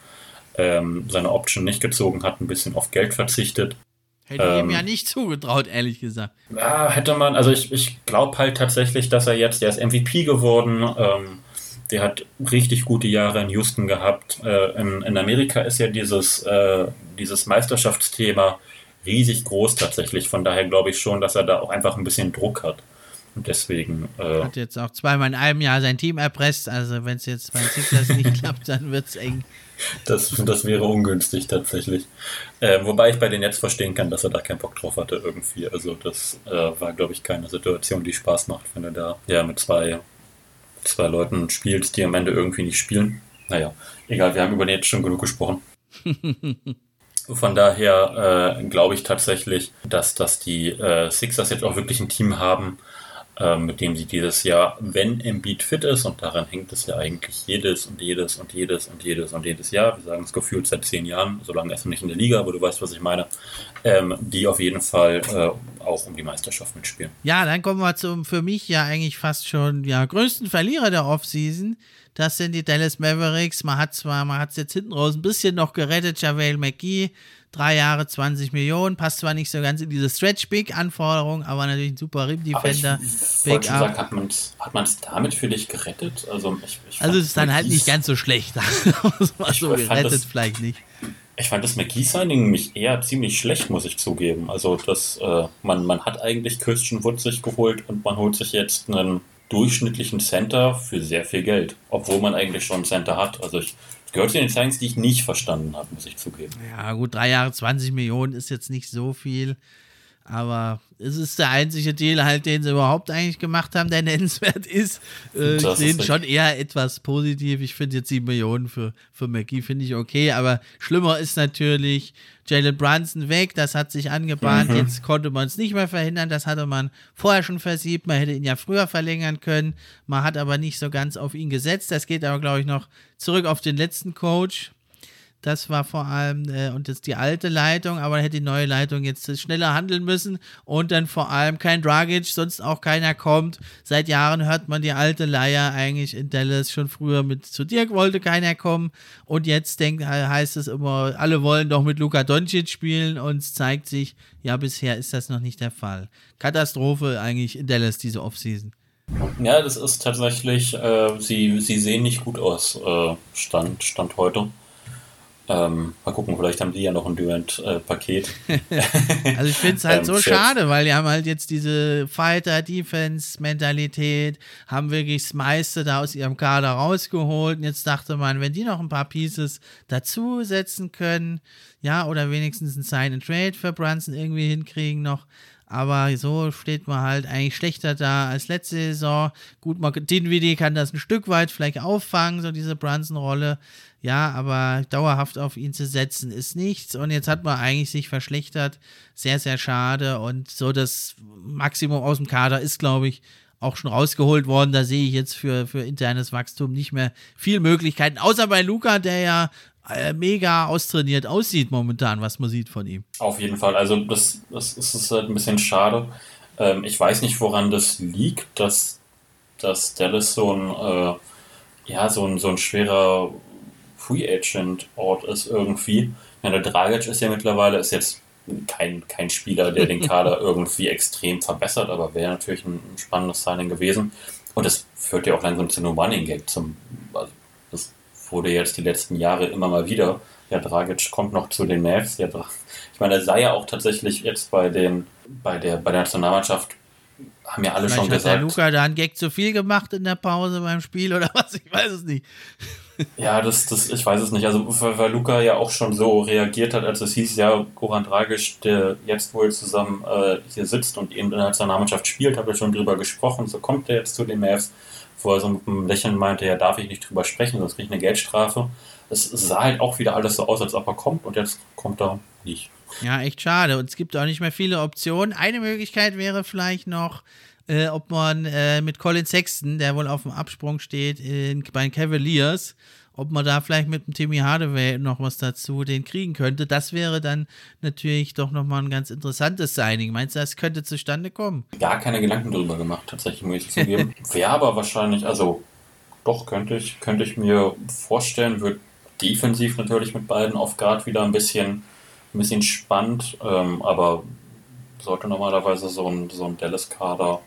Ähm, seine Option nicht gezogen hat, ein bisschen auf Geld verzichtet. Hätte ähm, ihm ja nicht zugetraut, ehrlich gesagt. Ja, hätte man, also ich, ich glaube halt tatsächlich, dass er jetzt, der ist MVP geworden, ähm, der hat richtig gute Jahre in Houston gehabt. Äh, in, in, Amerika ist ja dieses, äh, dieses Meisterschaftsthema riesig groß tatsächlich. Von daher glaube ich schon, dass er da auch einfach ein bisschen Druck hat. Und deswegen. Äh, hat jetzt auch zweimal in einem Jahr sein Team erpresst. Also, wenn es jetzt beim Sixers nicht (laughs) klappt, dann wird es eng. Das, das wäre ungünstig tatsächlich. Äh, wobei ich bei den jetzt verstehen kann, dass er da keinen Bock drauf hatte irgendwie. Also das äh, war, glaube ich, keine Situation, die Spaß macht, wenn er da ja mit zwei zwei Leuten spielst, die am Ende irgendwie nicht spielen. Naja, egal, wir haben über den jetzt schon genug gesprochen. (laughs) Von daher äh, glaube ich tatsächlich, dass, dass die äh, Sixers jetzt auch wirklich ein Team haben, mit dem sie dieses Jahr, wenn Embiid fit ist, und daran hängt es ja eigentlich jedes und jedes und jedes und jedes und jedes Jahr, wir sagen es gefühlt seit zehn Jahren, solange er nicht in der Liga, aber du weißt, was ich meine, ähm, die auf jeden Fall äh, auch um die Meisterschaft mitspielen. Ja, dann kommen wir zum für mich ja eigentlich fast schon ja, größten Verlierer der Offseason. Das sind die Dallas Mavericks. Man hat zwar, man hat es jetzt hinten raus ein bisschen noch gerettet, JaVale McGee drei Jahre 20 Millionen, passt zwar nicht so ganz in diese Stretch-Big-Anforderung, aber natürlich ein super Rim-Defender. Schon sagen, hat man es hat damit für dich gerettet? Also, ich, ich also es ist dann halt nicht ganz so schlecht. (laughs) so gerettet das, vielleicht nicht. Ich fand das McGee-Signing nämlich eher ziemlich schlecht, muss ich zugeben. Also das, äh, man, man hat eigentlich Christian Wood sich geholt und man holt sich jetzt einen durchschnittlichen Center für sehr viel Geld, obwohl man eigentlich schon einen Center hat. Also ich gehört zu den Signings, die ich nicht verstanden habe, muss ich zugeben. Ja, gut, drei Jahre 20 Millionen ist jetzt nicht so viel. Aber es ist der einzige Deal halt, den sie überhaupt eigentlich gemacht haben, der nennenswert ist. Äh, ich sehe schon eher etwas positiv. Ich finde jetzt 7 Millionen für, für McGee finde ich okay, aber schlimmer ist natürlich Jalen Brunson weg, das hat sich angebahnt, mhm. jetzt konnte man es nicht mehr verhindern, das hatte man vorher schon versiebt, man hätte ihn ja früher verlängern können, man hat aber nicht so ganz auf ihn gesetzt, das geht aber glaube ich noch zurück auf den letzten Coach, das war vor allem, äh, und das die alte Leitung, aber hätte die neue Leitung jetzt schneller handeln müssen und dann vor allem kein Dragic, sonst auch keiner kommt. Seit Jahren hört man die alte Leier eigentlich in Dallas schon früher mit zu Dirk wollte keiner kommen und jetzt denkt, heißt es immer, alle wollen doch mit Luka Doncic spielen und es zeigt sich, ja, bisher ist das noch nicht der Fall. Katastrophe eigentlich in Dallas diese Offseason. Ja, das ist tatsächlich, äh, sie, sie sehen nicht gut aus, äh, Stand, Stand heute. Ähm, mal gucken, vielleicht haben die ja noch ein Durant-Paket. (laughs) also ich finde es halt ähm, so schade, weil die haben halt jetzt diese Fighter-Defense-Mentalität, haben wirklich das meiste da aus ihrem Kader rausgeholt. Und jetzt dachte man, wenn die noch ein paar Pieces dazusetzen können, ja, oder wenigstens ein Sign-and-Trade für Brunson irgendwie hinkriegen noch, aber so steht man halt eigentlich schlechter da als letzte Saison. Gut, Dinwiddie kann das ein Stück weit vielleicht auffangen, so diese Brunson-Rolle. Ja, aber dauerhaft auf ihn zu setzen ist nichts. Und jetzt hat man eigentlich sich verschlechtert. Sehr, sehr schade. Und so das Maximum aus dem Kader ist, glaube ich, auch schon rausgeholt worden. Da sehe ich jetzt für, für internes Wachstum nicht mehr viel Möglichkeiten. Außer bei Luca, der ja äh, mega austrainiert aussieht momentan, was man sieht von ihm. Auf jeden Fall. Also das, das ist halt ein bisschen schade. Ähm, ich weiß nicht, woran das liegt, dass, dass Dallas so ein, äh, ja, so ein, so ein schwerer Free Agent Ort ist irgendwie. Ja, der Dragic ist ja mittlerweile, ist jetzt kein, kein Spieler, der den (laughs) Kader irgendwie extrem verbessert, aber wäre natürlich ein, spannendes Signing gewesen. Und das führt ja auch langsam zu einem Running Gag, zum, also das wurde jetzt die letzten Jahre immer mal wieder. Ja, Dragic kommt noch zu den Mavs. Ja, ich meine, er sei ja auch tatsächlich jetzt bei den, bei der, bei der Nationalmannschaft haben ja alle Vielleicht schon gesagt. Hat der Luca da einen Gag zu viel gemacht in der Pause beim Spiel oder was? Ich weiß es nicht. Ja, das, das, ich weiß es nicht. Also, weil, Luca ja auch schon so reagiert hat, als es hieß, ja, Goran Dragic, der jetzt wohl zusammen äh, hier sitzt und in der Nationalmannschaft spielt, habe ich schon drüber gesprochen. So kommt er jetzt zu den Mavs wo er so mit einem Lächeln meinte, ja, darf ich nicht drüber sprechen, sonst kriege ich eine Geldstrafe. Es sah halt auch wieder alles so aus, als ob er kommt und jetzt kommt er nicht. Ja, echt schade. Und es gibt auch nicht mehr viele Optionen. Eine Möglichkeit wäre vielleicht noch, äh, ob man äh, mit Colin Sexton, der wohl auf dem Absprung steht, in, bei den Cavaliers, ob man da vielleicht mit dem Timmy Hardaway noch was dazu den kriegen könnte. Das wäre dann natürlich doch nochmal ein ganz interessantes Signing. Meinst du, das könnte zustande kommen? Gar keine Gedanken darüber gemacht, tatsächlich, muss ich zugeben. (laughs) wäre aber wahrscheinlich, also doch, könnte ich, könnte ich mir vorstellen, wird defensiv natürlich mit beiden auf Guard wieder ein bisschen, ein bisschen spannend, ähm, aber sollte normalerweise so ein, so ein Dallas-Kader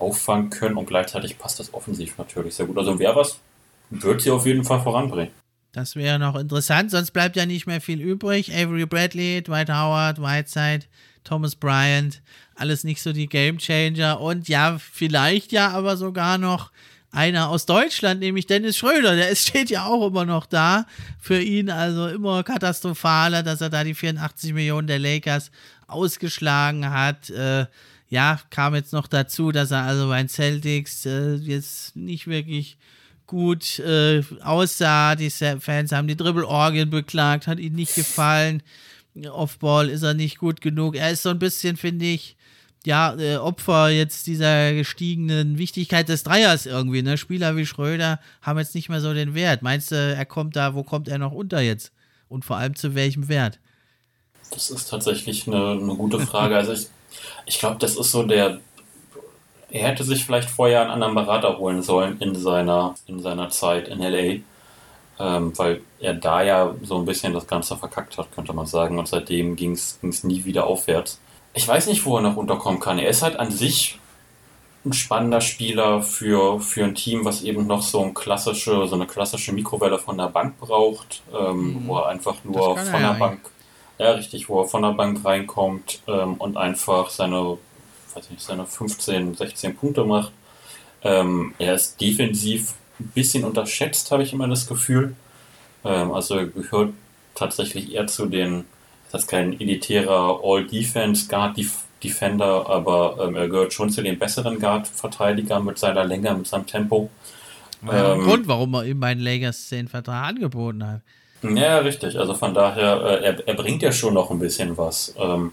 auffangen können und gleichzeitig passt das offensiv natürlich sehr gut. Also wäre was, wird sie auf jeden Fall voranbringen. Das wäre noch interessant, sonst bleibt ja nicht mehr viel übrig. Avery Bradley, Dwight Howard, Whiteside, Thomas Bryant, alles nicht so die Gamechanger und ja, vielleicht ja aber sogar noch einer aus Deutschland, nämlich Dennis Schröder, der (laughs) steht ja auch immer noch da. Für ihn also immer katastrophaler, dass er da die 84 Millionen der Lakers ausgeschlagen hat. Äh, ja, kam jetzt noch dazu, dass er also bei den Celtics äh, jetzt nicht wirklich gut äh, aussah. Die Fans haben die Dribble-Orgien beklagt, hat ihnen nicht gefallen. Offball ist er nicht gut genug. Er ist so ein bisschen, finde ich, ja, äh, Opfer jetzt dieser gestiegenen Wichtigkeit des Dreiers irgendwie. Ne? Spieler wie Schröder haben jetzt nicht mehr so den Wert. Meinst du, er kommt da, wo kommt er noch unter jetzt? Und vor allem zu welchem Wert? Das ist tatsächlich eine, eine gute Frage. Also ich, ich glaube, das ist so der, er hätte sich vielleicht vorher einen anderen Berater holen sollen in seiner, in seiner Zeit in LA, ähm, weil er da ja so ein bisschen das Ganze verkackt hat, könnte man sagen. Und seitdem ging es nie wieder aufwärts. Ich weiß nicht, wo er noch unterkommen kann. Er ist halt an sich ein spannender Spieler für, für ein Team, was eben noch so, ein klassische, so eine klassische Mikrowelle von der Bank braucht, ähm, mhm. wo er einfach nur von der ja Bank, ja richtig, wo er von der Bank reinkommt ähm, und einfach seine weiß nicht, seine 15, 16 Punkte macht. Ähm, er ist defensiv ein bisschen unterschätzt, habe ich immer das Gefühl. Ähm, also er gehört tatsächlich eher zu den, das ist kein elitärer All-Defense-Guard, Defender, aber ähm, er gehört schon zu den besseren Guard-Verteidigern mit seiner Länge, mit seinem Tempo. Ja, ähm, Grund, warum er ihm bei den Lakers den Vertrag angeboten hat. Ja, richtig. Also von daher, äh, er, er bringt ja schon noch ein bisschen was. Ähm,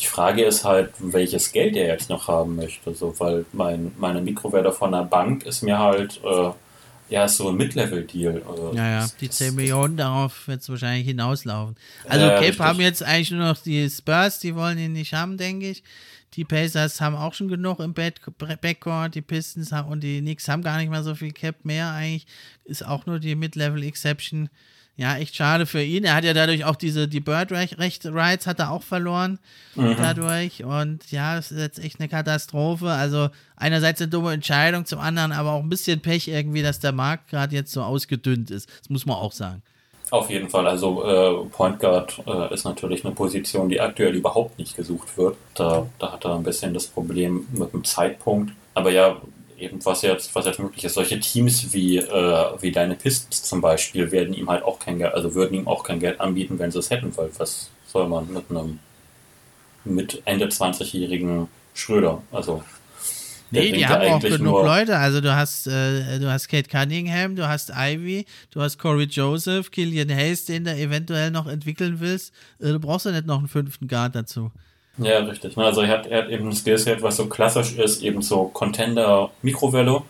die Frage ist halt, welches Geld er jetzt noch haben möchte. So, weil mein, meine Mikrowelle von der Bank ist mir halt, äh, ja, so ein Mid-Level-Deal. Also ja, ja, die 10 Millionen, darauf wird es wahrscheinlich hinauslaufen. Also, äh, Cape haben jetzt eigentlich nur noch die Spurs, die wollen ihn nicht haben, denke ich. Die Pacers haben auch schon genug im Backcourt, die Pistons haben, und die Knicks haben gar nicht mal so viel Cap mehr eigentlich. Ist auch nur die Mid-Level-Exception. Ja, echt schade für ihn. Er hat ja dadurch auch diese, die Bird-Rights hat er auch verloren mhm. dadurch. Und ja, das ist jetzt echt eine Katastrophe. Also einerseits eine dumme Entscheidung, zum anderen aber auch ein bisschen Pech irgendwie, dass der Markt gerade jetzt so ausgedünnt ist. Das muss man auch sagen. Auf jeden Fall. Also äh, Point Guard äh, ist natürlich eine Position, die aktuell überhaupt nicht gesucht wird. Da, da hat er ein bisschen das Problem mit dem Zeitpunkt. Aber ja, eben was jetzt, was jetzt möglich ist. Solche Teams wie, äh, wie deine Pistons zum Beispiel werden ihm halt auch kein Geld, also würden ihm auch kein Geld anbieten, wenn sie es hätten, weil was soll man mit einem mit Ende 20-jährigen Schröder, also Nee, die haben auch genug Leute. Also du hast, äh, du hast Kate Cunningham, du hast Ivy, du hast Corey Joseph, Killian Hayes, den du eventuell noch entwickeln willst. Äh, du brauchst ja nicht noch einen fünften Guard dazu. Ja, richtig. Ne? Also er hat, er hat eben ein Skillset, was so klassisch ist, eben so Contender-Mikrowelle.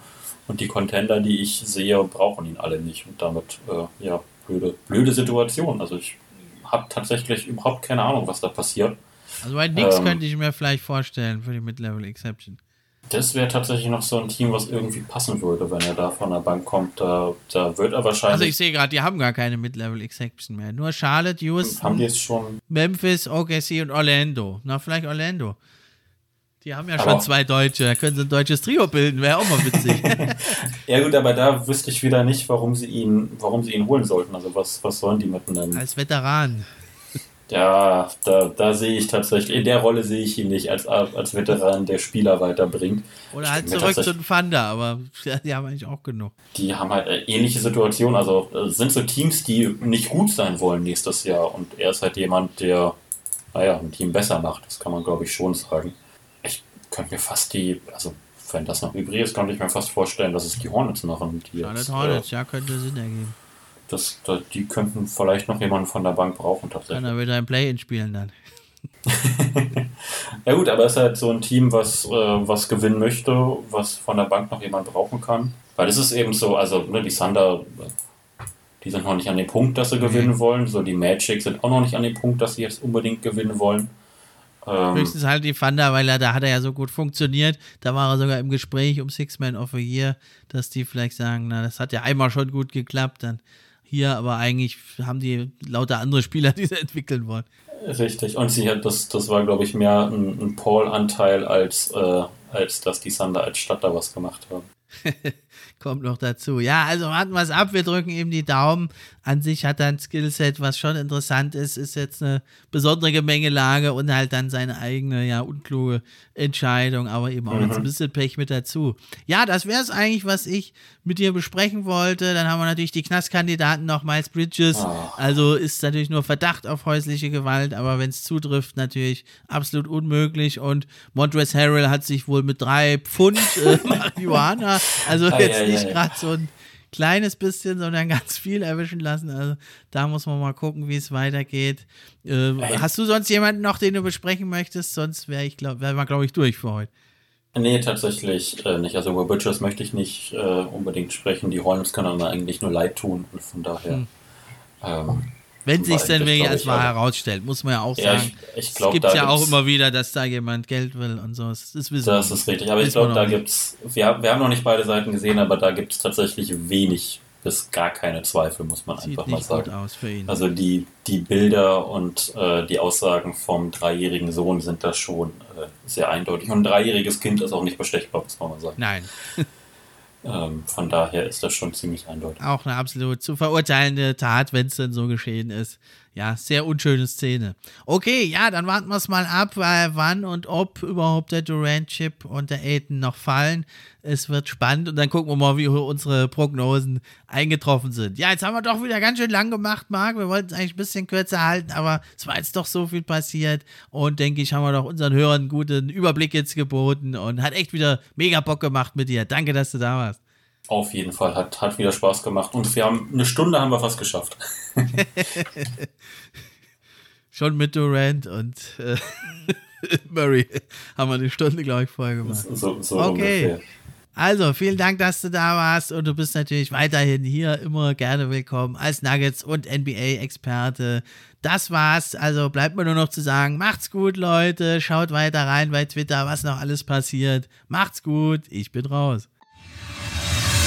Und die Contender, die ich sehe, brauchen ihn alle nicht. Und damit, äh, ja, blöde, blöde Situation. Also ich habe tatsächlich überhaupt keine Ahnung, was da passiert. Also bei Nix ähm, könnte ich mir vielleicht vorstellen für die Mid-Level Exception. Das wäre tatsächlich noch so ein Team, was irgendwie passen würde, wenn er da von der Bank kommt. Da, da wird er wahrscheinlich. Also ich sehe gerade, die haben gar keine Mid-Level Exception mehr. Nur Charlotte, Houston, haben die jetzt schon? Memphis, OKC und Orlando. Na, vielleicht Orlando. Die haben ja aber schon zwei Deutsche, da können sie ein deutsches Trio bilden, wäre auch mal witzig. (laughs) ja gut, aber da wüsste ich wieder nicht, warum sie ihn, warum sie ihn holen sollten. Also was, was sollen die mit einem... Als Veteran. Ja, da, da sehe ich tatsächlich, in der Rolle sehe ich ihn nicht als, als Veteran, der Spieler weiterbringt. Oder halt zurück zu den Thunder, aber (laughs) die haben eigentlich auch genug. Die haben halt eine ähnliche Situation, also äh, sind so Teams, die nicht gut sein wollen nächstes Jahr und er ist halt jemand, der, naja, ein Team besser macht, das kann man glaube ich schon sagen. Ich könnte mir fast die, also wenn das noch übrig ist, könnte ich mir fast vorstellen, dass es die Hornets machen. Die Charlotte Hornets, äh, ja, könnte Sinn ergeben das, das, die könnten vielleicht noch jemanden von der Bank brauchen tatsächlich. Er wieder ein Play-In spielen dann. (laughs) ja gut, aber es ist halt so ein Team, was, äh, was gewinnen möchte, was von der Bank noch jemand brauchen kann. Weil es ist eben so, also ne, die Thunder, die sind noch nicht an dem Punkt, dass sie gewinnen mhm. wollen. So die Magic sind auch noch nicht an dem Punkt, dass sie jetzt unbedingt gewinnen wollen. Ähm, Höchstens halt die Thunder, weil er, da hat er ja so gut funktioniert. Da war er sogar im Gespräch um Six Man of a Year, dass die vielleicht sagen, na, das hat ja einmal schon gut geklappt, dann hier, aber eigentlich haben die lauter andere Spieler, (laughs) die sie entwickeln wollen. Richtig, und sie hat das, das war, glaube ich, mehr ein, ein Paul-Anteil, als, äh, als dass die Sander als Stadt da was gemacht haben. (laughs) (laughs) Kommt noch dazu. Ja, also warten wir es ab. Wir drücken ihm die Daumen. An sich hat er ein Skillset, was schon interessant ist. Ist jetzt eine besondere Gemengelage und halt dann seine eigene, ja, unkluge Entscheidung, aber eben auch mhm. jetzt ein bisschen Pech mit dazu. Ja, das wäre es eigentlich, was ich mit dir besprechen wollte. Dann haben wir natürlich die Knastkandidaten noch, Miles Bridges. Oh. Also ist natürlich nur Verdacht auf häusliche Gewalt, aber wenn es zutrifft, natürlich absolut unmöglich. Und Montrezl Harrell hat sich wohl mit drei Pfund äh, (laughs) Marihuana, also jetzt nicht gerade so ein kleines bisschen, sondern ganz viel erwischen lassen. Also da muss man mal gucken, wie es weitergeht. Äh, hast du sonst jemanden noch, den du besprechen möchtest? Sonst wäre ich, glaube, wir, glaube ich, durch für heute. Nee, tatsächlich äh, nicht. Also über Butchers möchte ich nicht äh, unbedingt sprechen. Die Hornets können mir eigentlich nur leid tun und von daher. Hm. Ähm, wenn sich denn wirklich wahr herausstellt, muss man ja auch ja, sagen. Ich, ich glaub, es gibt ja auch immer wieder, dass da jemand Geld will und so. Das, wissen das ist richtig. Aber ich glaube, da gibt es, wir, wir haben noch nicht beide Seiten gesehen, aber da gibt es tatsächlich wenig bis gar keine Zweifel, muss man Sieht einfach mal sagen. Also die, die Bilder und äh, die Aussagen vom dreijährigen Sohn sind da schon äh, sehr eindeutig. Und ein dreijähriges Kind ist auch nicht bestechbar, muss man mal sagen. Nein. (laughs) Ähm, von daher ist das schon ziemlich eindeutig. Auch eine absolut zu verurteilende Tat, wenn es denn so geschehen ist. Ja, sehr unschöne Szene. Okay, ja, dann warten wir es mal ab, weil wann und ob überhaupt der Durant-Chip und der Aiden noch fallen. Es wird spannend und dann gucken wir mal, wie unsere Prognosen eingetroffen sind. Ja, jetzt haben wir doch wieder ganz schön lang gemacht, Marc. Wir wollten es eigentlich ein bisschen kürzer halten, aber es war jetzt doch so viel passiert und denke ich, haben wir doch unseren Hörern einen guten Überblick jetzt geboten und hat echt wieder mega Bock gemacht mit dir. Danke, dass du da warst. Auf jeden Fall, hat, hat wieder Spaß gemacht. Und wir haben eine Stunde haben wir fast geschafft. (laughs) Schon mit Durant und äh, (laughs) Murray haben wir eine Stunde, glaube ich, vorher gemacht. So, so okay. ungefähr. Also, vielen Dank, dass du da warst und du bist natürlich weiterhin hier immer gerne willkommen als Nuggets und NBA-Experte. Das war's. Also bleibt mir nur noch zu sagen, macht's gut, Leute. Schaut weiter rein bei Twitter, was noch alles passiert. Macht's gut. Ich bin raus.